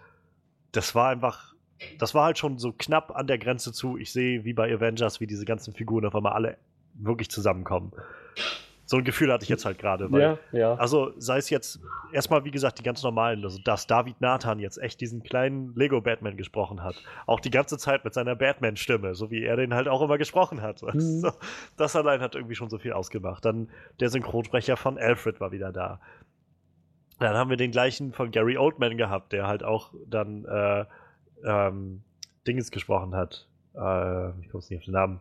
Das war einfach, das war halt schon so knapp an der Grenze zu, ich sehe wie bei Avengers, wie diese ganzen Figuren auf einmal alle wirklich zusammenkommen. So ein Gefühl hatte ich jetzt halt gerade, Ja, ja. also sei es jetzt erstmal, wie gesagt, die ganz normalen, also dass David Nathan jetzt echt diesen kleinen Lego-Batman gesprochen hat. Auch die ganze Zeit mit seiner Batman-Stimme, so wie er den halt auch immer gesprochen hat. Mhm. So, das allein hat irgendwie schon so viel ausgemacht. Dann der Synchronsprecher von Alfred war wieder da. Dann haben wir den gleichen von Gary Oldman gehabt, der halt auch dann äh, ähm, Dinges gesprochen hat. Äh, ich komme nicht auf den Namen.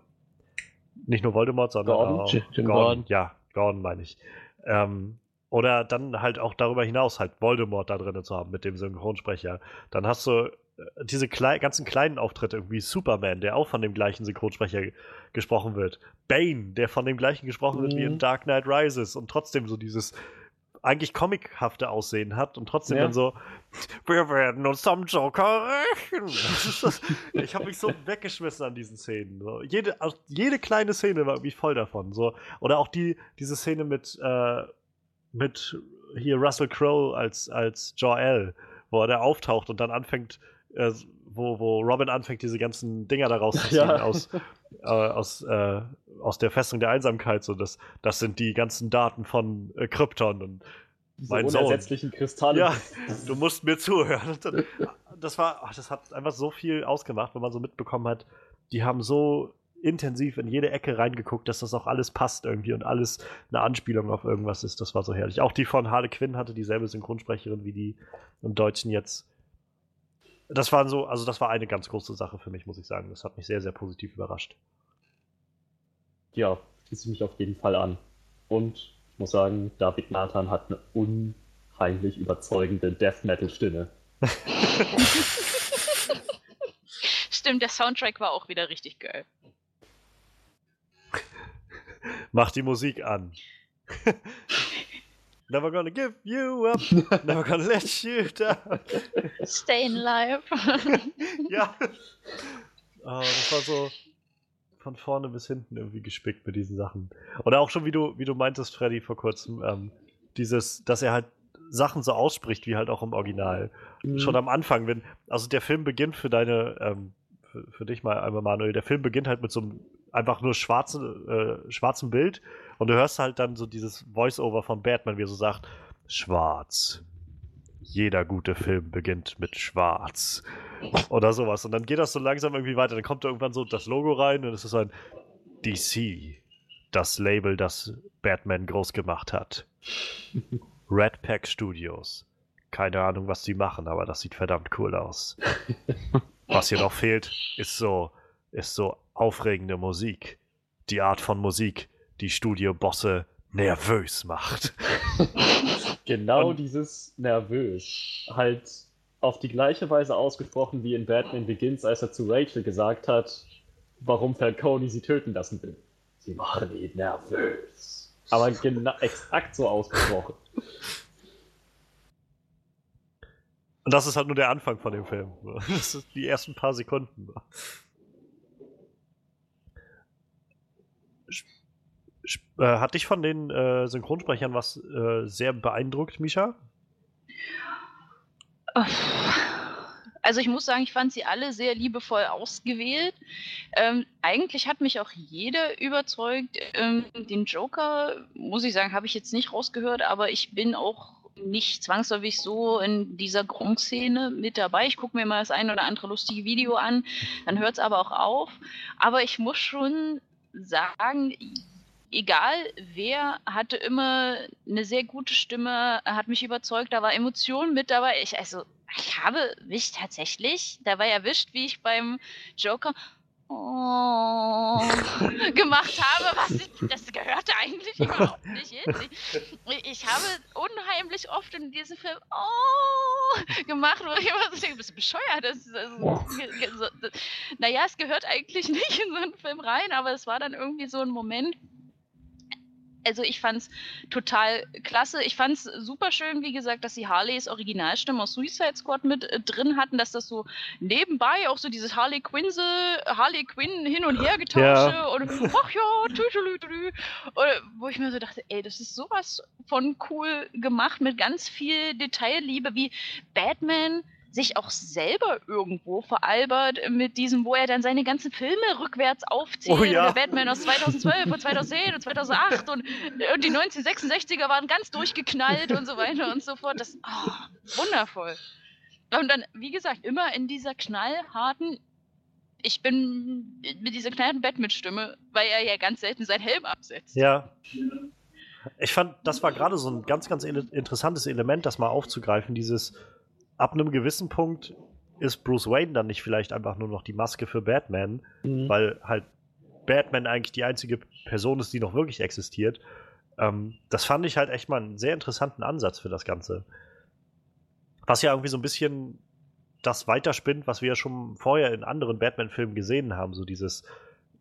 Nicht nur Voldemort, sondern Gordon? auch Jim Gordon. Gordon. Ja, Gordon meine ich. Ähm, oder dann halt auch darüber hinaus halt Voldemort da drin zu haben mit dem Synchronsprecher. Dann hast du äh, diese klei ganzen kleinen Auftritte, irgendwie Superman, der auch von dem gleichen Synchronsprecher ge- gesprochen wird. Bane, der von dem gleichen gesprochen wird wie in Mhm. Dark Knight Rises und trotzdem so dieses eigentlich comichafte Aussehen hat und trotzdem Ja. dann so, wir werden uns am Joker rächen. Ich habe mich so weggeschmissen an diesen Szenen. So. Jede, jede kleine Szene war irgendwie voll davon. So. Oder auch die, diese Szene mit, äh, mit hier Russell Crowe als, als Jor-El, wo er da auftaucht und dann anfängt, äh, wo, wo Robin anfängt, diese ganzen Dinger da rauszuziehen Ja. aus, äh, aus, äh, aus der Festung der Einsamkeit. So, das, das sind die ganzen Daten von äh, Krypton und Diese mein Sohn. unersetzlichen Kristalle. ja, du musst mir zuhören. Das war, ach, das hat einfach so viel ausgemacht, wenn man so mitbekommen hat, die haben so intensiv in jede Ecke reingeguckt, dass das auch alles passt irgendwie und alles eine Anspielung auf irgendwas ist. Das war so herrlich. Auch die von Harley Quinn hatte dieselbe Synchronsprecherin wie die im Deutschen jetzt. Das war so, also das war eine ganz große Sache für mich, muss ich sagen. Das hat mich sehr, sehr positiv überrascht. ja, schließe ich mich auf jeden Fall an. Und ich muss sagen, David Nathan hat eine unheimlich überzeugende Death Metal Stimme. Stimmt, der Soundtrack war auch wieder richtig geil. Mach die Musik an. Never gonna give you up, never gonna let you down. Staying live. ja. Ah, das war so von vorne bis hinten irgendwie gespickt mit diesen Sachen. Oder auch schon, wie du, wie du meintest, Freddy, vor kurzem, ähm, dieses, dass er halt Sachen so ausspricht, wie halt auch im Original. Schon am Anfang, wenn, also der Film beginnt für deine, ähm, für, für dich mal einmal, Manuel, der Film beginnt halt mit so einem einfach nur schwarzen, äh, schwarzen Bild und du hörst halt dann so dieses Voice-Over von Batman, wie er so sagt, schwarz. Jeder gute Film beginnt mit schwarz. Oder sowas. Und dann geht das so langsam irgendwie weiter. Dann kommt da irgendwann so das Logo rein und es ist ein DC. Das Label, das Batman groß gemacht hat. Red Pack Studios. Keine Ahnung, was die machen, aber das sieht verdammt cool aus. Was hier noch fehlt, ist so, ist so aufregende Musik. Die Art von Musik, die Studiobosse nervös macht. Genau Und- dieses nervös. Halt auf die gleiche Weise ausgesprochen wie in Batman Begins, als er zu Rachel gesagt hat, warum Falcone sie töten lassen will. Sie machen ihn nervös. Aber genau exakt so ausgesprochen. Und das ist halt nur der Anfang von dem Film. Das sind die ersten paar Sekunden. Äh, Hat dich von den äh, Synchronsprechern was äh, sehr beeindruckt, Misha? Also ich muss sagen, ich fand sie alle sehr liebevoll ausgewählt. Ähm, eigentlich hat mich auch jeder überzeugt. Ähm, den Joker, muss ich sagen, habe ich jetzt nicht rausgehört, aber ich bin auch nicht zwangsläufig so in dieser Gronk-Szene mit dabei. Ich gucke mir mal das ein oder andere lustige Video an, dann hört es aber auch auf. Aber ich muss schon sagen, egal wer, hatte immer eine sehr gute Stimme, hat mich überzeugt, da war Emotion mit dabei. Ich, also, ich habe mich tatsächlich dabei erwischt, wie ich beim Joker oh, gemacht habe. Was ich, das gehörte eigentlich überhaupt nicht hin. Ich, ich habe unheimlich oft in diesem Film oh, gemacht, wo ich immer so denke, bist du bescheuert? Das, ist also, so, naja, es gehört eigentlich nicht in so einen Film rein, aber es war dann irgendwie so ein Moment. Also ich fand es total klasse. Ich fand es super schön, wie gesagt, dass sie Harleys Originalstimme aus Suicide Squad mit äh, drin hatten, dass das so nebenbei auch so dieses Harley Quinzel, Harley Quinn hin und her getausche Ja. und ach ja, tütelütelü. Oder wo ich mir so dachte, ey, das ist sowas von cool gemacht mit ganz viel Detailliebe, wie Batman sich auch selber irgendwo veralbert mit diesem, wo er dann seine ganzen Filme rückwärts aufzählt. Oh ja. Der Batman aus 2012 und 2010 und 2008 und, und die 1966er waren ganz durchgeknallt und so weiter und so fort. Das oh, wundervoll. Und dann, wie gesagt, immer in dieser knallharten, ich bin mit dieser knallharten Batman-Stimme, weil er ja ganz selten seinen Helm absetzt. Ja. Ich fand, das war gerade so ein ganz, ganz interessantes Element, das mal aufzugreifen. Dieses, ab einem gewissen Punkt ist Bruce Wayne dann nicht vielleicht einfach nur noch die Maske für Batman, Mhm. weil halt Batman eigentlich die einzige Person ist, die noch wirklich existiert. Ähm, das fand ich halt echt mal einen sehr interessanten Ansatz für das Ganze. Was ja irgendwie so ein bisschen das weiterspinnt, was wir ja schon vorher in anderen Batman-Filmen gesehen haben. So dieses,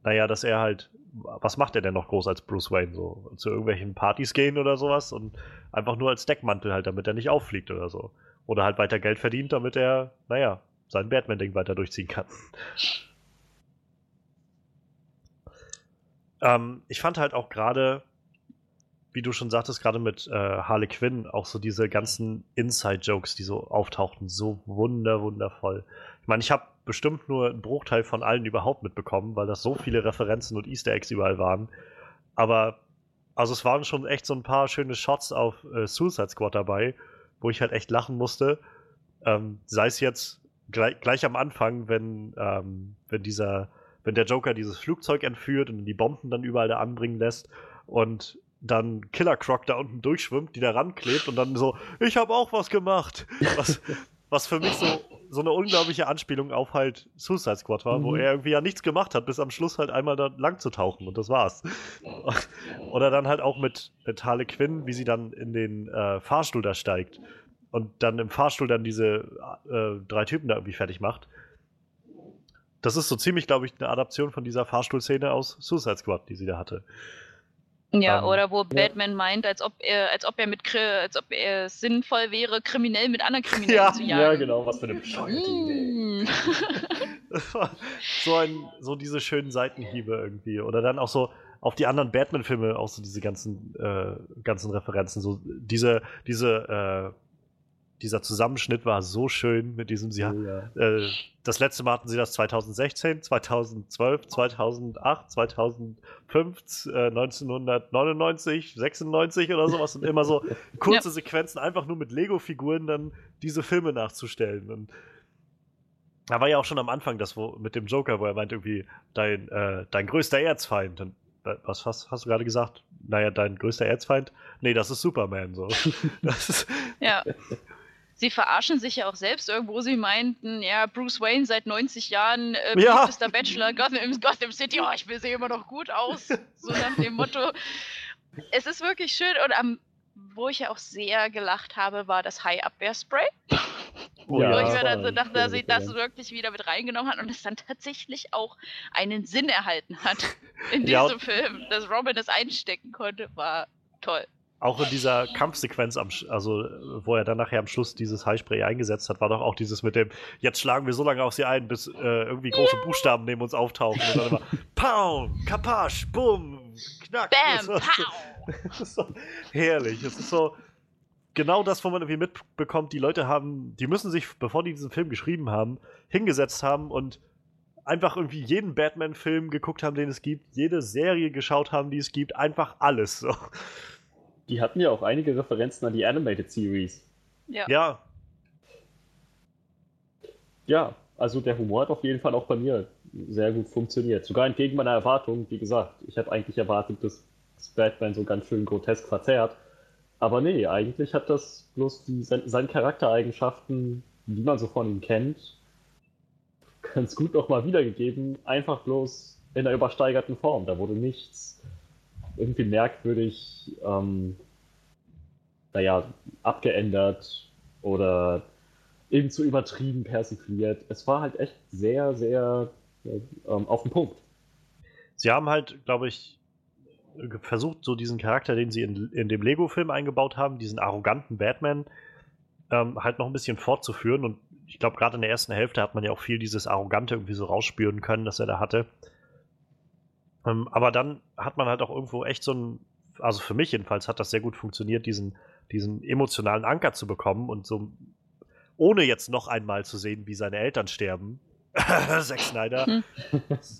naja, dass er halt, was macht er denn noch groß als Bruce Wayne? So zu irgendwelchen Partys gehen oder sowas und einfach nur als Deckmantel halt, damit er nicht auffliegt oder so. Oder halt weiter Geld verdient, damit er, naja, sein Batman-Ding weiter durchziehen kann. Ähm, ich fand halt auch gerade, wie du schon sagtest, gerade mit äh, Harley Quinn, auch so diese ganzen Inside-Jokes, die so auftauchten, so wunder, wundervoll. Ich meine, ich habe bestimmt nur einen Bruchteil von allen überhaupt mitbekommen, weil das so viele Referenzen und Easter Eggs überall waren. Aber, also es waren schon echt so ein paar schöne Shots auf äh, Suicide Squad dabei, wo ich halt echt lachen musste. Ähm, sei es jetzt gleich, gleich am Anfang, wenn, ähm, wenn dieser, wenn der Joker dieses Flugzeug entführt und die Bomben dann überall da anbringen lässt und dann Killer Croc da unten durchschwimmt, die da ranklebt und dann so, ich habe auch was gemacht. Was, was für mich so, so eine unglaubliche Anspielung auf halt Suicide Squad war, wo Mhm. er irgendwie ja nichts gemacht hat, bis am Schluss halt einmal da lang zu tauchen und das war's. Oder dann halt auch mit, mit Harley Quinn, wie sie dann in den äh, Fahrstuhl da steigt und dann im Fahrstuhl dann diese äh, drei Typen da irgendwie fertig macht. Das ist so ziemlich, glaube ich, eine Adaption von dieser Fahrstuhlszene aus Suicide Squad, die sie da hatte. Ja, Ähm, oder wo Batman meint, als ob er, als ob er mit als ob er es sinnvoll wäre, kriminell mit anderen Kriminellen Ja, zu Ja, jagen. genau, was für eine bescheuerte Idee. Das war so, ein, so diese schönen Seitenhiebe irgendwie. Oder dann auch so auf die anderen Batman-Filme auch so diese ganzen, äh, ganzen Referenzen. So diese, diese, äh, dieser Zusammenschnitt war so schön mit diesem, sie, Oh, ja. äh, das letzte Mal hatten sie das 2016, 2012, 2008, 2005, äh, 1999, 96 oder sowas und immer so kurze Sequenzen einfach nur mit Lego-Figuren dann diese Filme nachzustellen. Und da war ja auch schon am Anfang das wo, mit dem Joker, wo er meint irgendwie, dein, äh, dein größter Erzfeind. Und, äh, was hast, hast du gerade gesagt? Naja, dein größter Erzfeind? Nee, das ist Superman so. Das ist, Ja. Sie verarschen sich ja auch selbst irgendwo. Sie meinten, ja, Bruce Wayne seit 90 Jahren, äh, Ja. beliebtester Bachelor Gotham, Gotham City, oh, ich will sie immer noch gut aus. So nach dem Motto. Es ist wirklich schön und am, wo ich ja auch sehr gelacht habe, war das High-Abwehrspray. oh Wo ja. ich mir das dann so dachte, dass sie das wirklich wieder mit reingenommen hat und es dann tatsächlich auch einen Sinn erhalten hat in Ja, diesem Film. Dass Robin das einstecken konnte, war toll. Auch in dieser Kampfsequenz, am, also äh, wo er dann nachher am Schluss dieses Highspray eingesetzt hat, war doch auch dieses mit dem, jetzt schlagen wir so lange auf sie ein, bis äh, irgendwie große Buchstaben neben uns auftauchen. Und dann immer, Pound, Kapasch, Bumm, Knack. Bam, so- pow! Das ist so herrlich. Es ist so genau das, wo man irgendwie mitbekommt, die Leute haben, die müssen sich, bevor die diesen Film geschrieben haben, hingesetzt haben und einfach irgendwie jeden Batman-Film geguckt haben, den es gibt, jede Serie geschaut haben, die es gibt, einfach alles. So. Die hatten ja auch einige Referenzen an die Animated Series. Ja. Ja, Ja, also der Humor hat auf jeden Fall auch bei mir sehr gut funktioniert. Sogar entgegen meiner Erwartungen. Wie gesagt, ich habe eigentlich erwartet, dass Batman so ganz schön grotesk verzerrt. Aber nee, eigentlich hat das bloß die, sein, seine Charaktereigenschaften, wie man so von ihm kennt, ganz gut nochmal wiedergegeben. Einfach bloß in einer übersteigerten Form. Da wurde nichts irgendwie merkwürdig, ähm, naja, abgeändert oder eben zu übertrieben persifliert. Es war halt echt sehr, sehr ähm, auf den Punkt. sie haben halt, glaube ich, versucht, so diesen Charakter, den sie in, in dem Lego-Film eingebaut haben, diesen arroganten Batman, ähm, halt noch ein bisschen fortzuführen. Und ich glaube, gerade in der ersten Hälfte hat man ja auch viel dieses Arrogante irgendwie so rausspüren können, das er da hatte. Ähm, aber dann hat man halt auch irgendwo echt so ein, also für mich jedenfalls hat das sehr gut funktioniert, diesen, diesen emotionalen Anker zu bekommen und so ohne jetzt noch einmal zu sehen, wie seine Eltern sterben, Zack Snyder, Hm.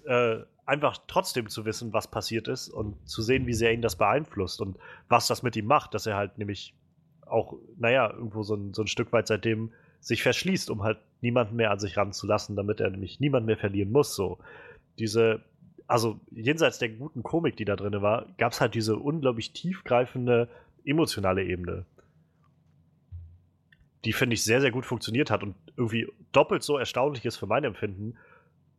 äh, einfach trotzdem zu wissen, was passiert ist und zu sehen, wie sehr ihn das beeinflusst und was das mit ihm macht, dass er halt nämlich auch, naja, irgendwo so ein, so ein Stück weit seitdem sich verschließt, um halt niemanden mehr an sich ranzulassen, damit er nämlich niemand mehr verlieren muss. So diese, also jenseits der guten Komik, die da drin war, gab es halt diese unglaublich tiefgreifende emotionale Ebene, die finde ich sehr, sehr gut funktioniert hat und irgendwie doppelt so erstaunlich ist für mein Empfinden,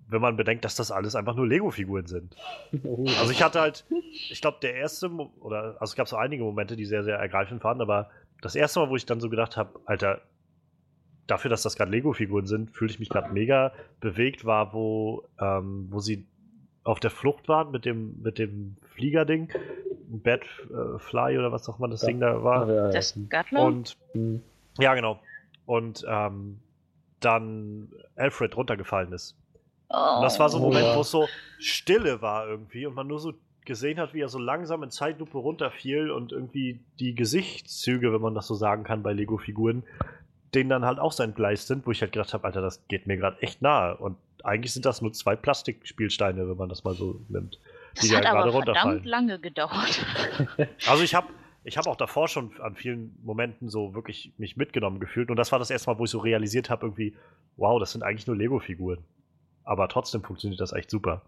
wenn man bedenkt, dass das alles einfach nur Lego-Figuren sind. Oh. Also ich hatte halt, ich glaube, der erste, Mo oder also es gab so einige Momente, die sehr, sehr ergreifend waren, aber das erste Mal, wo ich dann so gedacht habe, Alter, dafür, dass das gerade Lego-Figuren sind, fühle ich mich gerade mega bewegt, war, wo, ähm, wo sie auf der Flucht waren mit dem, mit dem Fliegerding, Batfly oder was auch immer das Ja. Ding da war. Ja, ja. Das Gatler? Und Hm. ja, genau. Und ähm, dann Alfred runtergefallen ist. oh. Und das war so ein Oh, Moment, ja. wo es so Stille war irgendwie und man nur so gesehen hat, wie er so langsam in Zeitlupe runterfiel und irgendwie die Gesichtszüge, wenn man das so sagen kann, bei Lego-Figuren, denen dann halt auch so entgleist sind, wo ich halt gedacht habe, Alter, das geht mir gerade echt nahe. Und eigentlich sind das nur zwei Plastikspielsteine, wenn man das mal so nimmt. das die hat da gerade aber verdammt lange gedauert. Also ich habe ich hab auch davor schon an vielen Momenten so wirklich mich mitgenommen gefühlt. Und das war das erste Mal, wo ich so realisiert habe, irgendwie, wow, das sind eigentlich nur Lego-Figuren. Aber trotzdem funktioniert das echt super.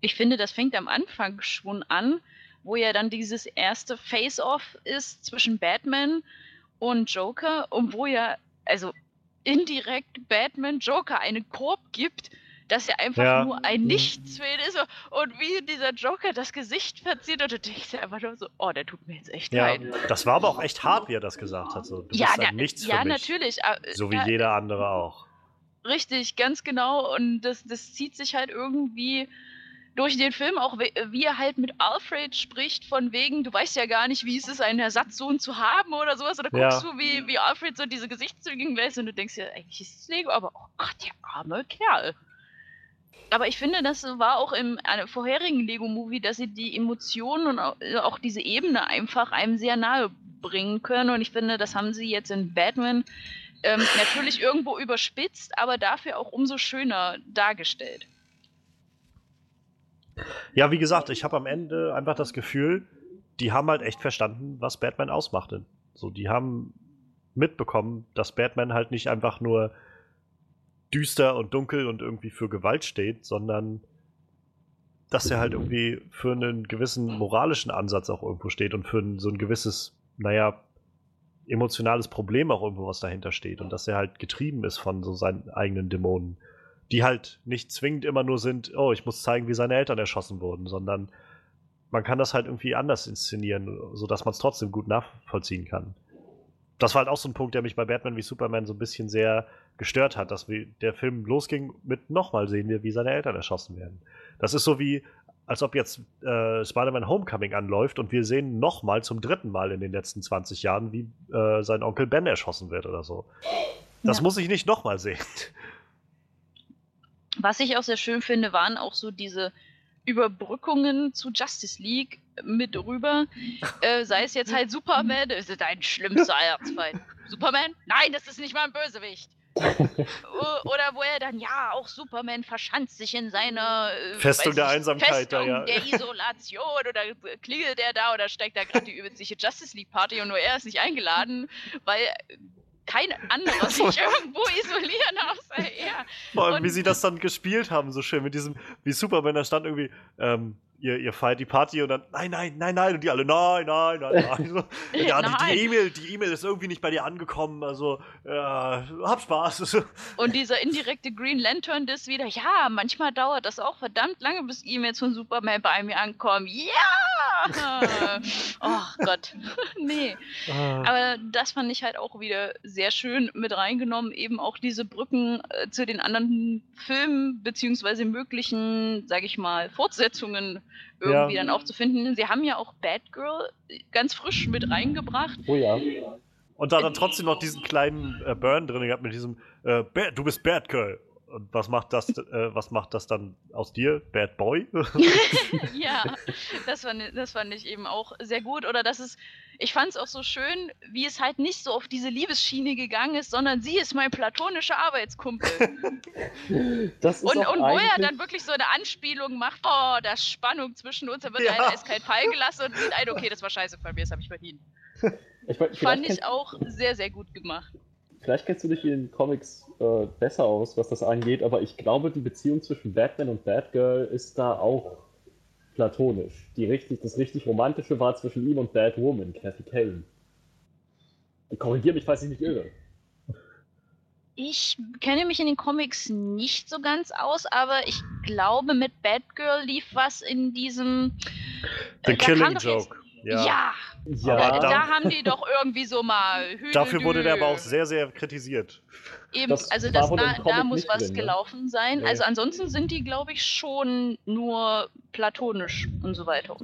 Ich finde, das fängt am Anfang schon an, wo ja dann dieses erste Face-Off ist zwischen Batman und Joker und wo ja, also indirekt Batman Joker einen Korb gibt, dass er einfach Ja. nur ein Nichts für ihn ist und wie dieser Joker das Gesicht verzieht und du denkst dir einfach nur so, oh, der tut mir jetzt echt Ja, leid. das war aber auch echt hart, wie er das gesagt hat. So, du Ja, na- Nichts ja für mich. natürlich. äh, So wie ja, jeder andere auch. Richtig, ganz genau. Und das, das zieht sich halt irgendwie durch den Film, auch wie, er halt mit Alfred spricht, von wegen, du weißt ja gar nicht, wie es ist, einen Ersatzsohn zu haben oder sowas. Oder Ja. guckst du, wie, wie Alfred so diese Gesichtszüge lässt und du denkst ja, eigentlich ist es Lego, aber oh Gott, der arme Kerl. Aber ich finde, das war auch im einem vorherigen Lego-Movie, dass sie die Emotionen und au- auch diese Ebene einfach einem sehr nahe bringen können. Und ich finde, das haben sie jetzt in Batman ähm, natürlich irgendwo überspitzt, aber dafür auch umso schöner dargestellt. Ja, wie gesagt, ich habe am Ende einfach das Gefühl, die haben halt echt verstanden, was Batman ausmachte. So, die haben mitbekommen, dass Batman halt nicht einfach nur düster und dunkel und irgendwie für Gewalt steht, sondern dass er halt irgendwie für einen gewissen moralischen Ansatz auch irgendwo steht und für ein, so ein gewisses, naja, emotionales Problem auch irgendwo, was dahinter steht und dass er halt getrieben ist von so seinen eigenen Dämonen, die halt nicht zwingend immer nur sind, oh, ich muss zeigen, wie seine Eltern erschossen wurden, sondern man kann das halt irgendwie anders inszenieren, sodass man es trotzdem gut nachvollziehen kann. Das war halt auch so ein Punkt, der mich bei Batman wie Superman so ein bisschen sehr gestört hat, dass der Film losging mit nochmal sehen wir, wie seine Eltern erschossen werden. Das ist so wie, als ob jetzt äh, Spider-Man Homecoming anläuft und wir sehen nochmal zum dritten Mal in den letzten 20 Jahren, wie äh, sein Onkel Ben erschossen wird oder so. Das Ja. muss ich nicht nochmal sehen. Was ich auch sehr schön finde, waren auch so diese Überbrückungen zu Justice League mit rüber. Äh, sei es jetzt halt Superman, das ist dein schlimmster Erzfeind. Superman? Nein, das ist nicht mal ein Bösewicht. Oder wo er dann, ja, auch Superman verschanzt sich in seiner äh, Festung weiß der ich, Einsamkeit Festung ja. der Isolation oder klingelt er da oder steigt da gerade die übliche Justice League Party und nur er ist nicht eingeladen, weil kein anderer sich irgendwo isolieren außer er. Vor allem, wie Und- sie das dann gespielt haben, so schön mit diesem, wie Superman da stand irgendwie, ähm, ihr, ihr feiert die Party und dann, nein, nein, nein, nein, und die alle, nein, nein, nein, nein. So, ja, die- Nein. die E-Mail, die E-Mail ist irgendwie nicht bei dir angekommen, also, ja, hab Spaß. Und dieser indirekte Green Lantern ist wieder, ja, manchmal dauert das auch verdammt lange, bis E-Mails von Superman bei mir ankommen. Ja! oh Gott. nee. Aber das fand ich halt auch wieder sehr schön mit reingenommen, eben auch diese Brücken äh, zu den anderen Filmen, beziehungsweise möglichen, sag ich mal, Fortsetzungen irgendwie Ja. dann auch zu finden. Sie haben ja auch Batgirl ganz frisch mit reingebracht. Oh ja. Und da dann trotzdem noch diesen kleinen äh, Burn drin gehabt mit diesem, äh, du bist Bad Girl. Und was macht das, äh, was macht das dann aus dir? Bad Boy? ja, das fand, das fand ich eben auch sehr gut. Oder dass es, ich fand es auch so schön, wie es halt nicht so auf diese Liebesschiene gegangen ist, sondern sie ist mein platonischer Arbeitskumpel. Das ist Und, und wo er dann wirklich so eine Anspielung macht, oh, da ist Spannung zwischen uns, da wird Ja. einer eiskalt fallen gelassen und sieht ein, okay, das war scheiße von mir, das habe ich verdient. ich mein, Fand ich auch sehr, sehr gut gemacht. vielleicht kennst du dich in den Comics äh, besser aus, was das angeht, aber ich glaube, die Beziehung zwischen Batman und Batgirl ist da auch platonisch. Die richtig, das richtig Romantische war zwischen ihm und Batwoman, Kathy Kane. Korrigier mich, falls ich nicht irre. Ich kenne mich in den Comics nicht so ganz aus, aber ich glaube, mit Batgirl lief was in diesem. The äh, kam Killing Joke. Ja, Ja. Ja, da, da- haben die doch irgendwie so mal. Dafür wurde der aber auch sehr, sehr kritisiert. Eben, Das also das, da, da muss was drin, ne? gelaufen sein. Nee. Also ansonsten sind die, glaube ich, schon nur platonisch und so weiter.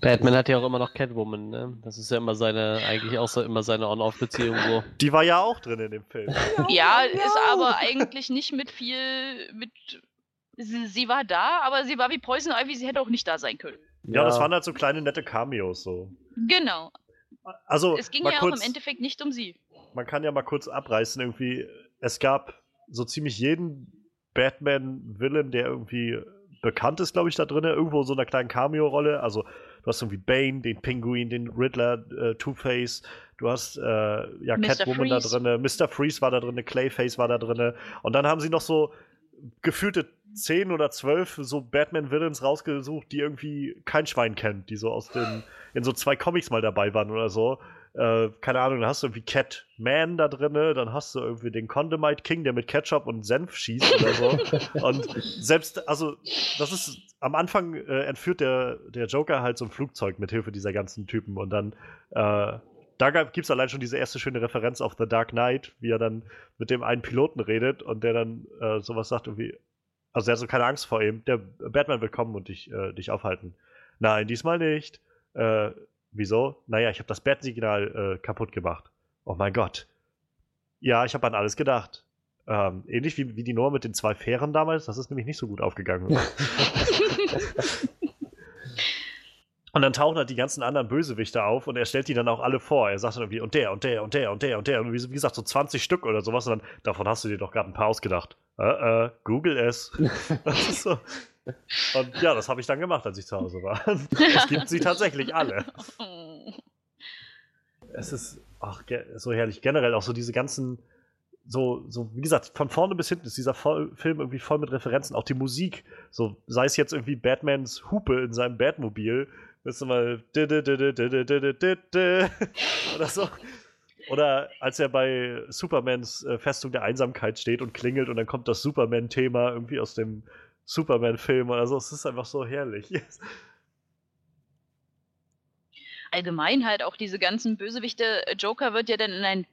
Batman hat ja auch immer noch Catwoman, ne? Das ist ja immer seine, eigentlich auch so immer seine On-Off-Beziehung so. Die war ja auch drin in dem Film. ja, ist aber eigentlich nicht mit viel. mit. Sie, sie war da, aber sie war wie Poison Ivy, sie hätte auch nicht da sein können. Ja, das waren halt so kleine nette Cameos so. Genau. Also, Es ging ja kurz, auch im Endeffekt nicht um sie. man kann ja mal kurz abreißen irgendwie. Es gab so ziemlich jeden Batman-Villain, der irgendwie bekannt ist, glaube ich, da drin, irgendwo in so einer kleinen Cameo-Rolle. Also du hast irgendwie Bane, den Pinguin, den Riddler, äh, Two-Face, du hast äh, ja Mr. Catwoman da drin, Mr. Freeze war da drin, Clayface war da drin. Und dann haben sie noch so gefühlte zehn oder zwölf so Batman-Villains rausgesucht, die irgendwie kein Schwein kennt, die so aus den, in so zwei Comics mal dabei waren oder so. Äh, keine Ahnung, dann hast du irgendwie Catman da drinne, dann hast du irgendwie den Condemite King, der mit Ketchup und Senf schießt oder so. und selbst, also, das ist, am Anfang äh, entführt der, der Joker halt so ein Flugzeug mit Hilfe dieser ganzen Typen und dann, äh, da gibt es allein schon diese erste schöne Referenz auf The Dark Knight, wie er dann mit dem einen Piloten redet und der dann äh, sowas sagt, irgendwie, also er hat so keine Angst vor ihm, der Batman will kommen und dich, äh, dich aufhalten. Nein, diesmal nicht. Äh, wieso? Naja, ich habe das Bat-Signal äh, kaputt gemacht. Oh mein Gott. Ja, ich habe an alles gedacht. Ähm, ähnlich wie, wie die Noah mit den zwei Fähren damals, das ist nämlich nicht so gut aufgegangen. Und dann tauchen halt die ganzen anderen Bösewichte auf und er stellt die dann auch alle vor. Er sagt dann irgendwie, und der, und der, und der, und der, und der. Und wie, wie gesagt, so 20 Stück oder sowas. Und dann, davon hast du dir doch gerade ein paar ausgedacht. Äh, äh, Google es. Das ist so. Und ja, das habe ich dann gemacht, als ich zu Hause war. es gibt sie tatsächlich alle. Es ist ach, so herrlich. Generell auch so diese ganzen, so, so, wie gesagt, von vorne bis hinten ist dieser Film irgendwie voll mit Referenzen. Auch die Musik, so sei es jetzt irgendwie Batmans Hupe in seinem Batmobil, das ist mal, oder so. Oder als er bei Supermans Festung der Einsamkeit steht und klingelt und dann kommt das Superman-Thema irgendwie aus dem Superman-Film oder so. Es ist einfach so herrlich. Allgemein halt auch diese ganzen Bösewichte. Joker wird ja dann in ein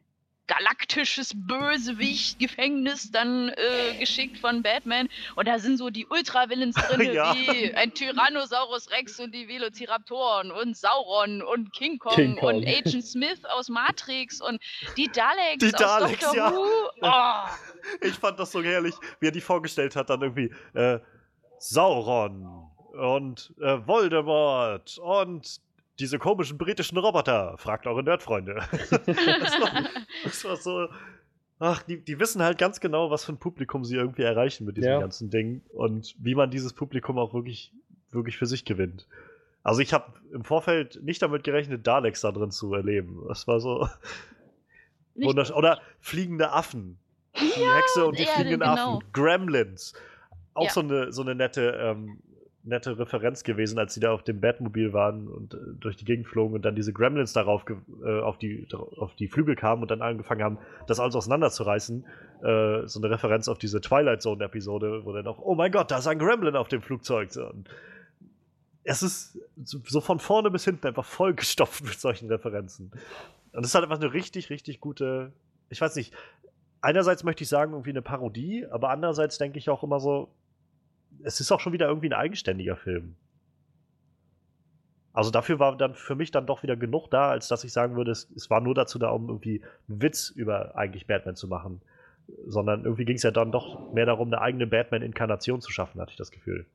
galaktisches Bösewicht-Gefängnis dann äh, geschickt von Batman. Und da sind so die Ultravillains drin, Ja. wie ein Tyrannosaurus Rex und die Velociraptoren und Sauron und King Kong, King Kong. und Agent Smith aus Matrix und die Daleks Die aus Daleks, Doctor ja. Who. Oh. Ich fand das so herrlich, wie er die vorgestellt hat, dann irgendwie äh, Sauron und äh, Voldemort und diese komischen britischen Roboter. Fragt eure Nerdfreunde. das, war, das war so. Ach, die, die wissen halt ganz genau, was für ein Publikum sie irgendwie erreichen mit diesem Ja. ganzen Ding und wie man dieses Publikum auch wirklich, wirklich für sich gewinnt. Also ich habe im Vorfeld nicht damit gerechnet, Daleks da drin zu erleben. Das war so Nicht- wunderschön. Oder fliegende Affen. Die Hexe und die ja, fliegenden genau. Affen. Gremlins. Auch Ja. so eine, so eine nette, ähm, nette Referenz gewesen, als sie da auf dem Batmobil waren und äh, durch die Gegend flogen und dann diese Gremlins darauf äh, auf, die, auf die Flügel kamen und dann angefangen haben, das alles auseinanderzureißen. Äh, so eine Referenz auf diese Twilight Zone-Episode, wo dann auch, oh mein Gott, da ist ein Gremlin auf dem Flugzeug. So, es ist so von vorne bis hinten einfach vollgestopft mit solchen Referenzen. Und es ist halt einfach eine richtig, richtig gute, ich weiß nicht, einerseits möchte ich sagen, irgendwie eine Parodie, aber andererseits denke ich auch immer so, es ist auch schon wieder irgendwie ein eigenständiger Film. Also dafür war dann für mich dann doch wieder genug da, als dass ich sagen würde, es, es war nur dazu da, um irgendwie einen Witz über eigentlich Batman zu machen. sondern irgendwie ging es ja dann doch mehr darum, eine eigene Batman-Inkarnation zu schaffen, hatte ich das Gefühl.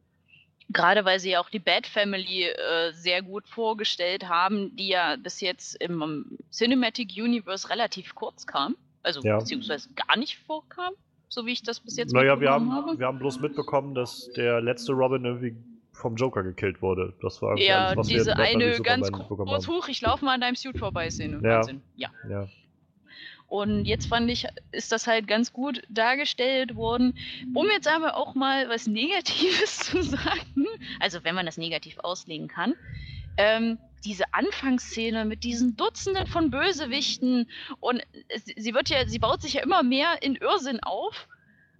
Gerade weil sie ja auch die Bat Family äh, sehr gut vorgestellt haben, die ja bis jetzt im Cinematic Universe relativ kurz kam. Also Ja. beziehungsweise gar nicht vorkam, so wie ich das bis jetzt Naja, wir haben, habe. wir haben bloß mitbekommen, dass der letzte Robin irgendwie vom Joker gekillt wurde. Das war Ja, alles, was wir diese wie eine ganz haben. huch, ich laufe mal an deinem Suit vorbei, Szene. Ja. Wahnsinn. Ja. Ja. Und jetzt fand ich, ist das halt ganz gut dargestellt worden. Um jetzt aber auch mal was Negatives zu sagen, also wenn man das negativ auslegen kann, ähm, diese Anfangsszene mit diesen Dutzenden von Bösewichten und sie wird ja, sie baut sich ja immer mehr in Irrsinn auf.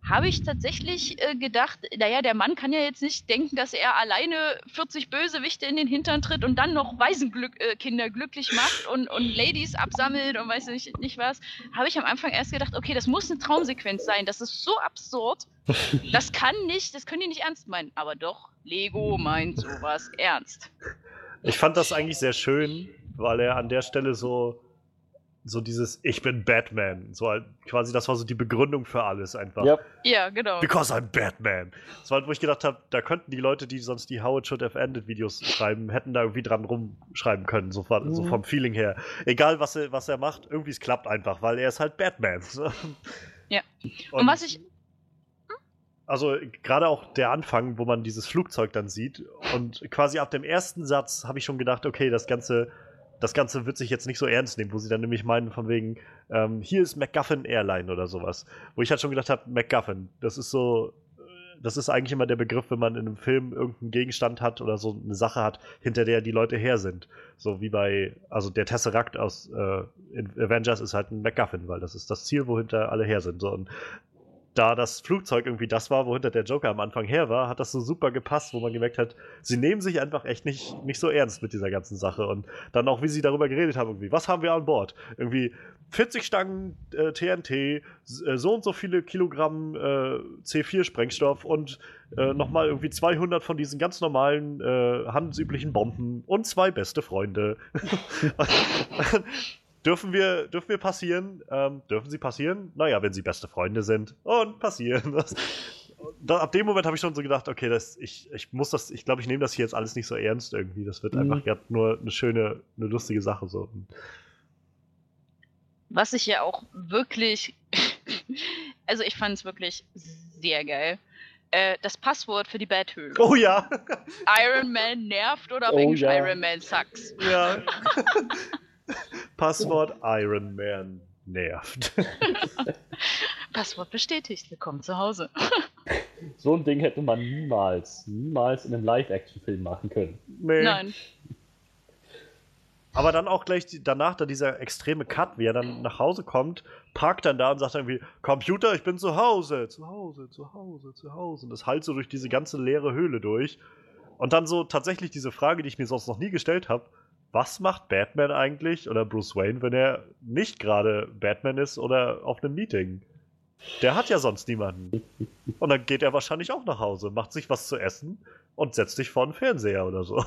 Habe ich tatsächlich äh, gedacht, naja, der Mann kann ja jetzt nicht denken, dass er alleine 40 Bösewichte in den Hintern tritt und dann noch Waisenkinder äh, glücklich macht und, und Ladies absammelt und weiß nicht, nicht was. Habe ich am Anfang erst gedacht, okay, das muss eine Traumsequenz sein. Das ist so absurd. Das kann nicht, das können die nicht ernst meinen. Aber doch, Lego meint sowas ernst. Ich fand das eigentlich sehr schön, weil er an der Stelle so, so dieses Ich bin Batman, so halt quasi das war so die Begründung für alles einfach. Ja, Ja, genau. Because I'm Batman. Das war, halt, wo ich gedacht habe, da könnten die Leute, die sonst die How It Should Have Ended Videos schreiben, hätten da irgendwie dran rumschreiben können, so, von, so Mhm. vom Feeling her. Egal, was er, was er macht, irgendwie es klappt einfach, weil er ist halt Batman. Ja. Und, Und was ich, also gerade auch der Anfang, wo man dieses Flugzeug dann sieht und quasi ab dem ersten Satz habe ich schon gedacht, okay, das Ganze, das Ganze wird sich jetzt nicht so ernst nehmen, wo sie dann nämlich meinen von wegen, ähm, hier ist MacGuffin Airline oder sowas. Wo ich halt schon gedacht habe, MacGuffin, das ist so, äh, das ist eigentlich immer der Begriff, wenn man in einem Film irgendeinen Gegenstand hat oder so eine Sache hat, hinter der die Leute her sind. So wie bei, also der Tesseract aus äh, Avengers ist halt ein MacGuffin, weil das ist das Ziel, wohinter alle her sind. So, und da das Flugzeug irgendwie das war, wohinter der Joker am Anfang her war, hat das so super gepasst, wo man gemerkt hat, sie nehmen sich einfach echt nicht, nicht so ernst mit dieser ganzen Sache. Und dann auch, wie sie darüber geredet haben, irgendwie, was haben wir an Bord? Irgendwie 40 Stangen äh, TNT, äh, so und so viele Kilogramm äh, C4-Sprengstoff und äh, nochmal irgendwie 200 von diesen ganz normalen, äh, handelsüblichen Bomben und zwei beste Freunde. Dürfen wir, dürfen wir passieren? Ähm, dürfen sie passieren? Naja, wenn sie beste Freunde sind. Und passieren. Das, da, ab dem Moment habe ich schon so gedacht, okay, das, ich, ich muss das, ich glaube, ich nehme das hier jetzt alles nicht so ernst irgendwie. Das wird Mhm. einfach ja, nur eine schöne, eine lustige Sache so. was ich ja auch wirklich, also ich fand es wirklich sehr geil. Äh, das Passwort für die Betthöhle. Oh ja! Iron Man nervt oder auf Oh Englisch ja. Iron Man sucks. ja. Passwort Iron Man nervt. Passwort bestätigt, willkommen zu Hause. so ein Ding hätte man niemals, niemals in einem Live-Action-Film machen können. nee. Nein. Aber dann auch gleich die, danach da dieser extreme Cut, wie er dann nach Hause kommt, parkt dann da und sagt irgendwie, Computer, ich bin zu Hause, zu Hause, zu Hause, zu Hause. Und das halt so durch diese ganze leere Höhle durch. Und dann so tatsächlich diese Frage, die ich mir sonst noch nie gestellt habe, was macht Batman eigentlich oder Bruce Wayne, wenn er nicht gerade Batman ist oder auf einem Meeting? Der hat ja sonst niemanden. Und dann geht er wahrscheinlich auch nach Hause, macht sich was zu essen und setzt sich vor den Fernseher oder so.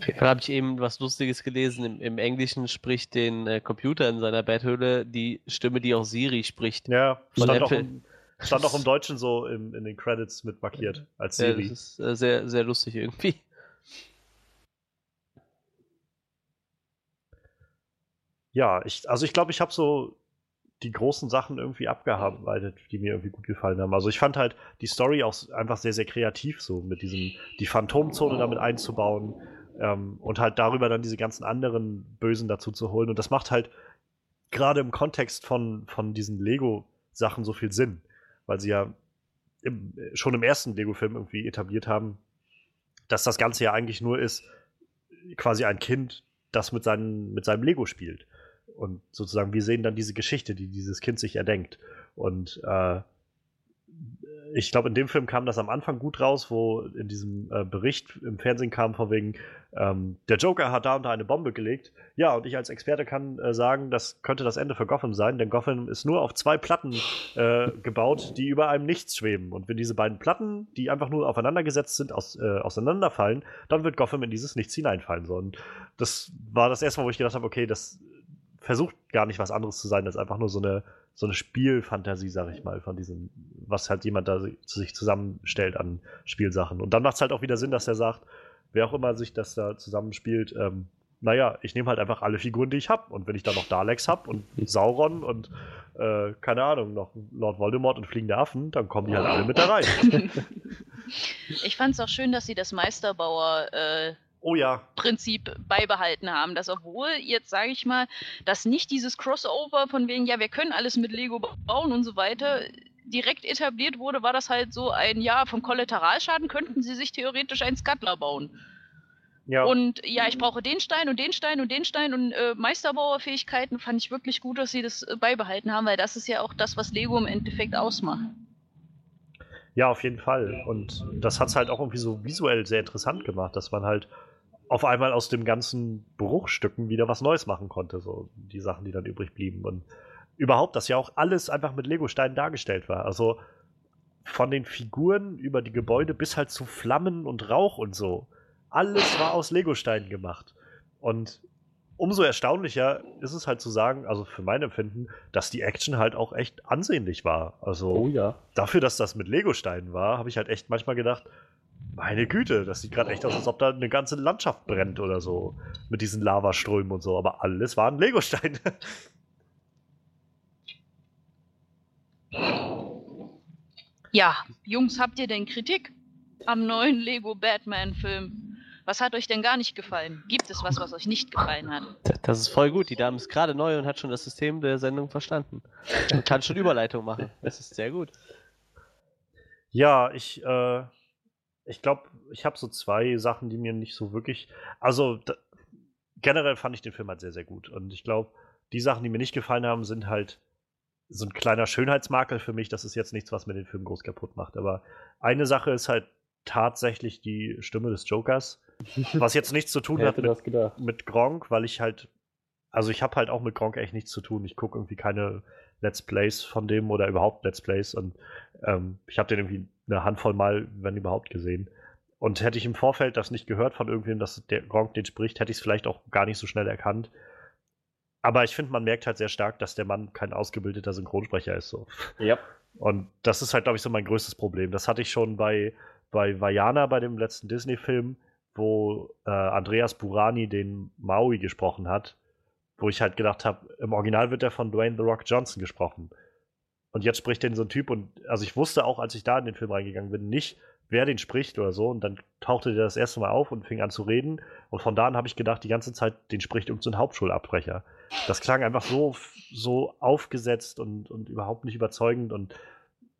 Fall habe ich eben was Lustiges gelesen. Im, im Englischen spricht den äh, Computer in seiner Betthöhle die Stimme, die auch Siri spricht. Ja, stand auch, im, stand auch im Deutschen so im, in den Credits mit markiert als Ja, Siri. das ist äh, sehr, sehr lustig irgendwie. Ja, ich, also ich glaube, ich habe so die großen Sachen irgendwie abgearbeitet, die mir irgendwie gut gefallen haben. Also ich fand halt die Story auch einfach sehr, sehr kreativ so, mit diesem, die Phantomzone damit einzubauen ähm, und halt darüber dann diese ganzen anderen Bösen dazu zu holen. Und das macht halt gerade im Kontext von, von diesen Lego-Sachen so viel Sinn, weil sie ja im, schon im ersten Lego-Film irgendwie etabliert haben, dass das Ganze ja eigentlich nur ist, quasi ein Kind, das mit, seinen, mit seinem Lego spielt. Und sozusagen, wir sehen dann diese Geschichte, die dieses Kind sich erdenkt. Und äh, ich glaube, in dem Film kam das am Anfang gut raus, wo in diesem äh, Bericht im Fernsehen kam, von wegen, ähm, der Joker hat da und da eine Bombe gelegt. Ja, und ich als Experte kann äh, sagen, das könnte das Ende für Gotham sein, denn Gotham ist nur auf zwei Platten äh, gebaut, die über einem Nichts schweben. Und wenn diese beiden Platten, die einfach nur aufeinander gesetzt sind, aus, äh, auseinanderfallen, dann wird Gotham in dieses Nichts hineinfallen. So. Und das war das erste Mal, wo ich gedacht habe, okay, das versucht gar nicht was anderes zu sein, als einfach nur so eine, so eine Spielfantasie, sag ich mal, von diesem, was halt jemand da sich zusammenstellt an Spielsachen. Und dann macht es halt auch wieder Sinn, dass er sagt, wer auch immer sich das da zusammenspielt, ähm, naja, ich nehme halt einfach alle Figuren, die ich habe. Und wenn ich dann noch Daleks habe und Sauron und äh, keine Ahnung, noch Lord Voldemort und fliegende Affen, dann kommen die halt alle mit da rein. ich fand es auch schön, dass sie das Meisterbauer äh, oh ja. Prinzip beibehalten haben. Dass obwohl jetzt sage ich mal, dass nicht dieses Crossover von wegen, ja, wir können alles mit Lego bauen und so weiter direkt etabliert wurde, war das halt so ein, ja, vom Kollateralschaden könnten sie sich theoretisch ein Scuttler bauen. Ja. Und ja, ich brauche den Stein und den Stein und den Stein und äh, Meisterbauerfähigkeiten fand ich wirklich gut, dass sie das äh, beibehalten haben, weil das ist ja auch das, was Lego im Endeffekt ausmacht. Ja, auf jeden Fall. Und das hat es halt auch irgendwie so visuell sehr interessant gemacht, dass man halt auf einmal aus dem ganzen Bruchstücken wieder was Neues machen konnte, so die Sachen, die dann übrig blieben. Und überhaupt, dass ja auch alles einfach mit Lego-Steinen dargestellt war. Also von den Figuren über die Gebäude bis halt zu Flammen und Rauch und so. Alles war aus Legosteinen gemacht. Und umso erstaunlicher ist es halt zu sagen, also für mein Empfinden, dass die Action halt auch echt ansehnlich war. Also oh, ja. dafür, dass das mit Legosteinen war, habe ich halt echt manchmal gedacht, meine Güte, das sieht gerade echt aus, als ob da eine ganze Landschaft brennt oder so. Mit diesen Lavaströmen und so. Aber alles waren Legosteine. Ja, Jungs, habt ihr denn Kritik am neuen Lego Batman-Film? Was hat euch denn gar nicht gefallen? Gibt es was, was euch nicht gefallen hat? Das ist voll gut. Die Dame ist gerade neu und hat schon das System der Sendung verstanden. Und kann schon Überleitung machen. Das ist sehr gut. Ja, ich, äh, ich glaube, ich habe so zwei Sachen, die mir nicht so wirklich. Also da, generell fand ich den Film halt sehr, sehr gut. Und ich glaube, die Sachen, die mir nicht gefallen haben, sind halt so ein kleiner Schönheitsmakel für mich. Das ist jetzt nichts, was mir den Film groß kaputt macht. Aber eine Sache ist halt tatsächlich die Stimme des Jokers. Was jetzt nichts zu tun hat mit, mit Gronk, weil ich halt, also ich habe halt auch mit Gronk echt nichts zu tun. Ich gucke irgendwie keine Let's Plays von dem oder überhaupt Let's Plays und ähm, ich habe den irgendwie eine Handvoll Mal, wenn überhaupt, gesehen. Und hätte ich im Vorfeld das nicht gehört von irgendwem, dass der Gronk den spricht, hätte ich es vielleicht auch gar nicht so schnell erkannt. Aber ich finde, man merkt halt sehr stark, dass der Mann kein ausgebildeter Synchronsprecher ist. So. Ja. Und das ist halt, glaube ich, so mein größtes Problem. Das hatte ich schon bei, bei Vajana, bei dem letzten Disney-Film, wo äh, Andreas Burani den Maui gesprochen hat, wo ich halt gedacht habe, im Original wird er von Dwayne The Rock Johnson gesprochen. Und jetzt spricht den so ein Typ und also ich wusste auch, als ich da in den Film reingegangen bin, nicht, wer den spricht oder so. Und dann tauchte der das erste Mal auf und fing an zu reden. Und von da an habe ich gedacht, die ganze Zeit, den spricht irgendein so Hauptschulabbrecher. Das klang einfach so, so aufgesetzt und, und überhaupt nicht überzeugend. Und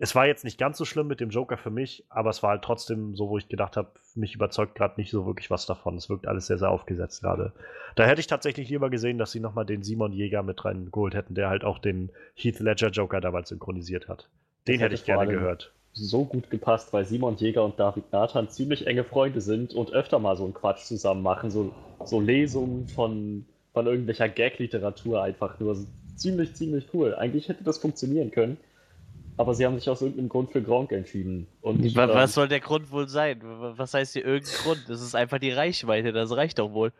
es war jetzt nicht ganz so schlimm mit dem Joker für mich, aber es war halt trotzdem so, wo ich gedacht habe, mich überzeugt gerade nicht so wirklich was davon. Es wirkt alles sehr, sehr aufgesetzt gerade. Da hätte ich tatsächlich lieber gesehen, dass sie nochmal den Simon Jäger mit reingeholt hätten, der halt auch den Heath Ledger Joker damals synchronisiert hat. Den das hätte ich gerne gehört. So gut gepasst, weil Simon Jäger und David Nathan ziemlich enge Freunde sind und öfter mal so einen Quatsch zusammen machen. So, so Lesungen von, von irgendwelcher Gag-Literatur einfach nur. Ziemlich, ziemlich cool. Eigentlich hätte das funktionieren können aber sie haben sich aus irgendeinem Grund für Gronk entschieden. Und was, ähm, was soll der Grund wohl sein? Was heißt hier irgendein Grund? Das ist einfach die Reichweite, das reicht doch wohl.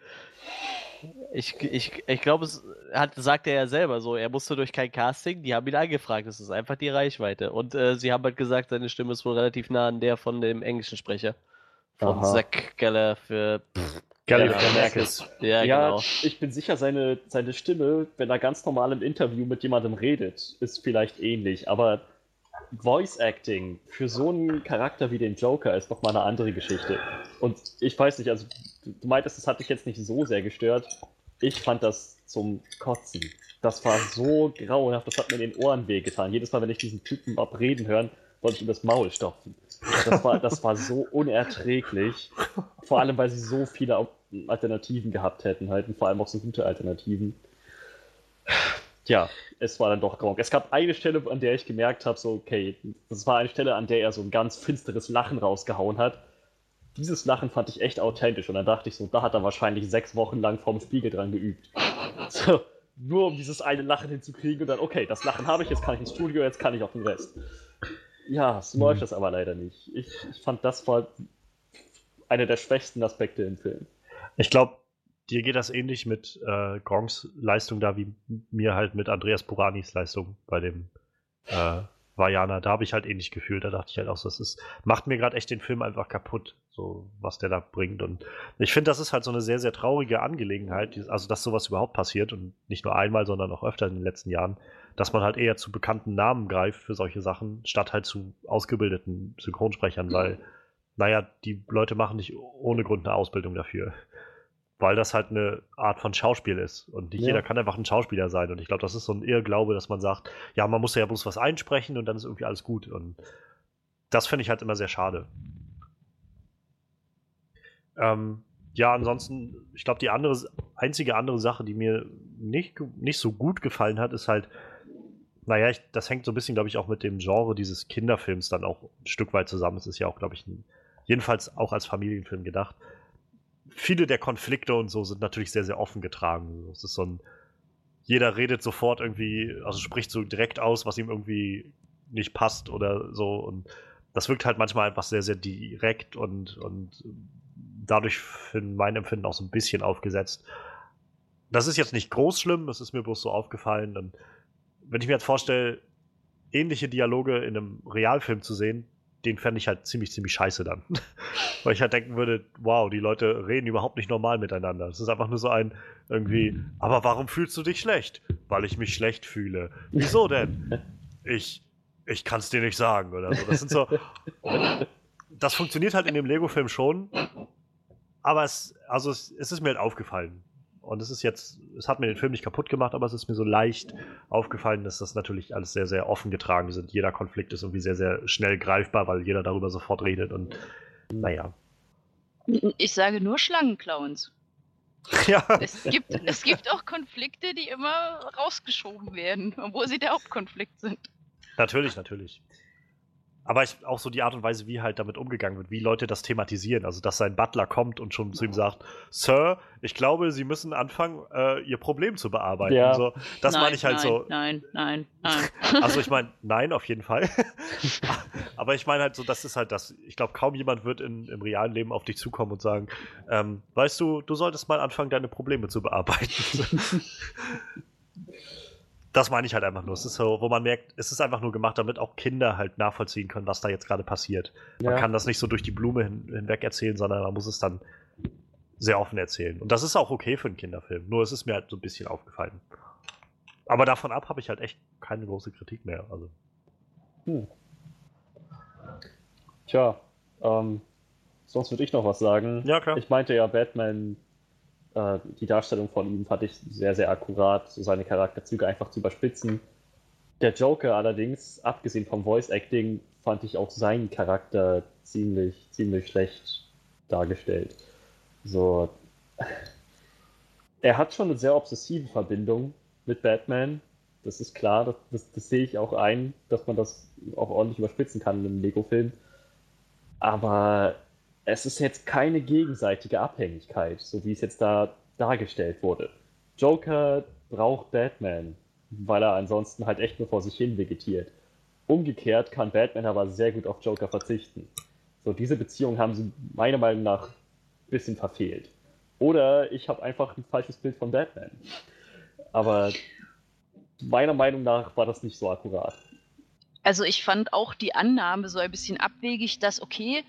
Ich, ich, ich glaube, es hat, sagt er ja selber so, er musste durch kein Casting, die haben ihn angefragt, das ist einfach die Reichweite. Und äh, sie haben halt gesagt, seine Stimme ist wohl relativ nah an der von dem englischen Sprecher. Von Aha. Zach Geller für Galifianakis. Ja, ja, genau. Ich bin sicher, seine, seine Stimme, wenn er ganz normal im Interview mit jemandem redet, ist vielleicht ähnlich, aber Voice Acting für so einen Charakter wie den Joker ist nochmal eine andere Geschichte. Und ich weiß nicht, also du meintest, das hat dich jetzt nicht so sehr gestört. Ich fand das zum Kotzen. Das war so grauenhaft, das hat mir in den Ohren wehgetan. Jedes Mal, wenn ich diesen Typen abreden hören, wollte ich ihm das Maul stopfen. Das war, das war so unerträglich. Vor allem, weil sie so viele Alternativen gehabt hätten, halt, und vor allem auch so gute Alternativen ja, es war dann doch Gronk. Es gab eine Stelle, an der ich gemerkt habe, so, okay, das war eine Stelle, an der er so ein ganz finsteres Lachen rausgehauen hat. Dieses Lachen fand ich echt authentisch und dann dachte ich so, da hat er wahrscheinlich sechs Wochen lang vorm Spiegel dran geübt. So, nur um dieses eine Lachen hinzukriegen und dann, okay, das Lachen habe ich, jetzt kann ich ins Studio, jetzt kann ich auch den Rest. Ja, so mhm. läuft das aber leider nicht. Ich, ich fand, das war einer der schwächsten Aspekte im Film. Ich glaube, dir geht das ähnlich mit äh, Gronks Leistung da, wie mir halt mit Andreas Puranis Leistung bei dem äh, Vajana. Da habe ich halt ähnlich gefühlt. Da dachte ich halt auch, das ist, macht mir gerade echt den Film einfach kaputt, so was der da bringt. Und ich finde, das ist halt so eine sehr, sehr traurige Angelegenheit, also dass sowas überhaupt passiert und nicht nur einmal, sondern auch öfter in den letzten Jahren, dass man halt eher zu bekannten Namen greift für solche Sachen, statt halt zu ausgebildeten Synchronsprechern, weil, naja, die Leute machen nicht ohne Grund eine Ausbildung dafür weil das halt eine Art von Schauspiel ist. Und nicht ja. jeder kann einfach ein Schauspieler sein. Und ich glaube, das ist so ein Irrglaube, dass man sagt, ja, man muss ja bloß was einsprechen und dann ist irgendwie alles gut. Und das finde ich halt immer sehr schade. Ähm, ja, ansonsten, ich glaube, die andere, einzige andere Sache, die mir nicht, nicht so gut gefallen hat, ist halt, naja, ich, das hängt so ein bisschen, glaube ich, auch mit dem Genre dieses Kinderfilms dann auch ein Stück weit zusammen. Es ist ja auch, glaube ich, ein, jedenfalls auch als Familienfilm gedacht viele der Konflikte und so sind natürlich sehr, sehr offen getragen. Es ist so ein, jeder redet sofort irgendwie, also spricht so direkt aus, was ihm irgendwie nicht passt oder so. Und das wirkt halt manchmal einfach sehr, sehr direkt und, und dadurch für mein Empfinden auch so ein bisschen aufgesetzt. Das ist jetzt nicht groß schlimm, das ist mir bloß so aufgefallen. Und wenn ich mir jetzt vorstelle, ähnliche Dialoge in einem Realfilm zu sehen, den fände ich halt ziemlich, ziemlich scheiße dann. Weil ich halt denken würde, wow, die Leute reden überhaupt nicht normal miteinander. Es ist einfach nur so ein irgendwie, aber warum fühlst du dich schlecht? Weil ich mich schlecht fühle. Wieso denn? Ich, ich kann es dir nicht sagen oder so. Das sind so. Das funktioniert halt in dem Lego-Film schon. Aber es, also es, es ist mir halt aufgefallen. Und es ist jetzt, es hat mir den Film nicht kaputt gemacht, aber es ist mir so leicht aufgefallen, dass das natürlich alles sehr, sehr offen getragen ist. Jeder Konflikt ist irgendwie sehr, sehr schnell greifbar, weil jeder darüber sofort redet und naja. Ich sage nur Schlangenclowns. Ja. Es gibt, es gibt auch Konflikte, die immer rausgeschoben werden, obwohl sie der Hauptkonflikt sind. Natürlich, natürlich. Aber ich, auch so die Art und Weise, wie halt damit umgegangen wird, wie Leute das thematisieren. Also, dass sein Butler kommt und schon zu ihm sagt: Sir, ich glaube, Sie müssen anfangen, äh, Ihr Problem zu bearbeiten. Ja. So, das meine ich halt nein, so. Nein, nein, nein. Also, ich meine, nein, auf jeden Fall. Aber ich meine halt so, das ist halt das. Ich glaube, kaum jemand wird in, im realen Leben auf dich zukommen und sagen: ähm, Weißt du, du solltest mal anfangen, deine Probleme zu bearbeiten. das meine ich halt einfach nur. Es ist so, wo man merkt, es ist einfach nur gemacht, damit auch Kinder halt nachvollziehen können, was da jetzt gerade passiert. Ja. Man kann das nicht so durch die Blume hin, hinweg erzählen, sondern man muss es dann sehr offen erzählen. Und das ist auch okay für einen Kinderfilm. Nur es ist mir halt so ein bisschen aufgefallen. Aber davon ab habe ich halt echt keine große Kritik mehr. Also. Hm. Tja, ähm, sonst würde ich noch was sagen. Ja, klar. Ich meinte ja, Batman äh, die Darstellung von ihm fand ich sehr, sehr akkurat, so seine Charakterzüge einfach zu überspitzen. Der Joker allerdings, abgesehen vom Voice Acting, fand ich auch seinen Charakter ziemlich, ziemlich schlecht dargestellt. So, er hat schon eine sehr obsessive Verbindung mit Batman. Das ist klar, das, das, das sehe ich auch ein, dass man das auch ordentlich überspitzen kann in einem Lego-Film. Aber es ist jetzt keine gegenseitige Abhängigkeit, so wie es jetzt da dargestellt wurde. Joker braucht Batman, weil er ansonsten halt echt nur vor sich hin vegetiert. Umgekehrt kann Batman aber sehr gut auf Joker verzichten. So, diese Beziehung haben sie meiner Meinung nach ein bisschen verfehlt. Oder ich habe einfach ein falsches Bild von Batman. Aber meiner Meinung nach war das nicht so akkurat. Also ich fand auch die Annahme so ein bisschen abwegig, dass okay,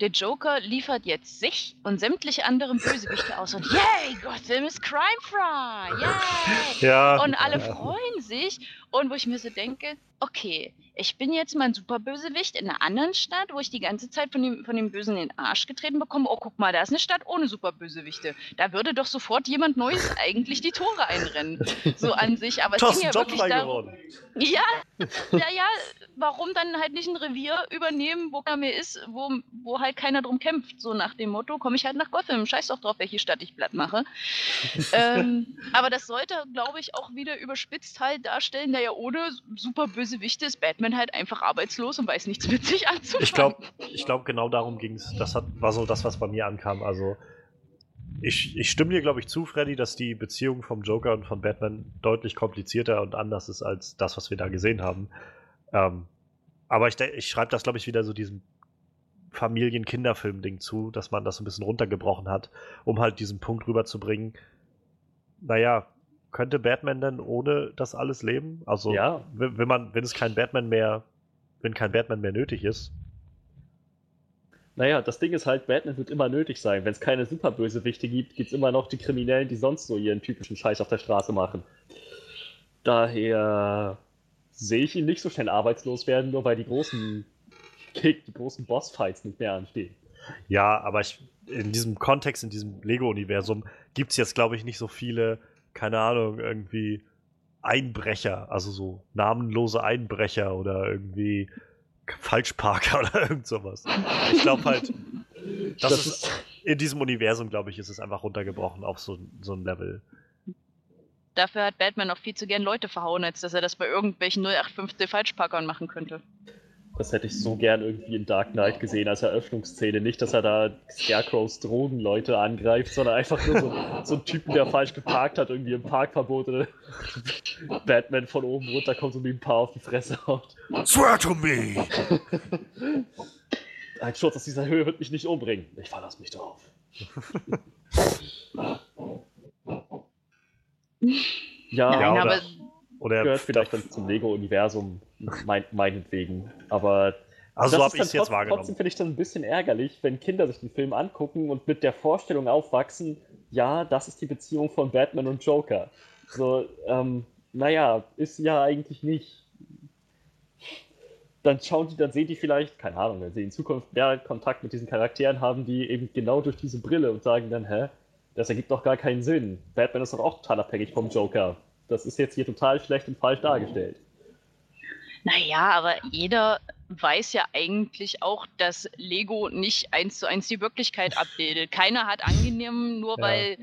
der Joker liefert jetzt sich und sämtliche anderen Bösewichte aus und yay, Gotham ist crime-free, yay! Ja, und alle ja. freuen sich und wo ich mir so denke, okay, ich bin jetzt mal ein Superbösewicht in einer anderen Stadt, wo ich die ganze Zeit von dem, von dem Bösen in den Arsch getreten bekomme. Oh, guck mal, da ist eine Stadt ohne Superbösewichte. Da würde doch sofort jemand Neues eigentlich die Tore einrennen. So an sich. Aber es ging ja wirklich darum. Ja, ja, ja, warum dann halt nicht ein Revier übernehmen, wo er mir ist, wo, wo halt keiner drum kämpft. So nach dem Motto, komme ich halt nach Gotham. Scheiß doch drauf, welche Stadt ich platt mache. ähm, aber das sollte, glaube ich, auch wieder überspitzt halt darstellen, naja, ohne Superbösewichte ist Batman Batman halt einfach arbeitslos und weiß nichts mit sich anzufangen. Ich glaube, ich glaub, genau darum ging es. Das hat, war so das, was bei mir ankam. Also, ich, ich stimme dir, glaube ich, zu, Freddy, dass die Beziehung vom Joker und von Batman deutlich komplizierter und anders ist als das, was wir da gesehen haben. Ähm, aber ich, ich schreibe das, glaube ich, wieder so diesem Familien-Kinderfilm-Ding zu, dass man das ein bisschen runtergebrochen hat, um halt diesen Punkt rüberzubringen. Naja, könnte Batman denn ohne das alles leben? Also, Ja. wenn, man, wenn es kein Batman mehr, wenn kein Batman mehr nötig ist. Naja, das Ding ist halt, Batman wird immer nötig sein. Wenn es keine Superbösewichte gibt, gibt es immer noch die Kriminellen, die sonst so ihren typischen Scheiß auf der Straße machen. Daher sehe ich ihn nicht so schnell arbeitslos werden, nur weil die großen Kick, die großen Bossfights nicht mehr anstehen. Ja, aber ich, in diesem Kontext, in diesem Lego-Universum, gibt es jetzt, glaube ich, nicht so viele, keine Ahnung, irgendwie Einbrecher, also so namenlose Einbrecher oder irgendwie Falschparker oder irgend sowas. Ich glaube halt, das, Das ist, in diesem Universum, glaube ich, ist es einfach runtergebrochen auf so, so ein Level. Dafür hat Batman auch viel zu gern Leute verhauen, als dass er das bei irgendwelchen 0815 Falschparkern machen könnte. Das hätte ich so gern irgendwie in Dark Knight gesehen als Eröffnungsszene. Nicht, dass er da Scarecrows Drogenleute angreift, sondern einfach nur so, so einen Typen, der falsch geparkt hat, irgendwie im Parkverbot oder Batman von oben runterkommt und ihm ein paar auf die Fresse haut. Swear to me! Ein Sturz aus dieser Höhe wird mich nicht umbringen. Ich verlasse mich darauf. ja, oder- aber Oder gehört vielleicht dann zum Lego-Universum, mein, meinetwegen. Aber also so das habe ich es jetzt wahrgenommen. Trotzdem finde ich dann ein bisschen ärgerlich, wenn Kinder sich den Film angucken und mit der Vorstellung aufwachsen, ja, das ist die Beziehung von Batman und Joker. So, ähm, naja, ist ja eigentlich nicht. Dann schauen die, dann sehen die vielleicht, keine Ahnung, wenn sie in Zukunft mehr Kontakt mit diesen Charakteren haben, die eben genau durch diese Brille und sagen dann, hä, das ergibt doch gar keinen Sinn. Batman ist doch auch total abhängig vom Joker. Das ist jetzt hier total schlecht und falsch dargestellt. Naja, aber jeder weiß ja eigentlich auch, dass Lego nicht eins zu eins die Wirklichkeit abbildet. Keiner hat angenommen, nur Ja. weil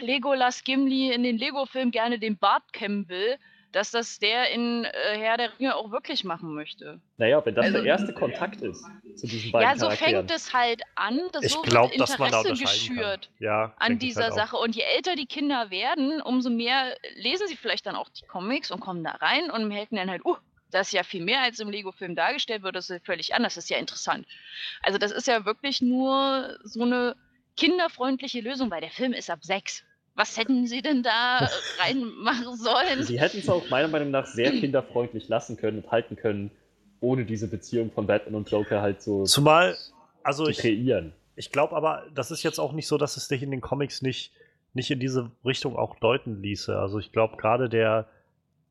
Legolas Gimli in den Lego-Film gerne den Bart kämmen will, dass das der in äh, Herr der Ringe auch wirklich machen möchte. Naja, wenn das Also- der erste Kontakt ist zu diesen beiden Ja, so Charakteren. fängt es halt an. Das Ich so glaube, wird dass man da Interesse geschürt. Ja, an dieser halt. Sache. Und je älter die Kinder werden, umso mehr lesen sie vielleicht dann auch die Comics und kommen da rein und merken dann halt, uh, das ist ja viel mehr als im Lego-Film dargestellt wird, das ist völlig anders, das ist ja interessant. Also das ist ja wirklich nur so eine kinderfreundliche Lösung, weil der Film ist ab sechs. Was hätten sie denn da reinmachen sollen? Sie hätten es auch meiner Meinung nach sehr kinderfreundlich lassen können und halten können, ohne diese Beziehung von Batman und Joker halt so Zumal, also zu ich, kreieren. ich glaube aber, das ist jetzt auch nicht so, dass es dich in den Comics nicht, nicht in diese Richtung auch deuten ließe. Also ich glaube gerade der,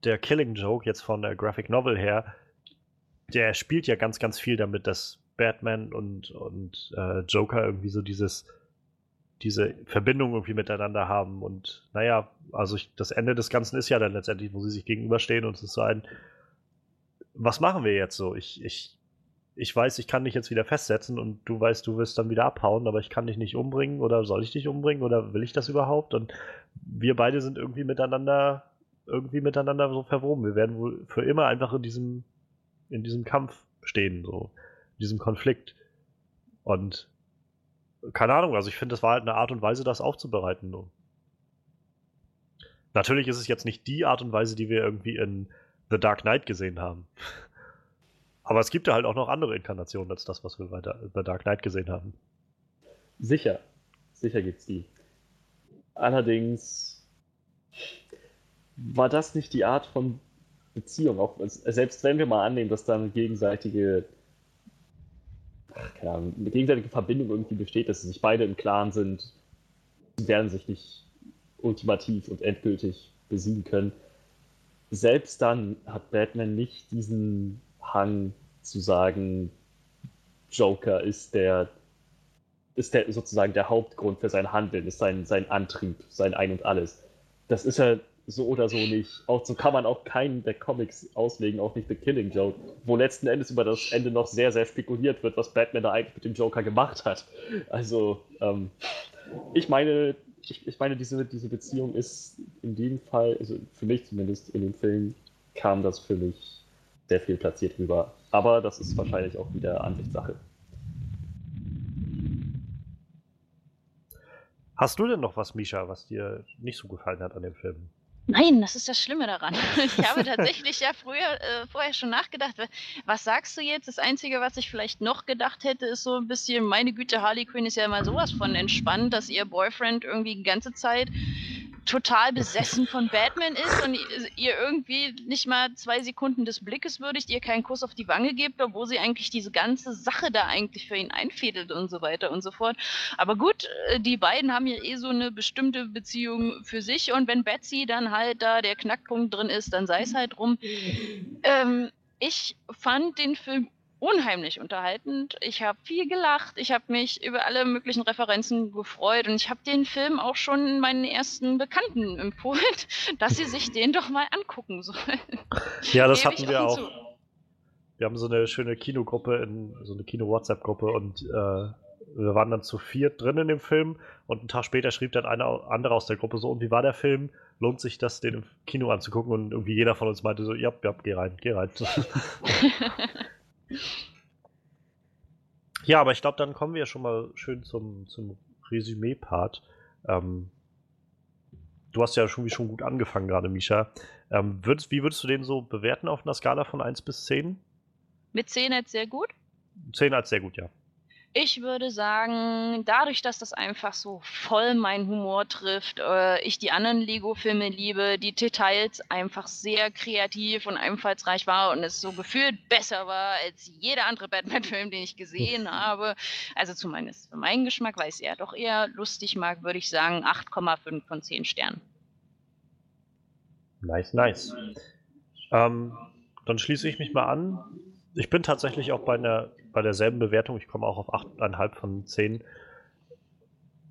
der Killing Joke jetzt von der Graphic Novel her, der spielt ja ganz, ganz viel damit, dass Batman und, und äh, Joker irgendwie so dieses, diese Verbindung irgendwie miteinander haben. Und naja, also ich, das Ende des Ganzen ist ja dann letztendlich, wo sie sich gegenüberstehen und es ist so ein, was machen wir jetzt so? Ich, ich, ich weiß, ich kann dich jetzt wieder festsetzen und du weißt, du wirst dann wieder abhauen, aber ich kann dich nicht umbringen oder soll ich dich umbringen oder will ich das überhaupt? Und wir beide sind irgendwie miteinander, irgendwie miteinander so verwoben. Wir werden wohl für immer einfach in diesem, in diesem Kampf stehen, so, in diesem Konflikt. Und keine Ahnung, also ich finde, das war halt eine Art und Weise, das aufzubereiten. Natürlich ist es jetzt nicht die Art und Weise, die wir irgendwie in The Dark Knight gesehen haben. Aber es gibt ja halt auch noch andere Inkarnationen als das, was wir bei The Dark Knight gesehen haben. Sicher. Sicher gibt's die. Allerdings war das nicht die Art von Beziehung. Auch selbst wenn wir mal annehmen, dass da eine gegenseitige, keine Ahnung, eine gegenseitige Verbindung irgendwie besteht, dass sie sich beide im Klaren sind, sie werden sich nicht ultimativ und endgültig besiegen können. Selbst dann hat Batman nicht diesen Hang zu sagen, Joker ist der ist der sozusagen der Hauptgrund für sein Handeln, ist sein, sein Antrieb, sein Ein und Alles. Das ist er so oder so nicht. Auch so kann man auch keinen der Comics auslegen, auch nicht The Killing Joke, wo letzten Endes über das Ende noch sehr, sehr spekuliert wird, was Batman da eigentlich mit dem Joker gemacht hat. Also, ähm, ich meine, ich, ich meine, diese, diese Beziehung ist in dem Fall, also für mich zumindest in dem Film, kam das für mich sehr viel platziert rüber. Aber das ist wahrscheinlich auch wieder Ansichtssache. Hast du denn noch was, Misha, was dir nicht so gefallen hat an dem Film? Nein, das ist das Schlimme daran. Ich habe tatsächlich ja früher, äh, vorher schon nachgedacht, was sagst du jetzt? Das Einzige, was ich vielleicht noch gedacht hätte, ist so ein bisschen, meine Güte, Harley Quinn ist ja immer sowas von entspannt, dass ihr Boyfriend irgendwie die ganze Zeit total besessen von Batman ist und ihr irgendwie nicht mal zwei Sekunden des Blickes würdigt, ihr keinen Kuss auf die Wange gebt, obwohl sie eigentlich diese ganze Sache da eigentlich für ihn einfädelt und so weiter und so fort. Aber gut, äh, die beiden haben ja eh so eine bestimmte Beziehung für sich und wenn Betsy dann halt da der Knackpunkt drin ist, dann sei es halt drum. Ähm, ich fand den Film unheimlich unterhaltend. Ich habe viel gelacht. Ich habe mich über alle möglichen Referenzen gefreut und ich habe den Film auch schon meinen ersten Bekannten empfohlen, dass sie sich den doch mal angucken sollen. Ja, das hatten wir auch. Zu. Wir haben so eine schöne Kinogruppe, in, so eine Kino-WhatsApp-Gruppe und äh, wir waren dann zu viert drin in dem Film und einen Tag später schrieb dann einer andere aus der Gruppe so, und wie war der Film? Lohnt sich das, den im Kino anzugucken? Und irgendwie jeder von uns meinte so, ja, ja, geh rein, geh rein. Ja, aber ich glaube, dann kommen wir schon mal schön zum, zum Resümee-Part. Ähm, du hast ja schon, wie schon gut angefangen gerade, Misha. Ähm, würdest, wie würdest du den so bewerten auf einer Skala von 1 bis 10? Mit 10 als sehr gut? 10 als sehr gut, ja. Ich würde sagen, dadurch, dass das einfach so voll meinen Humor trifft, äh, ich die anderen Lego-Filme liebe, die Details einfach sehr kreativ und einfallsreich war und es so gefühlt besser war als jeder andere Batman-Film, den ich gesehen habe. Also zumindest für meinen Geschmack, weil ich es ja doch eher lustig mag, würde ich sagen 8,5 von 10 Sternen. Nice, nice. Ähm, dann schließe ich mich mal an. Ich bin tatsächlich auch bei einer bei derselben Bewertung. Ich komme auch auf 8,5 von 10.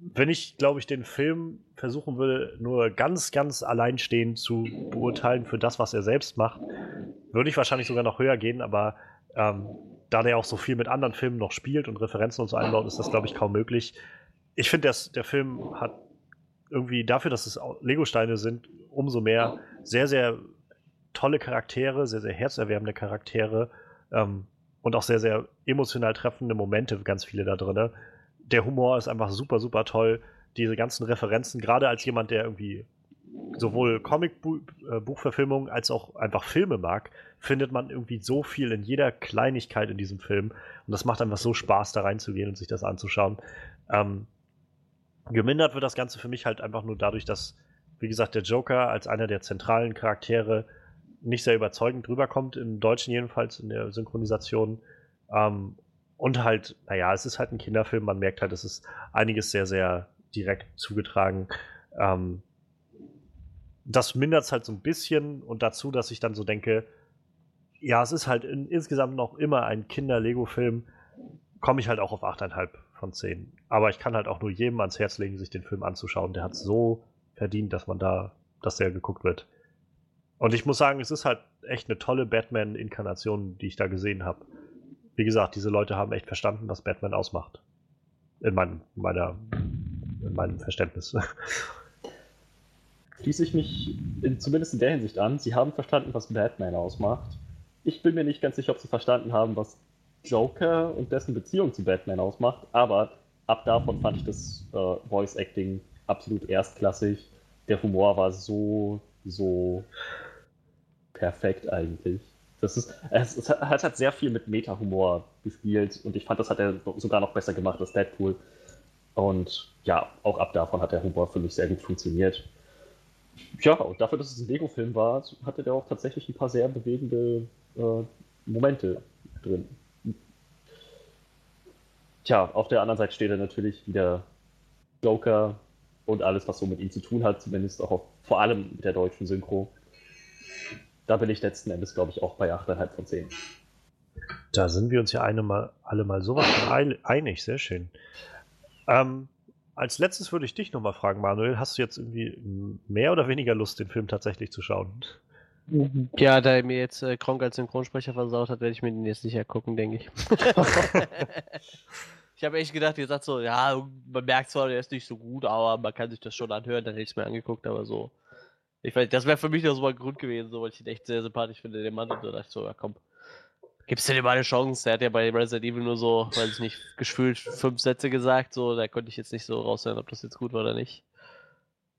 Wenn ich, glaube ich, den Film versuchen würde, nur ganz, ganz alleinstehend zu beurteilen für das, was er selbst macht, würde ich wahrscheinlich sogar noch höher gehen, aber ähm, da der auch so viel mit anderen Filmen noch spielt und Referenzen und so einbaut, ist das, glaube ich, kaum möglich. Ich finde, der Film hat irgendwie dafür, dass es Lego-Steine sind, umso mehr sehr, sehr tolle Charaktere, sehr, sehr herzerwärmende Charaktere. Ähm, und auch sehr, sehr emotional treffende Momente, ganz viele da drin. Der Humor ist einfach super, super toll. Diese ganzen Referenzen, gerade als jemand, der irgendwie sowohl Comicbuchverfilmungen als auch einfach Filme mag, findet man irgendwie so viel in jeder Kleinigkeit in diesem Film. Und das macht einfach so Spaß, da reinzugehen und sich das anzuschauen. Ähm, gemindert wird das Ganze für mich halt einfach nur dadurch, dass, wie gesagt, der Joker als einer der zentralen Charaktere nicht sehr überzeugend rüberkommt, im Deutschen jedenfalls, in der Synchronisation. Ähm, und halt, naja, es ist halt ein Kinderfilm, man merkt halt, es ist einiges sehr, sehr direkt zugetragen. Ähm, das mindert es halt so ein bisschen und dazu, dass ich dann so denke, ja, es ist halt in, insgesamt noch immer ein Kinder-Lego-Film, komme ich halt auch auf 8,5 von 10. Aber ich kann halt auch nur jedem ans Herz legen, sich den Film anzuschauen. Der hat so verdient, dass man da, dass der geguckt wird. Und ich muss sagen, es ist halt echt eine tolle Batman-Inkarnation, die ich da gesehen habe. Wie gesagt, diese Leute haben echt verstanden, was Batman ausmacht. In meinem, meiner, in meinem Verständnis. Schließe ich mich in, zumindest in der Hinsicht an. Sie haben verstanden, was Batman ausmacht. Ich bin mir nicht ganz sicher, ob sie verstanden haben, was Joker und dessen Beziehung zu Batman ausmacht, aber ab davon fand ich das äh, Voice Acting absolut erstklassig. Der Humor war so, so perfekt eigentlich. Das ist, es, es hat halt sehr viel mit Meta-Humor gespielt und ich fand, das hat er sogar noch besser gemacht als Deadpool. Und ja, auch ab davon hat der Humor für mich sehr gut funktioniert. Ja, und dafür, dass es ein Lego-Film war, hatte der auch tatsächlich ein paar sehr bewegende äh, Momente drin. Tja, auf der anderen Seite steht er natürlich wieder Joker und alles, was so mit ihm zu tun hat, zumindest auch auf, vor allem mit der deutschen Synchro da bin ich letzten Endes, glaube ich, auch bei 8,5 von 10. Da sind wir uns ja eine mal, alle mal sowas einig, sehr schön. Ähm, als letztes würde ich dich nochmal fragen, Manuel, hast du jetzt irgendwie mehr oder weniger Lust, den Film tatsächlich zu schauen? Ja, da er mir jetzt äh, Kronk als Synchronsprecher versaut hat, werde ich mir den jetzt sicher gucken, denke ich. ich habe echt gedacht, ihr sagt so, ja, man merkt zwar, der ist nicht so gut, aber man kann sich das schon anhören, dann hätte ich es mir angeguckt, aber so ich weiß, das wäre für mich noch so ein Grund gewesen, so, weil ich ihn echt sehr sympathisch finde, den Mann. Und da dachte ich so, ja komm, gibst du dem mal eine Chance? Der hat ja bei Resident Evil nur so, weiß ich nicht, gefühlt fünf Sätze gesagt, so, da konnte ich jetzt nicht so raushören, ob das jetzt gut war oder nicht.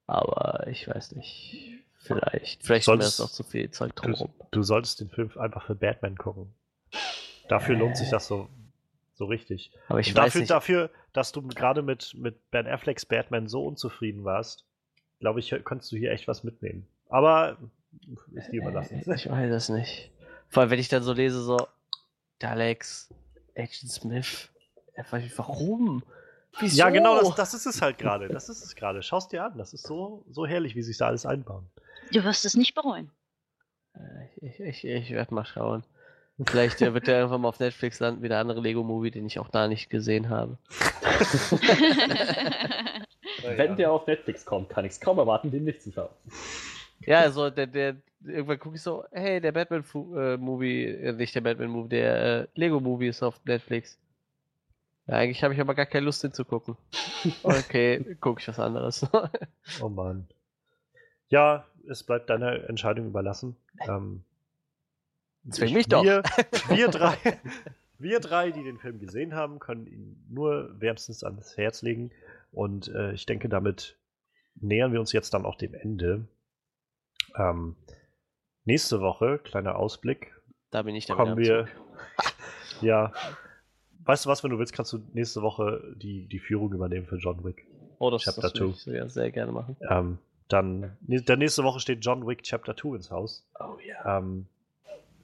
Aber ich weiß nicht. Vielleicht. Vielleicht Solltest- ist mir das auch zu viel Zeug drumherum. Du solltest den Film einfach für Batman gucken. Dafür lohnt sich das so, so richtig. Aber ich Und weiß dafür, nicht. dafür, dass du gerade mit, mit Ben Afflecks Batman so unzufrieden warst, glaube ich, könntest du hier echt was mitnehmen. Aber ist dir überlassen. Ich weiß es nicht. Vor allem, wenn ich dann so lese, so, Daleks, Agent Smith. Ja, Warum? Wieso? Ja, genau, das, das ist es halt gerade. Das ist es gerade. Schau es dir an. Das ist so, so herrlich, wie sich da alles einbauen. Du wirst es nicht bereuen. Äh, Ich, ich, ich werde mal schauen. Vielleicht äh, wird der irgendwann mal auf Netflix landen, wie der andere Lego-Movie, den ich auch da nicht gesehen habe. Wenn der auf Netflix kommt, kann ich es kaum erwarten, den nicht zu schauen. Ja, also der, der, irgendwann gucke ich so, hey, der Batman-Movie, äh, nicht der Batman-Movie, der äh, Lego-Movie ist auf Netflix. Ja, eigentlich habe ich aber gar keine Lust hinzugucken. Okay, gucke ich was anderes. Oh Mann. Ja, es bleibt deiner Entscheidung überlassen. Ähm, Zwing ich- mich doch. Wir, wir, drei, wir drei, die den Film gesehen haben, können ihn nur wärmstens ans Herz legen. Und äh, ich denke, damit nähern wir uns jetzt dann auch dem Ende. Ähm, nächste Woche, kleiner Ausblick, da bin ich dann kommen wir. Ja. Weißt du was, wenn du willst, kannst du nächste Woche die, die Führung übernehmen für John Wick. Oh, das, Chapter das würde ich sogar sehr gerne machen. Ähm, dann, der nächste Woche steht John Wick Chapter 2 ins Haus. Oh ja. Ähm,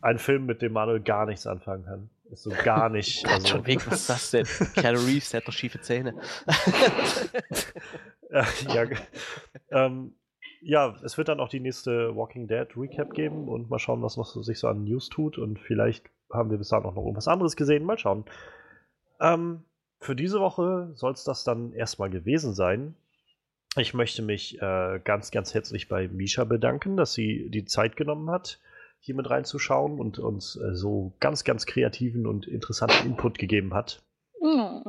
ein Film, mit dem Manuel gar nichts anfangen kann. Ist so gar nicht. Also, John Wick, was ist das denn? Keanu Reeves, der hat doch schiefe Zähne. Äh, ja, ähm, ja, es wird dann auch die nächste Walking Dead Recap geben und mal schauen, was noch so, sich so an News tut. Und vielleicht haben wir bis dahin auch noch irgendwas anderes gesehen. Mal schauen. Ähm, für diese Woche soll es das dann erstmal gewesen sein. Ich möchte mich äh, ganz, ganz herzlich bei Misha bedanken, dass sie die Zeit genommen hat, hier mit reinzuschauen und uns äh, so ganz, ganz kreativen und interessanten Input gegeben hat. Oh,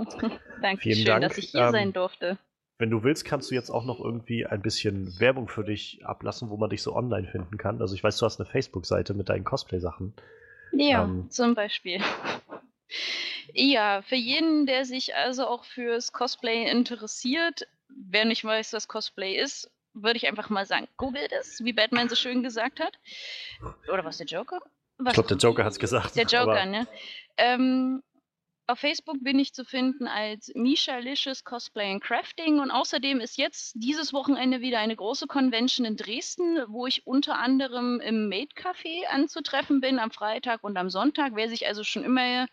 danke Vielen schön, Dank. dass ich hier Ähm, sein durfte. Wenn du willst, kannst du jetzt auch noch irgendwie ein bisschen Werbung für dich ablassen, wo man dich so online finden kann. Also ich weiß, du hast eine Facebook-Seite mit deinen Cosplay-Sachen. Ja, ähm, zum Beispiel. Ja, für jeden, der sich also auch fürs Cosplay interessiert, wer nicht weiß, was Cosplay ist, würde ich einfach mal sagen, googelt es, wie Batman so schön gesagt hat. Oder was der Joker? Was? Ich glaube, der Joker hat es gesagt. Der Joker, ne? Ähm, auf Facebook bin ich zu finden als Misha Licious Cosplay and Crafting und außerdem ist jetzt dieses Wochenende wieder eine große Convention in Dresden, wo ich unter anderem im Maid Café anzutreffen bin am Freitag und am Sonntag. Wer sich also schon immer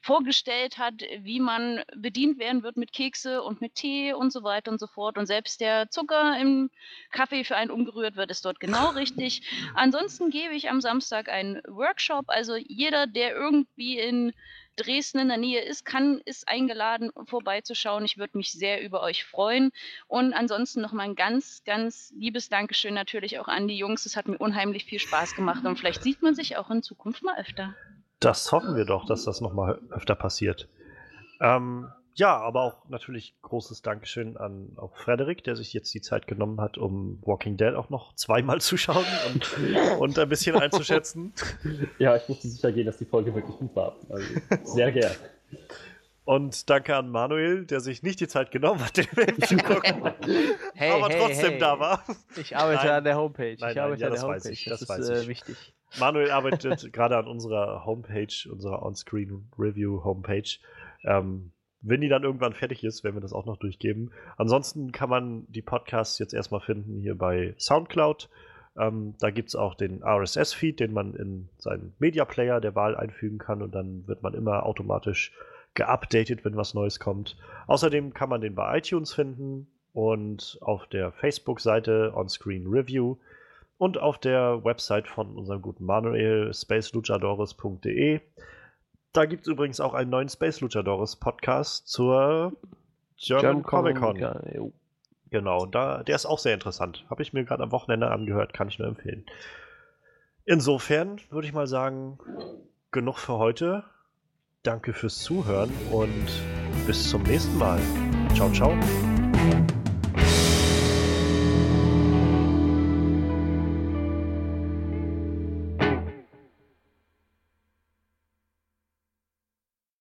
vorgestellt hat, wie man bedient werden wird mit Kekse und mit Tee und so weiter und so fort und selbst der Zucker im Kaffee für einen umgerührt wird, ist dort genau richtig. Ansonsten gebe ich am Samstag einen Workshop. Also jeder, der irgendwie in Dresden in der Nähe ist, kann, ist eingeladen, vorbeizuschauen. Ich würde mich sehr über euch freuen. Und ansonsten nochmal ein ganz, ganz liebes Dankeschön natürlich auch an die Jungs. Es hat mir unheimlich viel Spaß gemacht und vielleicht sieht man sich auch in Zukunft mal öfter. Das hoffen wir doch, dass das nochmal öfter passiert. Ähm, ja, aber auch natürlich großes Dankeschön an auch Frederik, der sich jetzt die Zeit genommen hat, um Walking Dead auch noch zweimal zu schauen und, und ein bisschen einzuschätzen. Ja, ich musste sicher gehen, dass die Folge wirklich gut war. Also, sehr gern. Und danke an Manuel, der sich nicht die Zeit genommen hat, den Film zu gucken, Hey, aber hey, trotzdem hey. da war. Ich arbeite Nein. an der Homepage. Nein, ich nein, arbeite ja, an das der weiß Homepage. ich, das ist weiß äh, ich. wichtig. Manuel arbeitet gerade an unserer Homepage, unserer On-Screen Review Homepage. Ähm, wenn die dann irgendwann fertig ist, werden wir das auch noch durchgeben. Ansonsten kann man die Podcasts jetzt erstmal finden hier bei Soundcloud. Ähm, da gibt es auch den RSS-Feed, den man in seinen Media Player der Wahl einfügen kann und dann wird man immer automatisch geupdatet, wenn was Neues kommt. Außerdem kann man den bei iTunes finden und auf der Facebook-Seite On-Screen Review und auf der Website von unserem guten Manuel, spaceluchadores.de. Da gibt es übrigens auch einen neuen Space Luchadores Podcast zur German Comic Con. Genau, da, der ist auch sehr interessant. Habe ich mir gerade am Wochenende angehört, kann ich nur empfehlen. Insofern würde ich mal sagen, genug für heute. Danke fürs Zuhören und bis zum nächsten Mal. Ciao, ciao.